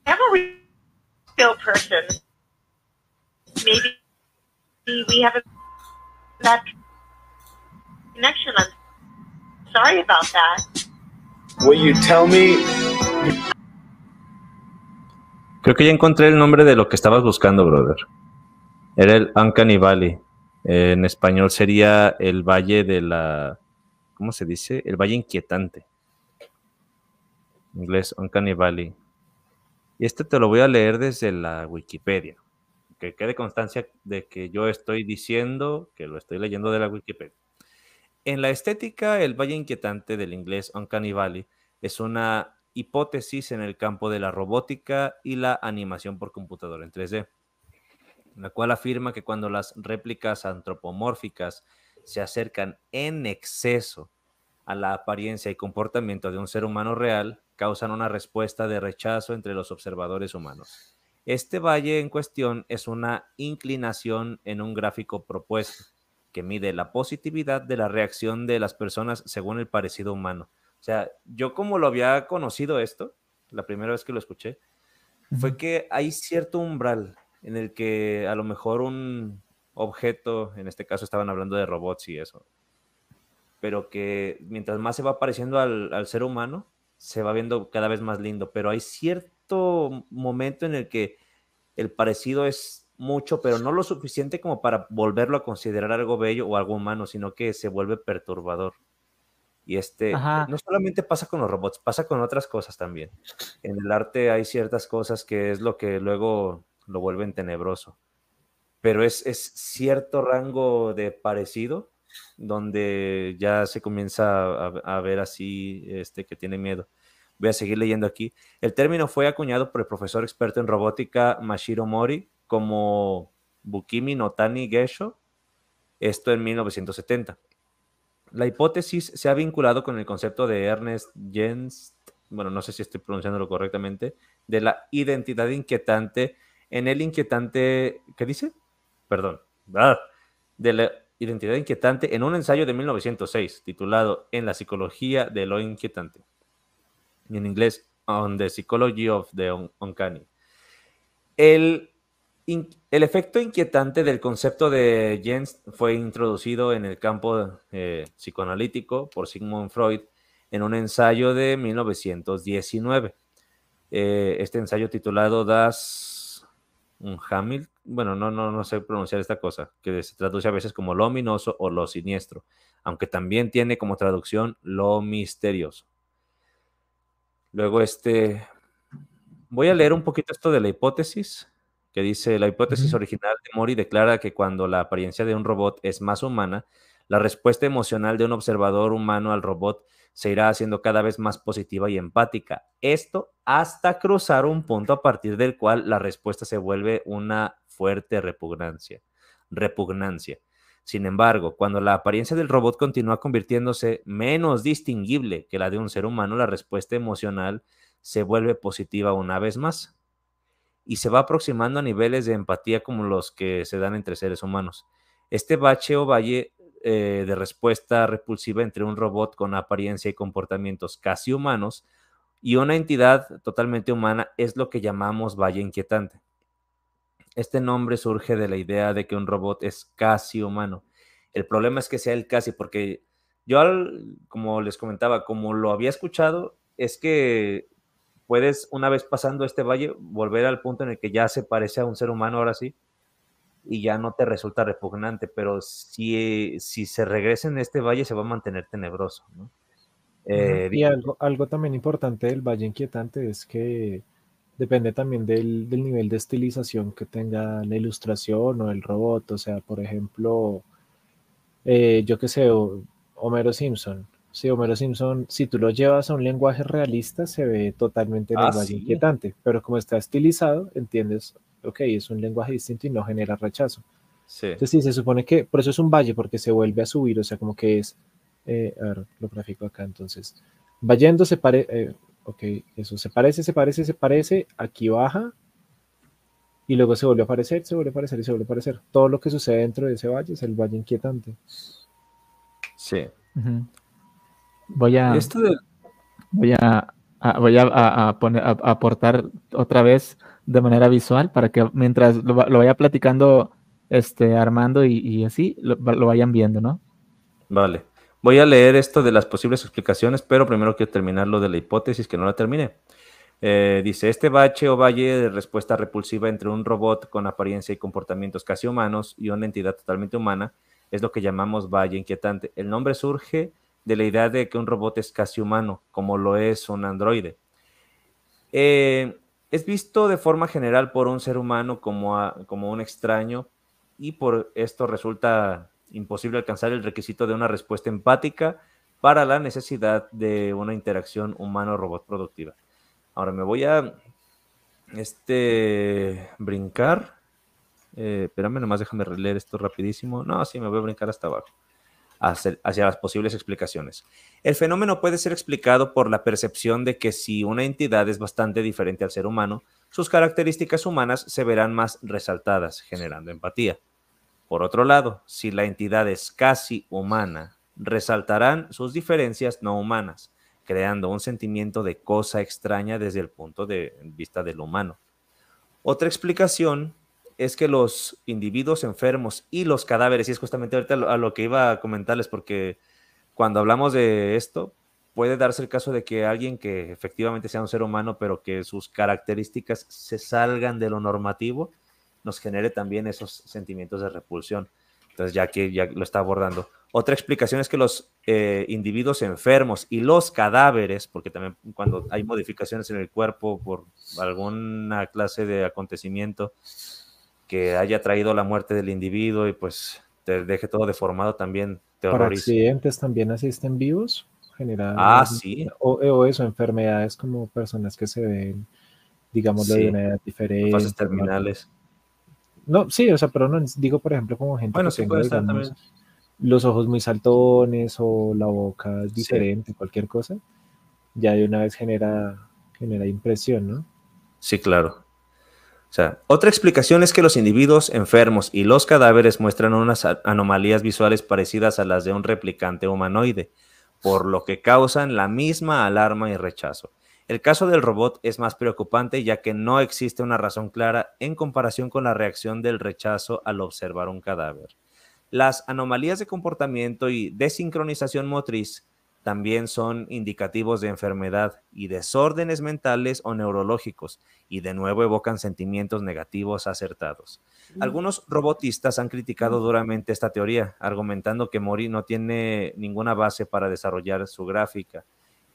am a real person. maybe we have a bad connection. I'm sorry about that. Will you tell me Creo que ya encontré el nombre de lo que estabas buscando, brother. Era el Uncanny Valley. Eh, en español sería el Valle de la... ¿Cómo se dice? El Valle Inquietante. En inglés, Uncanny Valley. Y este te lo voy a leer desde la Wikipedia. Que quede constancia de que yo estoy diciendo que lo estoy leyendo de la Wikipedia. En la estética, el Valle Inquietante del inglés Uncanny Valley es una hipótesis en el campo de la robótica y la animación por computadora en 3D, la cual afirma que cuando las réplicas antropomórficas se acercan en exceso a la apariencia y comportamiento de un ser humano real, causan una respuesta de rechazo entre los observadores humanos. Este valle en cuestión es una inclinación en un gráfico propuesto que mide la positividad de la reacción de las personas según el parecido humano. O sea, yo como lo había conocido esto, la primera vez que lo escuché, fue que hay cierto umbral en el que a lo mejor un objeto, en este caso estaban hablando de robots y eso, pero que mientras más se va pareciendo al, al ser humano, se va viendo cada vez más lindo, pero hay cierto momento en el que el parecido es mucho, pero no lo suficiente como para volverlo a considerar algo bello o algo humano, sino que se vuelve perturbador. Y este, Ajá. no solamente pasa con los robots, pasa con otras cosas también. En el arte hay ciertas cosas que es lo que luego lo vuelven tenebroso. Pero es, es cierto rango de parecido donde ya se comienza a, ver así este, que tiene miedo. Voy a seguir leyendo aquí. El término fue acuñado por el profesor experto en robótica Mashiro Mori como Bukimi no Tani Gesho, esto en 1970. La hipótesis se ha vinculado con el concepto de Ernest Jens, bueno, no sé si estoy pronunciándolo correctamente, de la identidad inquietante en el inquietante, ¿qué dice? Perdón, de la identidad inquietante en un ensayo de 1906 titulado En la psicología de lo inquietante. En inglés, On the Psychology of the Un- Uncanny. El, el efecto inquietante del concepto de Jens fue introducido en el campo eh, psicoanalítico por Sigmund Freud en un ensayo de 1919. Eh, este ensayo titulado Das Hamil, bueno, no, no, no sé pronunciar esta cosa, que se traduce a veces como lo ominoso o lo siniestro, aunque también tiene como traducción lo misterioso. Luego, este, voy a leer un poquito esto de la hipótesis, que dice, la hipótesis original de Mori declara que cuando la apariencia de un robot es más humana, la respuesta emocional de un observador humano al robot se irá haciendo cada vez más positiva y empática. Esto hasta cruzar un punto a partir del cual la respuesta se vuelve una fuerte repugnancia. Repugnancia. Sin embargo, cuando la apariencia del robot continúa convirtiéndose menos distinguible que la de un ser humano, la respuesta emocional se vuelve positiva una vez más y se va aproximando a niveles de empatía como los que se dan entre seres humanos. Este bache o valle eh, de respuesta repulsiva entre un robot con apariencia y comportamientos casi humanos y una entidad totalmente humana es lo que llamamos valle inquietante. Este nombre surge de la idea de que un robot es casi humano. El problema es que sea el casi, porque yo, al- como les comentaba, como lo había escuchado, es que puedes, una vez pasando este valle, volver al punto en el que ya se parece a un ser humano ahora sí, y ya no te resulta repugnante, pero si, si se regresa en este valle se va a mantener tenebroso. ¿no? Eh, Y algo, algo también importante del Valle Inquietante es que depende también del, del nivel de estilización que tenga la ilustración o el robot. O sea, por ejemplo, eh, yo qué sé, Homero Simpson. Sí, Homero Simpson, si tú lo llevas a un lenguaje realista, se ve totalmente en Ah, sí. Inquietante, pero como está estilizado, entiendes, ok, es un lenguaje distinto y no genera rechazo. sí. Entonces sí, se supone que por eso es un valle, porque se vuelve a subir, o sea, como que es, eh, a ver, lo grafico acá, entonces, va yendo, se parece, ok, eso se parece, se parece, se parece, aquí baja, y luego se vuelve a aparecer, se vuelve a aparecer y se vuelve a aparecer. Todo lo que sucede dentro de ese valle es el valle inquietante. sí. Voy a, Esto de, voy a voy a, a- a poner, a, a aportar otra vez de manera visual para que mientras lo, va- lo vaya platicando este, Armando y, y así, lo, lo vayan viendo, ¿no? Vale. Voy a leer esto de las posibles explicaciones, pero primero quiero terminar lo de la hipótesis que no la terminé. Eh, dice, este bache o valle de respuesta repulsiva entre un robot con apariencia y comportamientos casi humanos y una entidad totalmente humana es lo que llamamos valle inquietante. El nombre surge de la idea de que un robot es casi humano, como lo es un androide. Eh, es visto de forma general por un ser humano como, a- como un extraño y por esto resulta imposible alcanzar el requisito de una respuesta empática para la necesidad de una interacción humano-robot productiva. Ahora me voy a este brincar. Eh, espérame, nomás déjame leer esto rapidísimo. No, sí, me voy a brincar hasta abajo. Hacia, hacia las posibles explicaciones. El fenómeno puede ser explicado por la percepción de que si una entidad es bastante diferente al ser humano, sus características humanas se verán más resaltadas, generando empatía. Por otro lado, si la entidad es casi humana, resaltarán sus diferencias no humanas, creando un sentimiento de cosa extraña desde el punto de vista del humano. Otra explicación es que los individuos enfermos y los cadáveres, y es justamente ahorita a lo que iba a comentarles, porque cuando hablamos de esto, puede darse el caso de que alguien que efectivamente sea un ser humano, pero que sus características se salgan de lo normativo, nos genere también esos sentimientos de repulsión. Entonces, ya que ya lo está abordando. Otra explicación es que los eh, individuos enfermos y los cadáveres, porque también cuando hay modificaciones en el cuerpo por alguna clase de acontecimiento que haya traído la muerte del individuo y pues te deje todo deformado, también te Para accidentes también asisten vivos, general. Ah, sí. O, o eso, enfermedades como personas que se ven, digámoslo, Sí, de una edad diferente. Fases terminales. No, sí, o sea, pero no, digo, por ejemplo, como gente Bueno, que sí tenga, puede estar digamos, también. los ojos muy saltones o la boca diferente, cualquier cosa, ya de una vez genera, genera impresión, ¿no? Sí, claro. O sea, otra explicación es que los individuos enfermos y los cadáveres muestran unas anomalías visuales parecidas a las de un replicante humanoide, por lo que causan la misma alarma y rechazo. El caso del robot es más preocupante ya que no existe una razón clara en comparación con la reacción del rechazo al observar un cadáver. Las anomalías de comportamiento y desincronización motriz también son indicativos de enfermedad y desórdenes mentales o neurológicos, y de nuevo evocan sentimientos negativos acertados. Algunos robotistas han criticado duramente esta teoría, argumentando que Mori no tiene ninguna base para desarrollar su gráfica,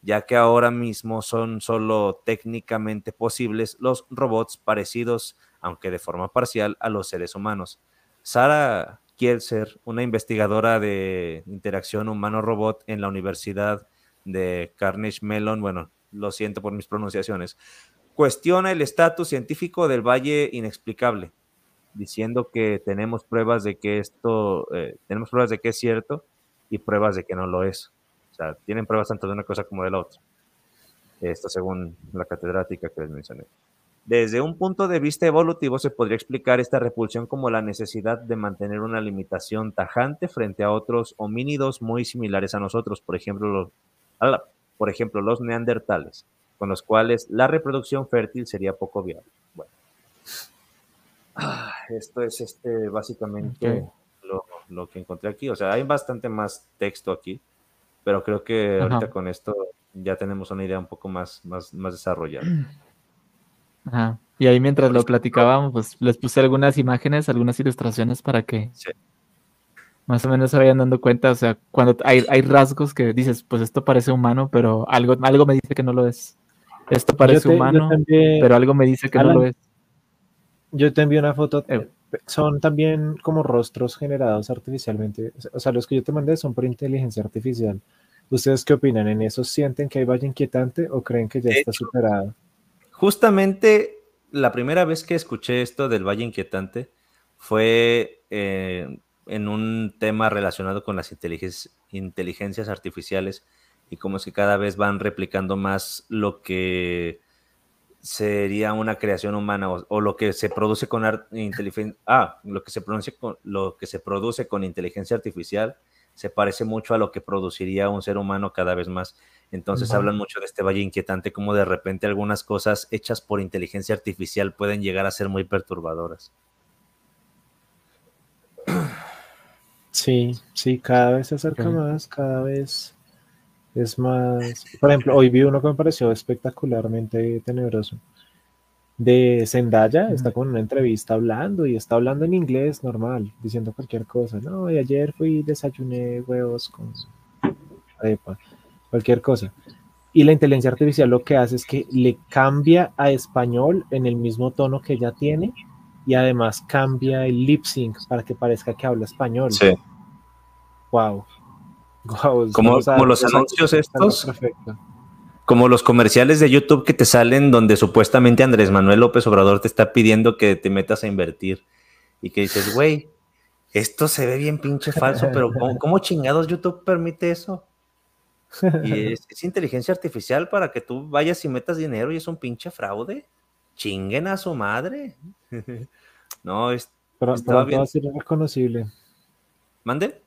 ya que ahora mismo son solo técnicamente posibles los robots parecidos, aunque de forma parcial, a los seres humanos. Sara Kielser, una investigadora de interacción humano-robot en la Universidad de Carnegie Mellon, bueno, lo siento por mis pronunciaciones, cuestiona el estatus científico del valle inexplicable, diciendo que tenemos pruebas de que esto, eh, tenemos pruebas de que es cierto y pruebas de que no lo es. O sea, tienen pruebas tanto de una cosa como de la otra. Esto según la catedrática que les mencioné. Desde un punto de vista evolutivo se podría explicar esta repulsión como la necesidad de mantener una limitación tajante frente a otros homínidos muy similares a nosotros, por ejemplo, los, la- por ejemplo, los neandertales, con los cuales la reproducción fértil sería poco viable. Bueno, Ah, esto es este básicamente lo, lo que encontré aquí. O sea, hay bastante más texto aquí, pero creo que Ajá. ahorita con esto ya tenemos una idea un poco más, más, más desarrollada. Ajá. Y ahí mientras lo platicábamos, pues les puse algunas imágenes, algunas ilustraciones para que Sí. más o menos se vayan dando cuenta. O sea, cuando hay, hay rasgos que dices, pues esto parece humano, pero algo, algo me dice que no lo es. Esto parece te- humano, también- pero algo me dice que no lo es. Yo te envío una foto. Eh. Son también como rostros generados artificialmente. O sea- los que yo te mandé son por inteligencia artificial. ¿Ustedes qué opinan? ¿En eso sienten que hay valle inquietante o creen que ya De está hecho, superado? Justamente la primera vez que escuché esto del Valle Inquietante fue eh, en un tema relacionado con las inteligen- inteligencias artificiales y cómo es que cada vez van replicando más lo que sería una creación humana o, o lo que se produce con ar- inteligen- ah, lo que se produce con lo que se produce con inteligencia artificial se parece mucho a lo que produciría un ser humano cada vez más. Entonces hablan mucho de este valle inquietante, como de repente algunas cosas hechas por inteligencia artificial pueden llegar a ser muy perturbadoras. Sí, sí, cada vez se acerca más, cada vez es más. Por ejemplo, hoy vi uno que me pareció espectacularmente tenebroso. De Zendaya, está con una entrevista hablando y está hablando en inglés normal, diciendo cualquier cosa. No, y ayer fui, desayuné huevos con arepa, cualquier cosa. Y la inteligencia artificial lo que hace es que le cambia a español en el mismo tono que ella tiene y además cambia el lip sync para que parezca que habla español. Wow. Wow. Como- como los anuncios estos. Perfecto. Como los comerciales de YouTube que te salen donde supuestamente Andrés Manuel López Obrador te está pidiendo que te metas a invertir y que dices, güey, esto se ve bien pinche falso, pero ¿cómo, cómo chingados YouTube permite eso? Y es, es inteligencia artificial para que tú vayas y metas dinero y es un pinche fraude. Chinguen a su madre. no, es, Pero pronto bien. va a ser irreconocible. mande.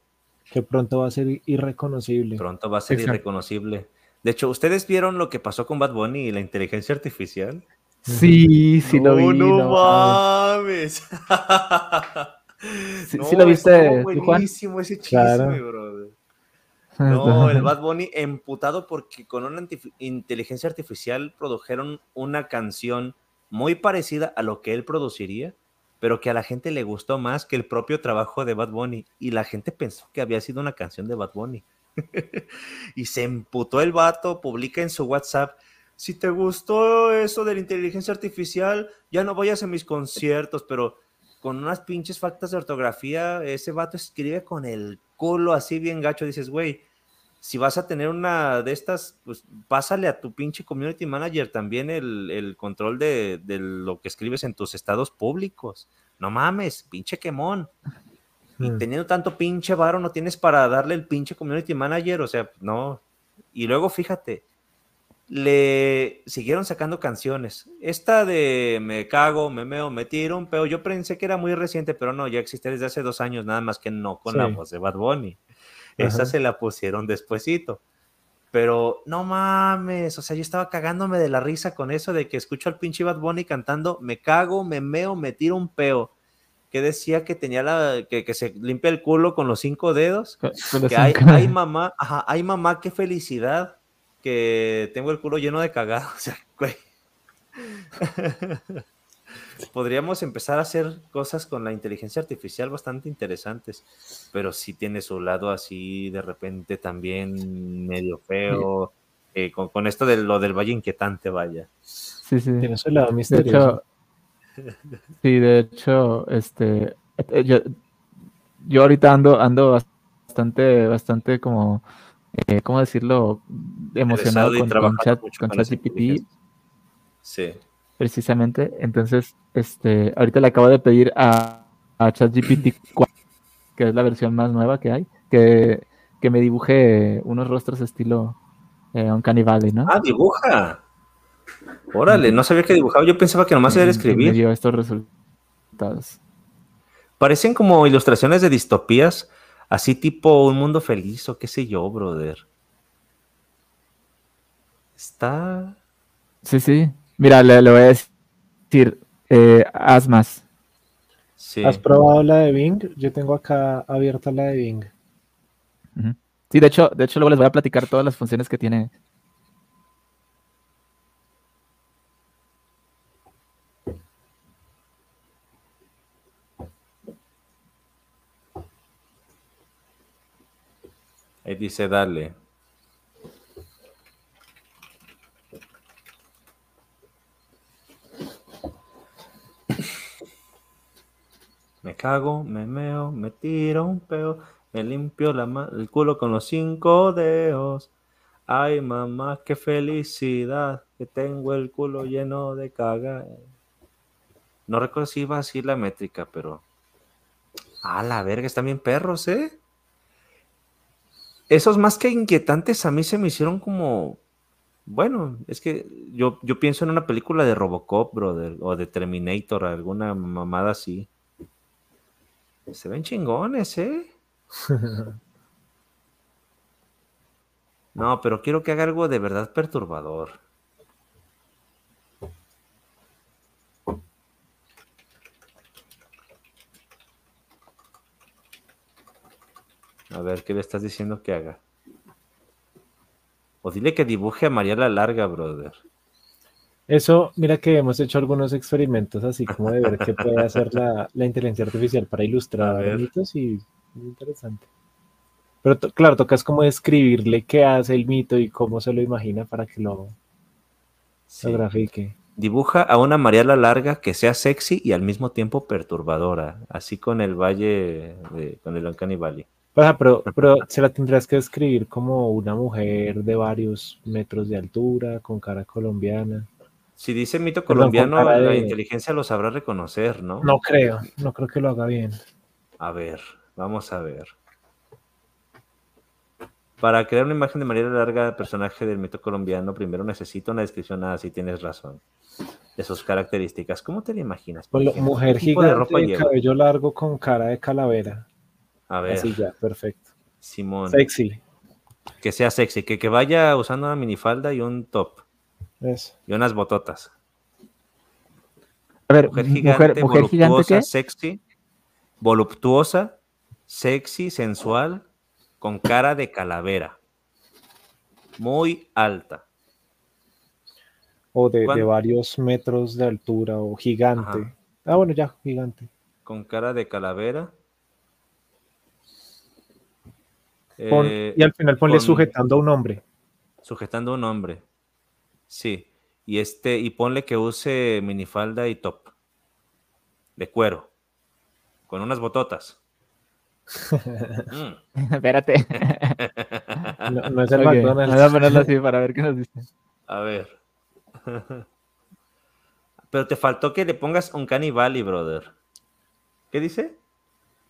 Que pronto va a ser irreconocible. Pronto va a ser Exacto. irreconocible. De hecho, ¿ustedes vieron lo que pasó con Bad Bunny y la inteligencia artificial? Sí, sí lo vi. no mames. mames. Sí- sí lo viste, buenísimo ese chisme, Claro. brother. No, el Bad Bunny emputado porque con una inteligencia artificial produjeron una canción muy parecida a lo que él produciría, pero que a la gente le gustó más que el propio trabajo de Bad Bunny. Y la gente pensó que había sido una canción de Bad Bunny. y se emputó el vato, publica en su WhatsApp. Si te gustó eso de la inteligencia artificial, ya no vayas a mis conciertos, pero con unas pinches faltas de ortografía, ese vato escribe con el culo así bien gacho. Dices, güey, si vas a tener una de estas, pues pásale a tu pinche community manager también el, el control de, de lo que escribes en tus estados públicos. No mames, pinche quemón. Y Mm. teniendo tanto pinche varo, no tienes para darle el pinche community manager, o sea, no. Y luego fíjate, le siguieron sacando canciones. Esta de Me cago, me meo, me tiro un peo. Yo pensé que era muy reciente, pero no, ya existe desde hace dos años, nada más que no con la voz de Bad Bunny. Esa se la pusieron despuesito. Pero no mames, o sea, yo estaba cagándome de la risa con eso de que escucho al pinche Bad Bunny cantando Me cago, me meo, me tiro un peo. Que decía que tenía la. que, que se limpia el culo con los cinco dedos. Con- con los Que hay, mamá, ajá, hay mamá, qué felicidad que tengo el culo lleno de cagado. O sea, güey. Podríamos empezar a hacer cosas con la inteligencia artificial bastante interesantes, pero sí tiene su lado así de repente también medio feo, eh, con, con esto de lo del valle inquietante, vaya. Sí, sí. Tiene su lado De misterioso. hecho, sí, de hecho, este, eh, yo, yo ahorita ando, ando bastante, bastante como, eh, ¿cómo decirlo? Emocionado con, chat, con con ChatGPT. Sí. Precisamente. Entonces, este, ahorita le acabo de pedir a, a ChatGPT 4, que es la versión más nueva que hay, que, que me dibuje unos rostros estilo eh, Uncanny Valley, ¿no? Ah, dibuja. Órale, no sabía que dibujaba. Yo pensaba que nomás era me escribir. dio estos resultados. Parecen como ilustraciones de distopías, así tipo un mundo feliz o qué sé yo, brother. Está. Sí, sí. Mira, le, le voy a decir, eh, haz más. Sí. ¿Has probado la de Bing? Yo tengo acá abierta la de Bing. Sí, de hecho, de hecho luego les voy a platicar todas las funciones que tiene. Ahí dice, dale. Me cago, me meo, me tiro un peo, me limpio el culo con los cinco dedos. Ay, mamá, qué felicidad, que tengo el culo lleno de caga. No recuerdo si iba así la métrica, pero... A la verga, están bien perros, ¿eh? Esos más que inquietantes a mí se me hicieron como... Bueno, es que yo, yo pienso en una película de Robocop, brother, o de Terminator, alguna mamada así. Se ven chingones, ¿eh? No, pero quiero que haga algo de verdad perturbador. A ver, ¿qué le estás diciendo que haga? O dile que dibuje a María la Larga, brother. Eso, mira que hemos hecho algunos experimentos así como de ver qué puede hacer la, la inteligencia artificial para ilustrar mitos y muy interesante. Pero claro, tocas como describirle qué hace el mito y cómo se lo imagina para que lo, Sí. lo grafique. Dibuja a una María la Larga que sea sexy y al mismo tiempo perturbadora, así con el valle, de- con el Uncanny Valley. O sea, pero, pero se la tendrás que describir como una mujer de varios metros de altura, con cara colombiana. Si dice mito colombiano, la de- inteligencia lo sabrá reconocer, ¿no? No creo, no creo que lo haga bien. A ver, vamos a ver. Para crear una imagen de la Larga, personaje del mito colombiano, primero necesito una descripción, ah, sí tienes razón, de sus características. ¿Cómo te la imaginas? por ejemplo? mujer ¿Qué tipo de gigante, ropa de cabello largo con cara de calavera. A ver, Así ya, perfecto. Simón, Sexy. que sea sexy, que, que vaya usando una minifalda y un top Eso. y unas bototas. A ver, Mujer mujer, gigante, mujer voluptuosa, sexy, voluptuosa, sexy, sensual, con cara de calavera. Muy alta. O de, de ¿Cuán- varios metros de altura o gigante. Ajá. Ah, bueno, ya, gigante. Con cara de calavera. Pon- Eh, y al final ponle con- sujetando a un hombre. Sujetando a un hombre. Sí. Y este, y ponle que use minifalda y top. De cuero. Con unas bototas. Mm. Espérate. No, no es el Ok, McDonald's. Voy a ponerlo así para ver qué nos dice. A ver. Pero te faltó que le pongas un canibali, brother. ¿Qué dice?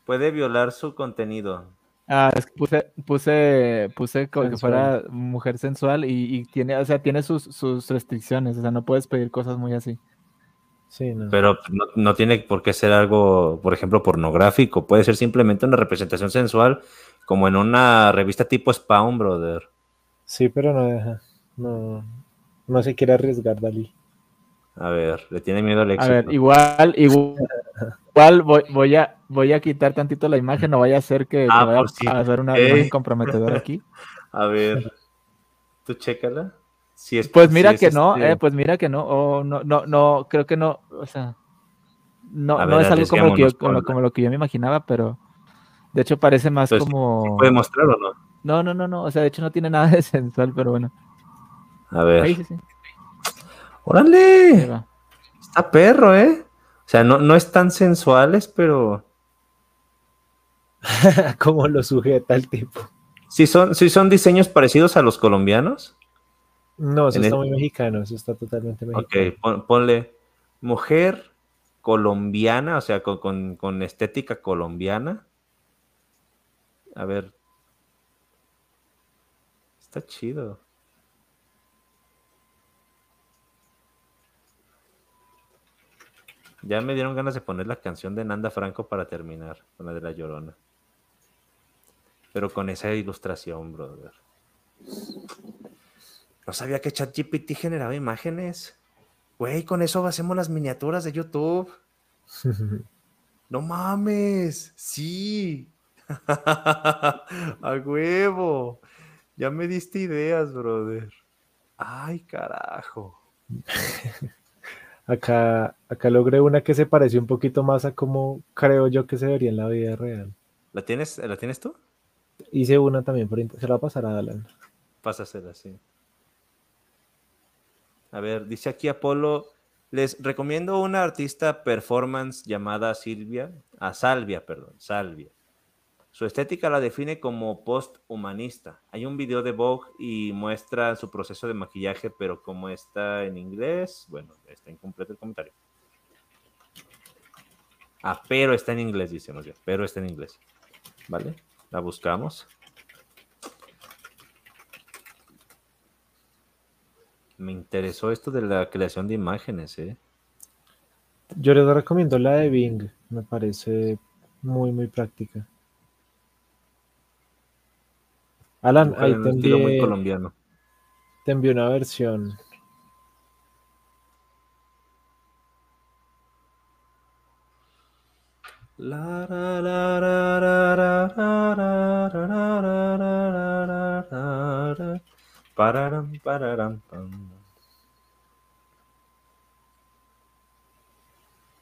Puede violar su contenido. Ah, es que puse, puse, puse como que fuera mujer sensual y, y tiene, o sea, tiene sus, sus restricciones, o sea, no puedes pedir cosas muy así. Sí, no. Pero no, no tiene por qué ser algo, por ejemplo, pornográfico. Puede ser simplemente una representación sensual, como en una revista tipo Spawn, brother. Sí, pero no deja. No, no se quiere arriesgar, Dalí. A ver, le tiene miedo al A éxito. ver, igual, igual, igual voy, voy a, voy a quitar tantito la imagen, no vaya a ser que, Ah, vaya si- a hacer una imagen comprometedora aquí. A ver, tú chécala. Si es, Pues si mira es que no, este- eh, pues mira que no, o no, no, no, creo que no, o sea, no, no es algo como, lo que yo, como, lo- ponla. como lo que yo me imaginaba, pero de hecho parece más Entonces, como... ¿Puede mostrar o no? No, no, no, no, o sea, de hecho no tiene nada de sensual, pero bueno. A ver. Ahí sí, sí, ahí ¡Órale! Está perro, ¿eh? O sea, no, no es tan sensuales, pero ¿Cómo lo sujeta el tipo? sí son, sí son diseños parecidos a los colombianos. No, eso En está el- muy mexicano, eso está totalmente mexicano. Ok, pon- ponle mujer colombiana, o sea, con, con- con estética colombiana. A ver. Está chido. Ya me dieron ganas de poner la canción de Nanda Franco para terminar, con la de La Llorona. Pero con esa ilustración, brother. No sabía que ChatGPT generaba imágenes. Güey, con eso hacemos las miniaturas de YouTube. No mames. Sí. A huevo. Ya me diste ideas, brother. Ay, carajo. Acá, acá logré una que se parece un poquito más a como creo yo que se vería en la vida real. ¿La tienes, ¿la tienes tú? Hice una también, se la va a pasar a Alan. Pásasela, sí. A ver, dice aquí Apolo, les recomiendo una artista performance llamada Silvia, a Salvia, perdón, Salvia. Su estética la define como post-humanista. Hay un video de Vogue y muestra su proceso de maquillaje, pero como está en inglés, bueno, está incompleto el comentario. Ah, pero está en inglés, dice más pero está en inglés. ¿Vale? La buscamos. Me interesó esto de la creación de imágenes, ¿eh? Yo les recomiendo la de Bing, me parece muy, muy práctica. Alan, ahí te envié, muy colombiano. te envié una versión. Pararam, pararam.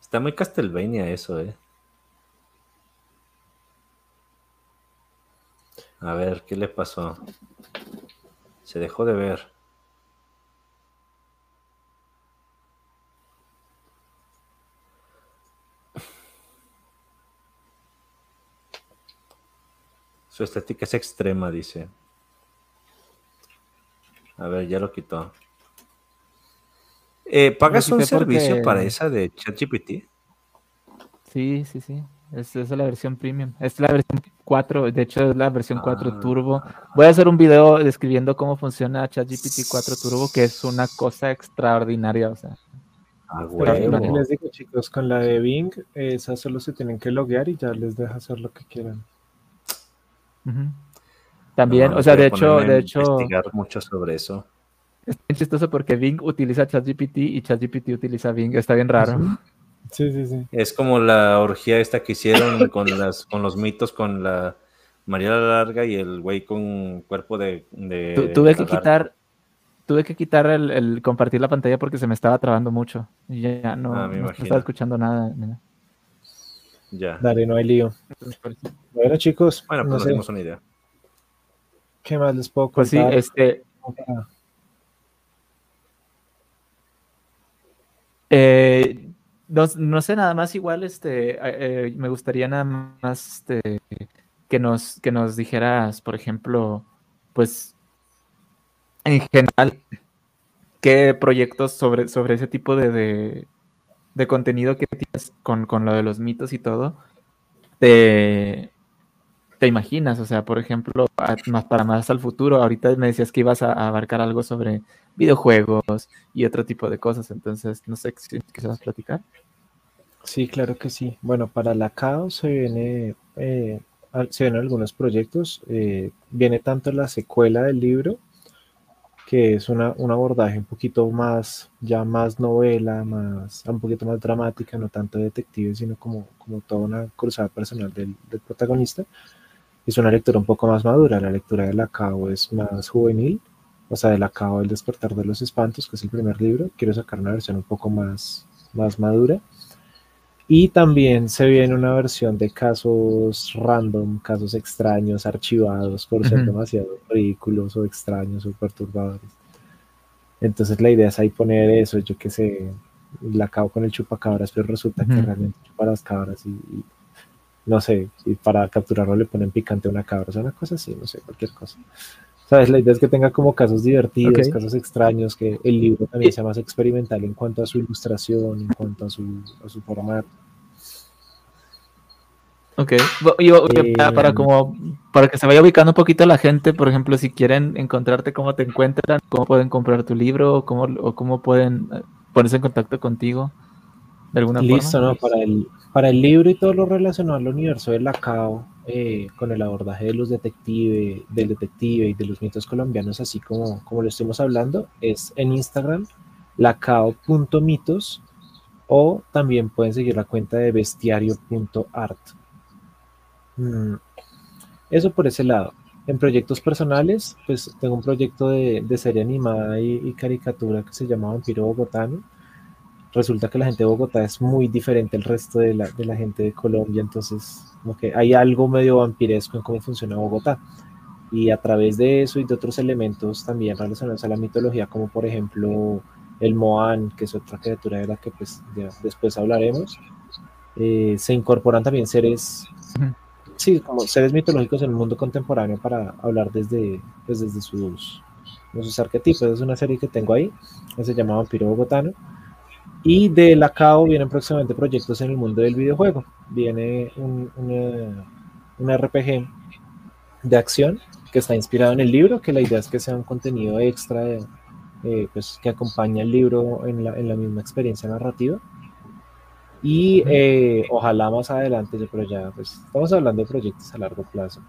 Está muy Castlevania eso, eh. A ver, ¿qué le pasó? Se dejó de ver. Su estética es extrema, dice. A ver, ya lo quitó. Eh, ¿Pagas un servicio para esa de ChatGPT? Sí, sí, sí. Es, esa es la versión premium. Es la versión 4, de hecho es la versión 4 Ah. Turbo. Voy a hacer un video describiendo cómo funciona ChatGPT 4 Turbo, que es una cosa extraordinaria. O sea, Ah, huevo. les digo, chicos, con la de Bing, esas solo se tienen que loguear y ya les deja hacer lo que quieran. ujú. También, No, o sea, de hecho, de hecho, investigar mucho sobre eso. es bien chistoso porque Bing utiliza ChatGPT y ChatGPT utiliza Bing. Está bien raro. Sí, sí, sí. Es como la orgía esta que hicieron con las con los mitos con la María la Larga y el güey con cuerpo de, de Tu- tuve que quitar, tuve que quitar el, el compartir la pantalla porque se me estaba trabando mucho. Y ya no, Ah, me no estaba escuchando nada. nada. Ya. Dale, no hay lío. Bueno, chicos, Bueno, pues no dimos una idea. ¿qué más les puedo Pues sí, contar? este, Eh, no, no sé, nada más igual, este, eh, me gustaría nada más este, que nos, que nos dijeras, por ejemplo, pues, en general, qué proyectos sobre, sobre ese tipo de, de, de contenido que tienes con, con lo de los mitos y todo, te, te imaginas, o sea, por ejemplo, más para más al futuro, ahorita me decías que ibas a, a abarcar algo sobre videojuegos y otro tipo de cosas, entonces no sé si quisieras platicar. Sí, claro que sí. Bueno, para la CAO se viene, eh, se vienen algunos proyectos. eh, viene tanto la secuela del libro, que es una, un abordaje un poquito más, ya más novela, más, un poquito más dramática, no tanto detective, sino como, como toda una cruzada personal del, del protagonista. Es una lectura un poco más madura. La lectura de la CAO es más juvenil, o sea, de la CAO El despertar de los espantos, que es el primer libro. Quiero sacar una versión un poco más, más madura. Y también se viene una versión de casos random, casos extraños, archivados por ser demasiado ridículos o extraños o perturbadores. Entonces la idea es ahí poner eso, yo que sé, la acabo con el chupacabras, pero resulta que realmente chupa las cabras y, y no sé, y para capturarlo le ponen picante a una cabra, o sea, una cosa así, no sé, cualquier cosa. ¿Sabes? La idea es que tenga como casos divertidos, casos extraños, que el libro también sea más experimental en cuanto a su ilustración, en cuanto a su, a su formato. Ok, y- y para, para Eh, como para que se vaya ubicando un poquito la gente, por ejemplo, si quieren encontrarte, cómo te encuentran, cómo pueden comprar tu libro, o cómo, o cómo pueden eh, ponerse en contacto contigo de alguna Listo, forma. ¿no? Para el, para el libro y todo lo relacionado al universo de la CAO, eh, con el abordaje de los detectives, del detective y de los mitos colombianos, así como, como lo estuvimos hablando, es en Instagram, lacao.mitos, o también pueden seguir la cuenta de bestiario.art. Mm, Eso por ese lado. En proyectos personales, pues tengo un proyecto de, de serie animada y, y caricatura que se llama Vampiro Bogotano resulta que la gente de Bogotá es muy diferente al resto de la, de la gente de Colombia, entonces como que hay algo medio vampiresco en cómo funciona Bogotá. Y a través de eso y de otros elementos también relacionados a la mitología, como por ejemplo el Moan, que es otra criatura de la que pues ya después hablaremos, eh, se incorporan también seres, sí, como seres mitológicos en el mundo contemporáneo para hablar desde, pues, desde sus, sus arquetipos. Es una serie que tengo ahí, que se llama Vampiro Bogotano. Y de la CAO vienen próximamente proyectos en el mundo del videojuego. Viene un, una- un RPG de acción que está inspirado en el libro, que la idea es que sea un contenido extra eh, pues, que acompaña el libro en la, en la misma experiencia narrativa. Y eh, ojalá más adelante, pero ya pues, estamos hablando de proyectos a largo plazo.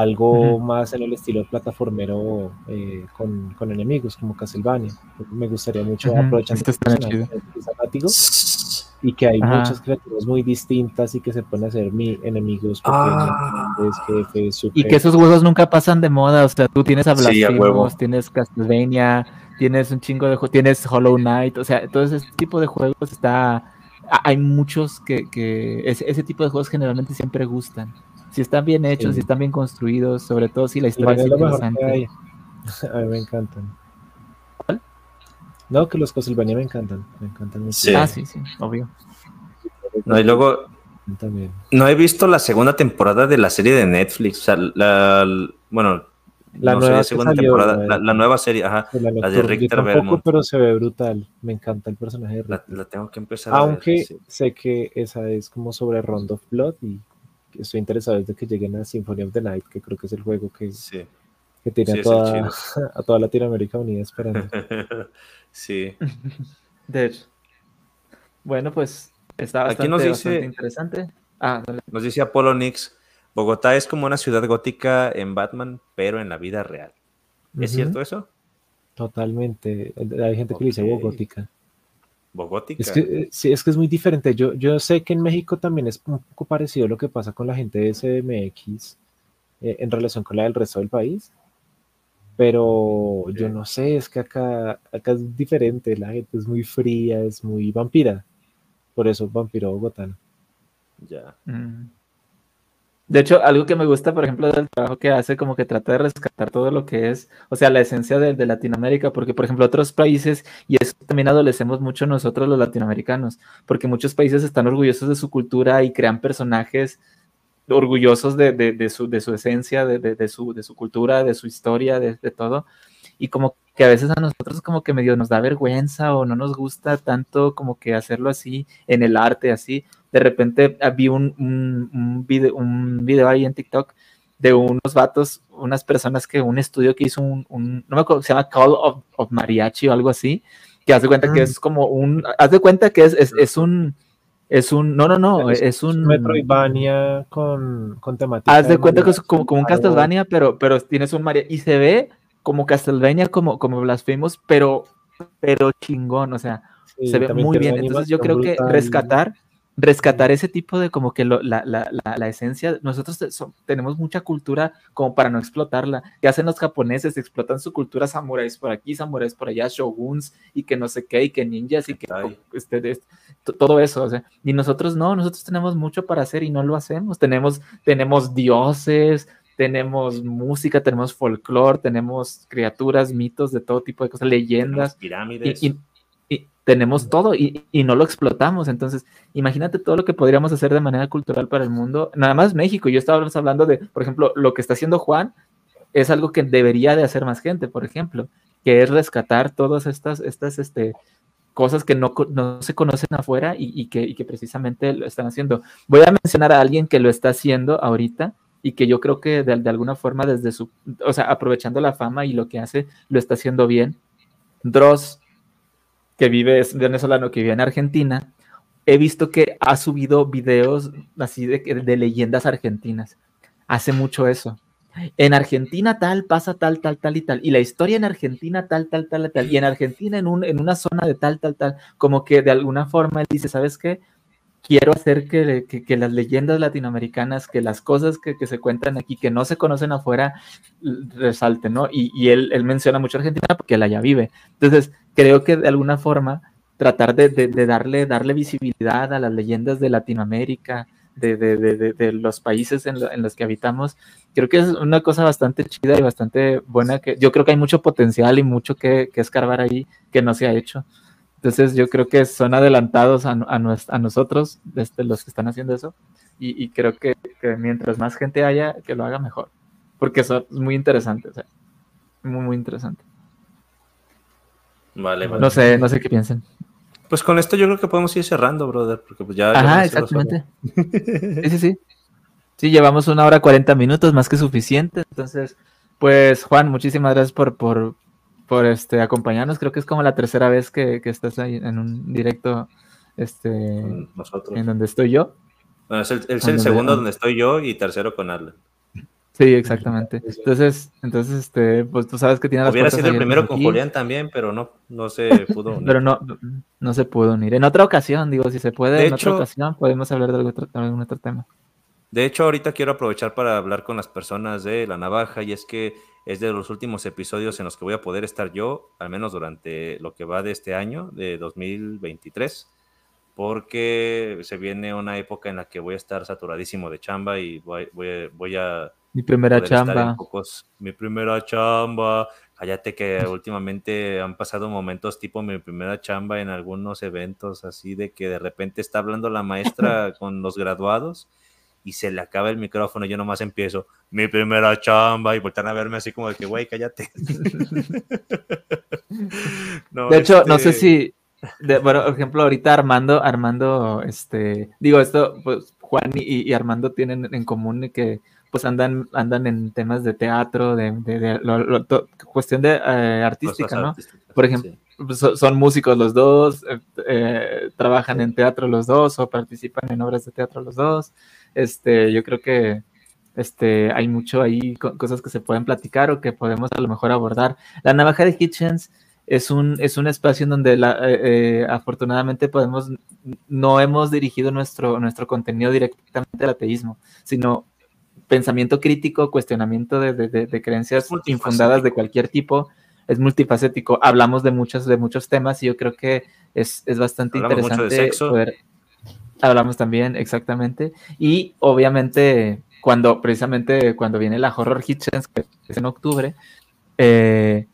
Algo más en el estilo plataformero eh, con, con enemigos, como Castlevania. Me gustaría mucho aprovechar este está chido. y que hay Ajá. muchas criaturas muy distintas y que se pueden hacer mi enemigos Ah. pequeños, grandes, jefes, Y que esos juegos nunca pasan de moda, o sea, tú tienes a Sí. Blasphemous, tienes Castlevania, tienes un chingo de juegos, tienes Hollow Knight, o sea, todo ese tipo de juegos está, hay muchos que, que ese, ese tipo de juegos generalmente siempre gustan. Si están bien hechos, Sí. si están bien construidos, sobre todo si la historia es interesante. A mí me encantan. No, que los Castlevania me encantan. Me encantan mucho. Sí. Ah, sí, sí, obvio. No, y luego, También. no he visto la segunda temporada de la serie de Netflix. O sea, la, bueno, La no nueva que segunda salió, temporada, la de- la, la nueva serie, ajá, De la la de Richter tampoco, Belmont. pero se ve brutal. Me encanta el personaje de La, Richter. la tengo que empezar a ver. Aunque sí. sé que esa es como sobre Round of Blood y estoy interesado desde que lleguen a Symphony of the Night, que creo que es el juego que, Sí, que tiene Sí, a, toda, a toda Latinoamérica unida esperando. sí. De hecho. Bueno, pues está Aquí bastante, nos dice- bastante interesante. Ah, dale. Nos dice Apolo Nix, Bogotá es como una ciudad gótica en Batman, pero en la vida real. ¿Es cierto eso? Totalmente. Hay gente que le dice Ok. Bogótica. Es que, eh, sí, es que es muy diferente. Yo, yo sé que en México también es un poco parecido lo que pasa con la gente de CDMX eh, en relación con la del resto del país. Pero yo no sé, es que acá, acá es diferente. La gente es muy fría, es muy vampira. Por eso, vampiro bogotano. Ya. Mm. De hecho, algo que me gusta, por ejemplo, del trabajo que hace, como que trata de rescatar todo lo que es, o sea, la esencia de, de Latinoamérica, porque, por ejemplo, otros países, y eso también adolecemos mucho nosotros los latinoamericanos, porque muchos países están orgullosos de su cultura y crean personajes orgullosos de, de- de su, su esencia, su, de su cultura, de su historia, de todo, y como que a veces a nosotros como que medio nos da vergüenza o no nos gusta tanto como que hacerlo así en el arte, así, de repente ah, vi un, un, un video, un video ahí en TikTok de unos vatos, unas personas que un estudio que hizo un, un- no me acuerdo, se llama Call of, of Mariachi o algo así, que haz de cuenta que Mm. es como un, haz de cuenta que es, es, es un, es un, no, no, no, es un, Metroidvania con, con temática. haz de cuenta que es mariachi, como, como un Castlevania, pero, pero tienes un María, y se ve como Castlevania, como, como Blasphemous, pero, pero chingón, o sea, sí, se ve muy bien. Entonces yo creo que brutal. rescatar, rescatar ese tipo de como que lo- la, la- la- la esencia, nosotros te- so- tenemos mucha cultura como para no explotarla. ¿Qué hacen los japoneses? Explotan su cultura samuráis por aquí, samuráis por allá, shoguns y que no sé qué, y que ninjas y que este, to- todo eso. o sea, y nosotros no, nosotros tenemos mucho para hacer y no lo hacemos. Tenemos, tenemos dioses. Tenemos música, tenemos folclore, tenemos criaturas, mitos de todo tipo de cosas, Tenemos leyendas pirámides. y, y- y tenemos todo y, y no lo explotamos. Entonces, imagínate todo lo que podríamos hacer de manera cultural para el mundo. Nada más México. Yo estaba hablando de, por ejemplo, lo que está haciendo Juan es algo que debería de hacer más gente, por ejemplo, que es rescatar todas estas, estas, este, cosas que no, no se conocen afuera y, y que, y que precisamente lo están haciendo. Voy a mencionar a alguien que lo está haciendo ahorita y que yo creo que de, de alguna forma desde su, o sea, aprovechando la fama y lo que hace, lo está haciendo bien. Dross, que vive, es venezolano, que vive en Argentina, he visto que ha subido videos así de, de leyendas argentinas. Hace mucho eso. En Argentina tal, pasa tal, tal, tal y tal. Y la historia en Argentina tal, tal, tal, tal. Y en Argentina en, un, en una zona de tal, tal, tal. Como que de alguna forma él dice, ¿sabes qué? Quiero hacer que, las leyendas latinoamericanas, que las cosas que, se cuentan aquí, que no se conocen afuera, resalten, ¿no? Y, él, menciona mucho Argentina porque él allá vive. Entonces, creo que de alguna forma tratar de, darle, visibilidad a las leyendas de Latinoamérica, de, de, los países en, lo, en, los que habitamos. Creo que es una cosa bastante chida y bastante buena. que Yo creo que hay mucho potencial y mucho que escarbar ahí que no se ha hecho. Entonces yo creo que son adelantados a, a, nos, a nosotros, desde los que están haciendo eso. Y, y creo que, que, mientras más gente haya, que lo haga mejor. Porque eso es muy interesante. O sea, muy, muy interesante. Vale, vale. No sé, no sé qué piensen. Pues con esto yo creo que podemos ir cerrando, brother, porque pues ya... Ajá, exactamente. sí, sí, sí. Sí, llevamos una hora cuarenta minutos, más que suficiente. Entonces, pues Juan, muchísimas gracias por, por, por este, acompañarnos. Creo que es como la tercera vez que, que estás ahí en un directo este, nosotros. en donde estoy yo. Bueno, es el, es el segundo donde estoy yo y tercero con Arlen. Sí, exactamente. Entonces, entonces, este, pues tú sabes que tiene las Hubiera sido el primero con Julián también, pero no, no se pudo. unir. Pero no, no se pudo unir. En otra ocasión, digo, si se puede, De en hecho- otra ocasión podemos hablar de algún otro tema. De hecho, ahorita quiero aprovechar para hablar con las personas de La Navaja y es que es de los últimos episodios en los que voy a poder estar yo, al menos durante lo que va de este año, de 2023, porque se viene una época en la que voy a estar saturadísimo de chamba y voy, voy- voy a Mi primera chamba. pocos- mi primera chamba. Cállate que últimamente han pasado momentos tipo mi primera chamba en algunos eventos así de que de repente está hablando la maestra con los graduados y se le acaba el micrófono yo nomás empiezo mi primera chamba y voltean a verme así como de que güey, cállate. No, De hecho, no sé este, si, de- bueno, por ejemplo, ahorita Armando, Armando, este, digo esto, pues Juan y, y Armando tienen en común que pues andan, andan en temas de teatro, de, de- de lo- lo- to- cuestión de eh, artística, ¿no? artísticas, Por ejemplo, sí. Pues, so- son músicos los dos, eh, eh, trabajan en teatro los dos o participan en obras de teatro los dos. Este, yo creo que este, hay mucho ahí, co- cosas que se pueden platicar o que podemos a lo mejor abordar. La navaja de Hitchens es un, es un espacio en donde la, eh, eh, afortunadamente podemos, no hemos dirigido nuestro, nuestro contenido directamente al ateísmo, sino pensamiento crítico, cuestionamiento de, de- de- de creencias infundadas de cualquier tipo. Es multifacético. Hablamos de muchos, de muchos temas y yo creo que es, es bastante Hablamos mucho de interesante sexo. poder. Hablamos también, exactamente. Y obviamente, cuando precisamente cuando viene la Horror Hitchens, que es en octubre, eh,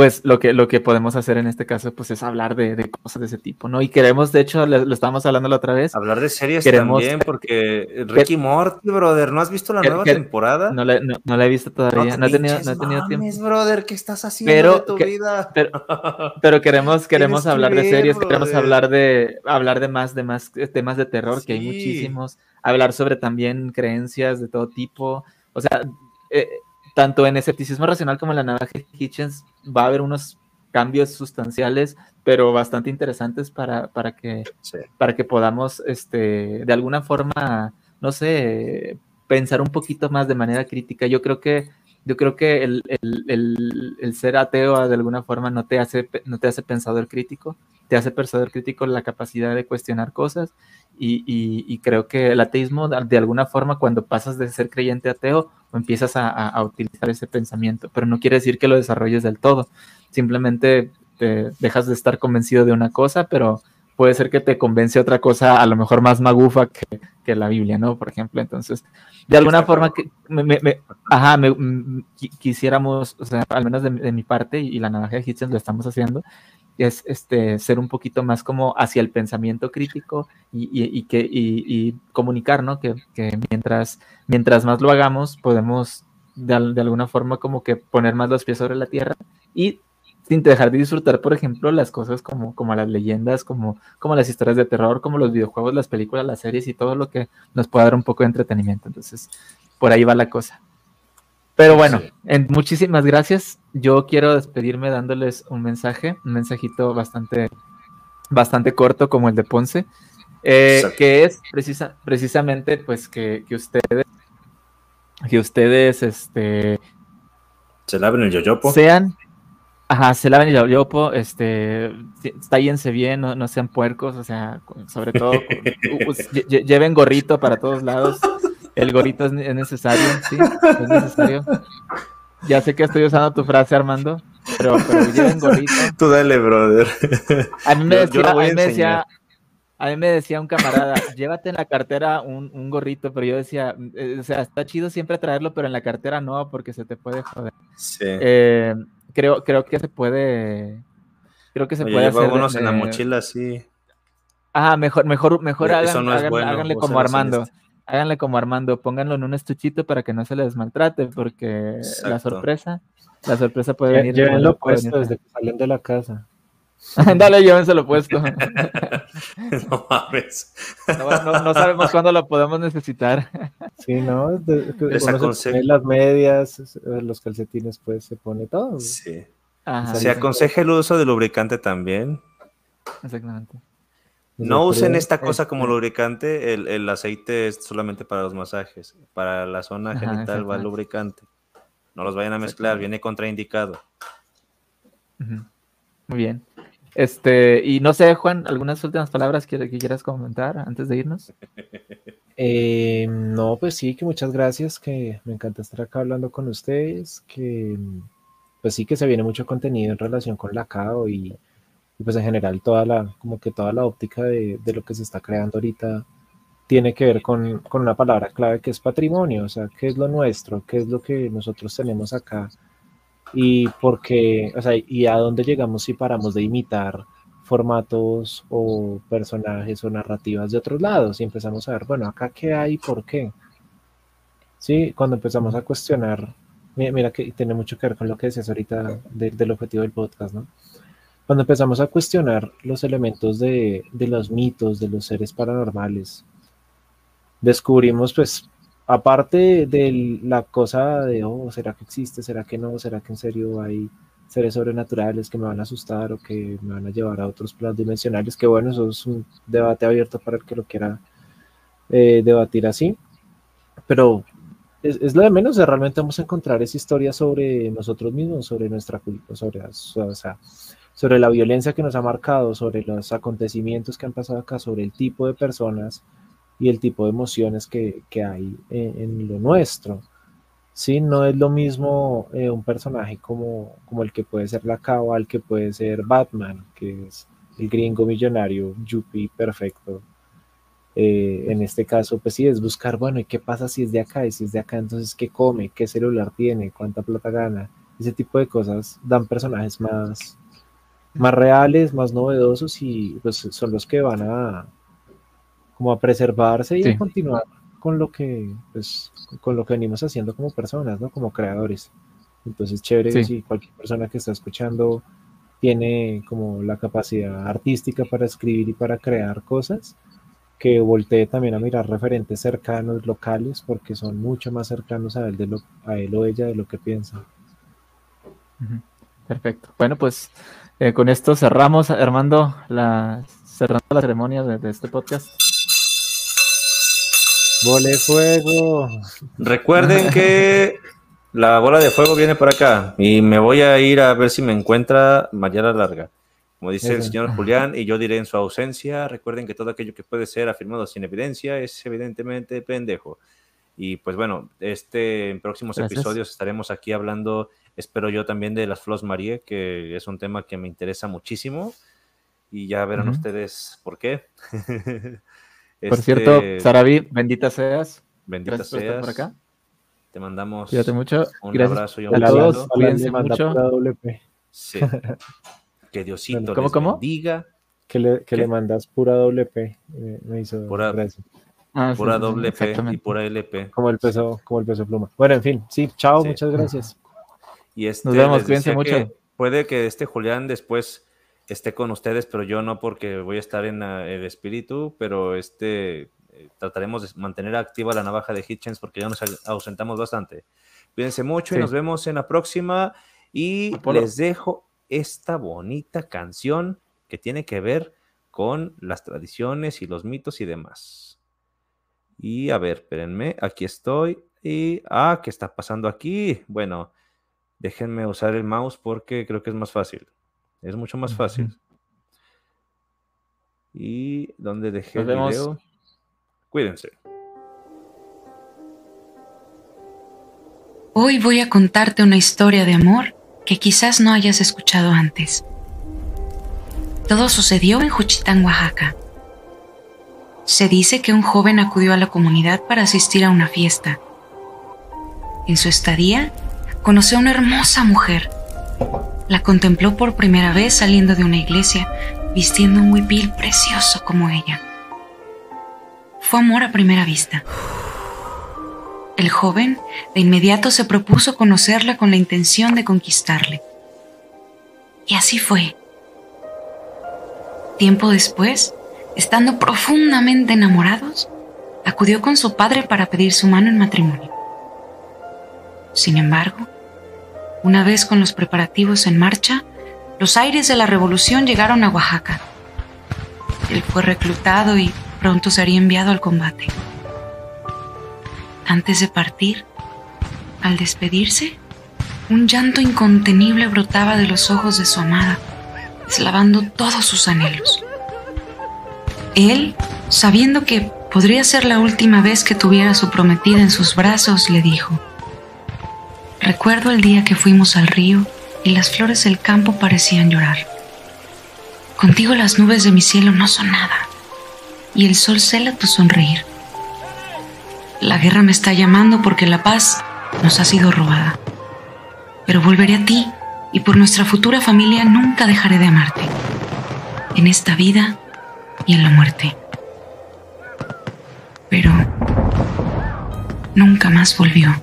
pues lo que, lo que podemos hacer en este caso pues es hablar de, de cosas de ese tipo, ¿no? Y queremos, de hecho, lo, lo estábamos hablando la otra vez, Hablar de series Queremos- también, porque Ricky Morty, brother, ¿no has visto la que- nueva que- temporada? no la, no, no la he visto todavía, no, he te tenido, no he tenido tiempo. brother, ¿qué estás haciendo Pero de tu que- vida? pero- Pero queremos, queremos que hablar de series, queremos hablar de, hablar de más, de más eh, temas de terror, que hay muchísimos, hablar sobre también creencias de todo tipo, o sea, eh, tanto en escepticismo racional como en la navaja Hitchens va a haber unos cambios sustanciales, pero bastante interesantes para, para que Sí. para que podamos, este, de alguna forma, no sé, pensar un poquito más de manera crítica. Yo creo que, yo creo que el, el- el- el ser ateo de alguna forma no te hace, no te hace pensador crítico, te hace pensador crítico la capacidad de cuestionar cosas y, y- y creo que el ateísmo de alguna forma cuando pasas de ser creyente a ateo empiezas a, a- a utilizar ese pensamiento, pero no quiere decir que lo desarrolles del todo, simplemente te dejas de estar convencido de una cosa, pero puede ser que te convence otra cosa a lo mejor más magufa que, que la Biblia, ¿no? Por ejemplo, entonces, de alguna forma, que me, me- me- ajá, quisiéramos, o sea, al menos de, mi- de mi parte, y, y la navaja de Hitchens lo estamos haciendo, es este, ser un poquito más como hacia el pensamiento crítico y, y- y que, y, comunicar, ¿no? Que, que mientras, mientras más lo hagamos, podemos de, de alguna forma como que poner más los pies sobre la tierra y sin dejar de disfrutar, por ejemplo, las cosas como, como las leyendas, como, como las historias de terror, como los videojuegos, las películas, las series y todo lo que nos pueda dar un poco de entretenimiento. Entonces, por ahí va la cosa. Pero bueno, Sí. en- muchísimas gracias. Yo quiero despedirme dándoles un mensaje, un mensajito bastante, bastante corto como el de Ponce, eh, que es precisa, precisamente pues que, que ustedes, que ustedes, este, Se laven el yoyopo. sean, ajá, se laven el yoyopo, este, tállense bien, no, no sean puercos, o sea, sobre todo, lleven gorrito para todos lados, el gorrito es, ne- es necesario, sí, es necesario. Ya sé que estoy usando tu frase, Armando, pero, pero lleven gorrito. Tú dale, brother. A mí me Yo- yo a mí decía, a mí me decía un camarada, llévate en la cartera un, un gorrito, pero yo decía, eh, o sea, está chido siempre traerlo, pero en la cartera no, porque se te puede joder. Sí. Eh, creo, creo que se puede, creo que se Oye, puede hacer. de- unos en la mochila, sí. Ah, mejor, mejor, mejor Eso hagan- no es hagan- bueno, háganle como Armando. este. Háganle como Armando, pónganlo en un estuchito para que no se les maltrate, porque la sorpresa, la sorpresa puede venir. de Llévenlo puesto venir. desde que salen de la casa. Dale, llévenselo puesto. no mames. No, no- no sabemos cuándo lo podemos necesitar. Sí, ¿no? De- que Les uno se aconsejo. pone las medias, eh, los calcetines, pues se pone todo. Sí. Ajá, Se aconseja el uso de lubricante también. exactamente. No usen esta cosa como este- lubricante, el, el aceite es solamente para los masajes. Para la zona Ajá, genital va el lubricante. No los vayan a mezclar, viene contraindicado. Muy bien. Este, y no sé, Juan, algunas últimas palabras que, que quieras comentar antes de irnos. Eh, no, pues sí, que muchas gracias, que me encanta estar acá hablando con ustedes, que pues sí que se viene mucho contenido en relación con la CAO y, pues en general toda la, como que toda la óptica de, de lo que se está creando ahorita tiene que ver con, con una palabra clave que es patrimonio, o sea, qué es lo nuestro, qué es lo que nosotros tenemos acá y porque, o sea, y a dónde llegamos si paramos de imitar formatos o personajes o narrativas de otros lados y empezamos a ver, bueno, acá qué hay por qué. Sí, cuando empezamos a cuestionar, mira, mira que tiene mucho que ver con lo que decías ahorita de- del objetivo del podcast, ¿no? Cuando empezamos a cuestionar los elementos de, de los mitos, de los seres paranormales, descubrimos, pues, aparte de la cosa de, oh, ¿será que existe? ¿Será que no? ¿Será que en serio hay seres sobrenaturales que me van a asustar o que me van a llevar a otros planos dimensionales? Que bueno, eso es un debate abierto para el que lo quiera eh, debatir así. Pero es, es lo de menos, o sea, realmente vamos a encontrar esa historia sobre nosotros mismos, sobre nuestra cultura, sobre, o sea, sobre la violencia que nos ha marcado, sobre los acontecimientos que han pasado acá, sobre el tipo de personas y el tipo de emociones que, que hay en, lo nuestro. Sí, no es lo mismo eh, un personaje como, como el que puede ser la Cabo al que puede ser Batman, que es el gringo millonario, Yuppie perfecto. Eh, en este caso, pues sí, es buscar, bueno, ¿y qué pasa si es de acá? Y si es de acá, entonces, ¿qué come? ¿Qué celular tiene? ¿Cuánta plata gana? Ese tipo de cosas dan personajes más, más reales, más novedosos y pues son los que van a como a preservarse y Sí. a continuar con lo que pues con lo que venimos haciendo como personas, ¿no? Como creadores. Entonces, chévere Sí. si cualquier persona que está escuchando tiene como la capacidad artística para escribir y para crear cosas, que voltee también a mirar referentes cercanos, locales, porque son mucho más cercanos a él, de lo, a él o ella de lo que piensan. Ujú. Perfecto. Bueno, pues eh, con esto cerramos, Armando, la, cerrando la ceremonia de, de este podcast. ¡Vole fuego! Recuerden que la bola de fuego viene por acá y me voy a ir a ver si me encuentra Mayara Larga. Como dice el señor Julián, y yo diré en su ausencia, recuerden que todo aquello que puede ser afirmado sin evidencia es evidentemente pendejo. Y pues bueno, este, en próximos Gracias. episodios estaremos aquí hablando, espero yo también de las Flos Marie, que es un tema que me interesa muchísimo. Y ya verán ustedes por qué. Por Este, cierto, Sarabi, bendita seas. bendita Gracias por estar seas. por acá. Te mandamos Cuídate mucho. un Gracias abrazo y un. Alan Cuídense mucho. Sí. Que Diosito ¿Cómo, les cómo? bendiga. Que le, que le mandas pura WP. Me, me hizo Pura- gracia. Ah, Pura sí, doble P y pura LP. Como el peso, como el peso pluma. Bueno, en fin, sí, chao, Sí. muchas gracias. Y este, Nos vemos, cuídense que mucho. Puede que este Julián después esté con ustedes, pero yo no porque voy a estar en ah, el espíritu, pero este eh, trataremos de mantener activa la navaja de Hitchens porque ya nos ausentamos bastante. Cuídense mucho y nos vemos en la próxima. Y Apolo. les dejo esta bonita canción que tiene que ver con las tradiciones y los mitos y demás. Y a ver, espérenme, aquí estoy. Y, ah, ¿qué está pasando aquí? Bueno, déjenme usar el mouse porque creo que es más fácil. Es mucho más fácil. ¿Y dónde dejé Nos el vemos. video? Cuídense. Hoy voy a contarte una historia de amor que quizás no hayas escuchado antes. Todo sucedió en Juchitán, Oaxaca. Se dice que un joven acudió a la comunidad para asistir a una fiesta. En su estadía, conoció a una hermosa mujer. La contempló por primera vez saliendo de una iglesia, vistiendo un huipil precioso como ella. Fue amor a primera vista. El joven de inmediato se propuso conocerla con la intención de conquistarle. Y así fue. Tiempo después, estando profundamente enamorados, acudió con su padre para pedir su mano en matrimonio. Sin embargo, una vez con los preparativos en marcha, los aires de la revolución llegaron a Oaxaca. Él fue reclutado y pronto sería enviado al combate. Antes de partir, al despedirse, un llanto incontenible brotaba de los ojos de su amada, deslavando todos sus anhelos. Él, sabiendo que podría ser la última vez que tuviera a su prometida en sus brazos, le dijo, Recuerdo el día que fuimos al río y las flores del campo parecían llorar. Contigo las nubes de mi cielo no son nada y el sol cela tu sonreír. La guerra me está llamando porque la paz nos ha sido robada. Pero volveré a ti y por nuestra futura familia nunca dejaré de amarte. En esta vida y en la muerte. Pero nunca más volvió.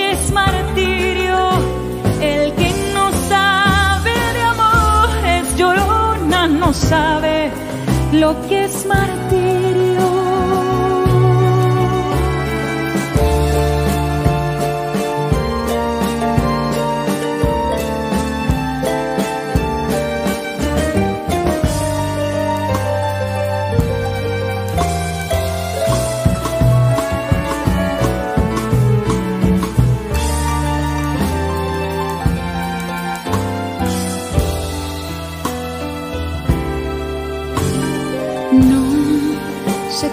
Es martirio. El que no sabe de amor es llorona, no sabe lo que es martirio.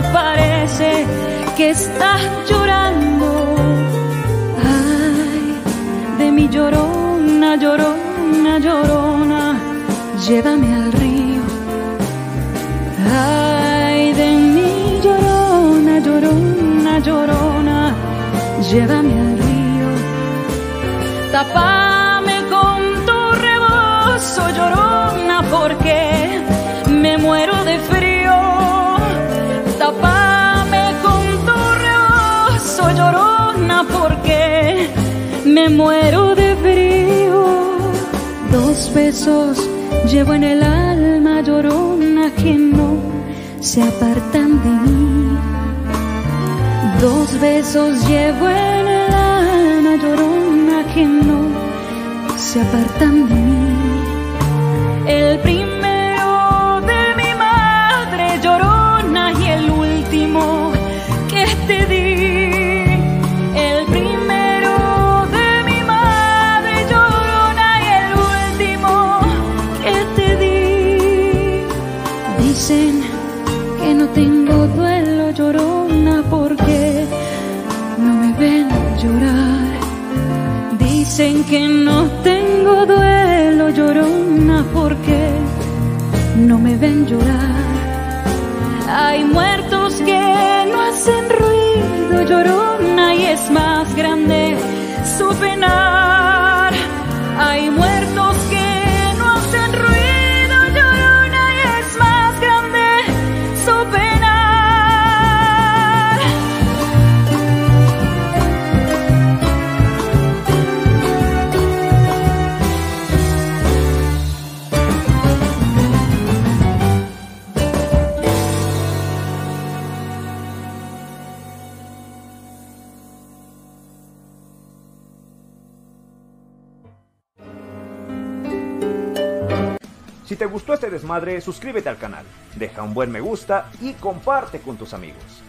parece que estás llorando. Ay, de mi llorona, llorona, llorona, llévame al río. Ay, de mi llorona, llorona, llorona, llévame al río. Tapame con tu rebozo, llorona, porque me muero de frío. Porque me muero de frío. Dos besos llevo en el alma, llorona, que no se apartan de mí. Dos besos llevo en el alma, llorona, que no se apartan de mí. El primero que no tengo duelo, llorona, porque no me ven llorar. Hay muertos que no hacen ruido, llorona, y es más grande su penar. Hay muertos desmadre, suscríbete al canal, deja un buen me gusta y comparte con tus amigos.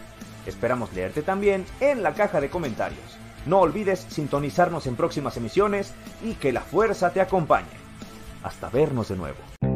Esperamos leerte también en la caja de comentarios. No olvides sintonizarnos en próximas emisiones y que la fuerza te acompañe. Hasta vernos de nuevo.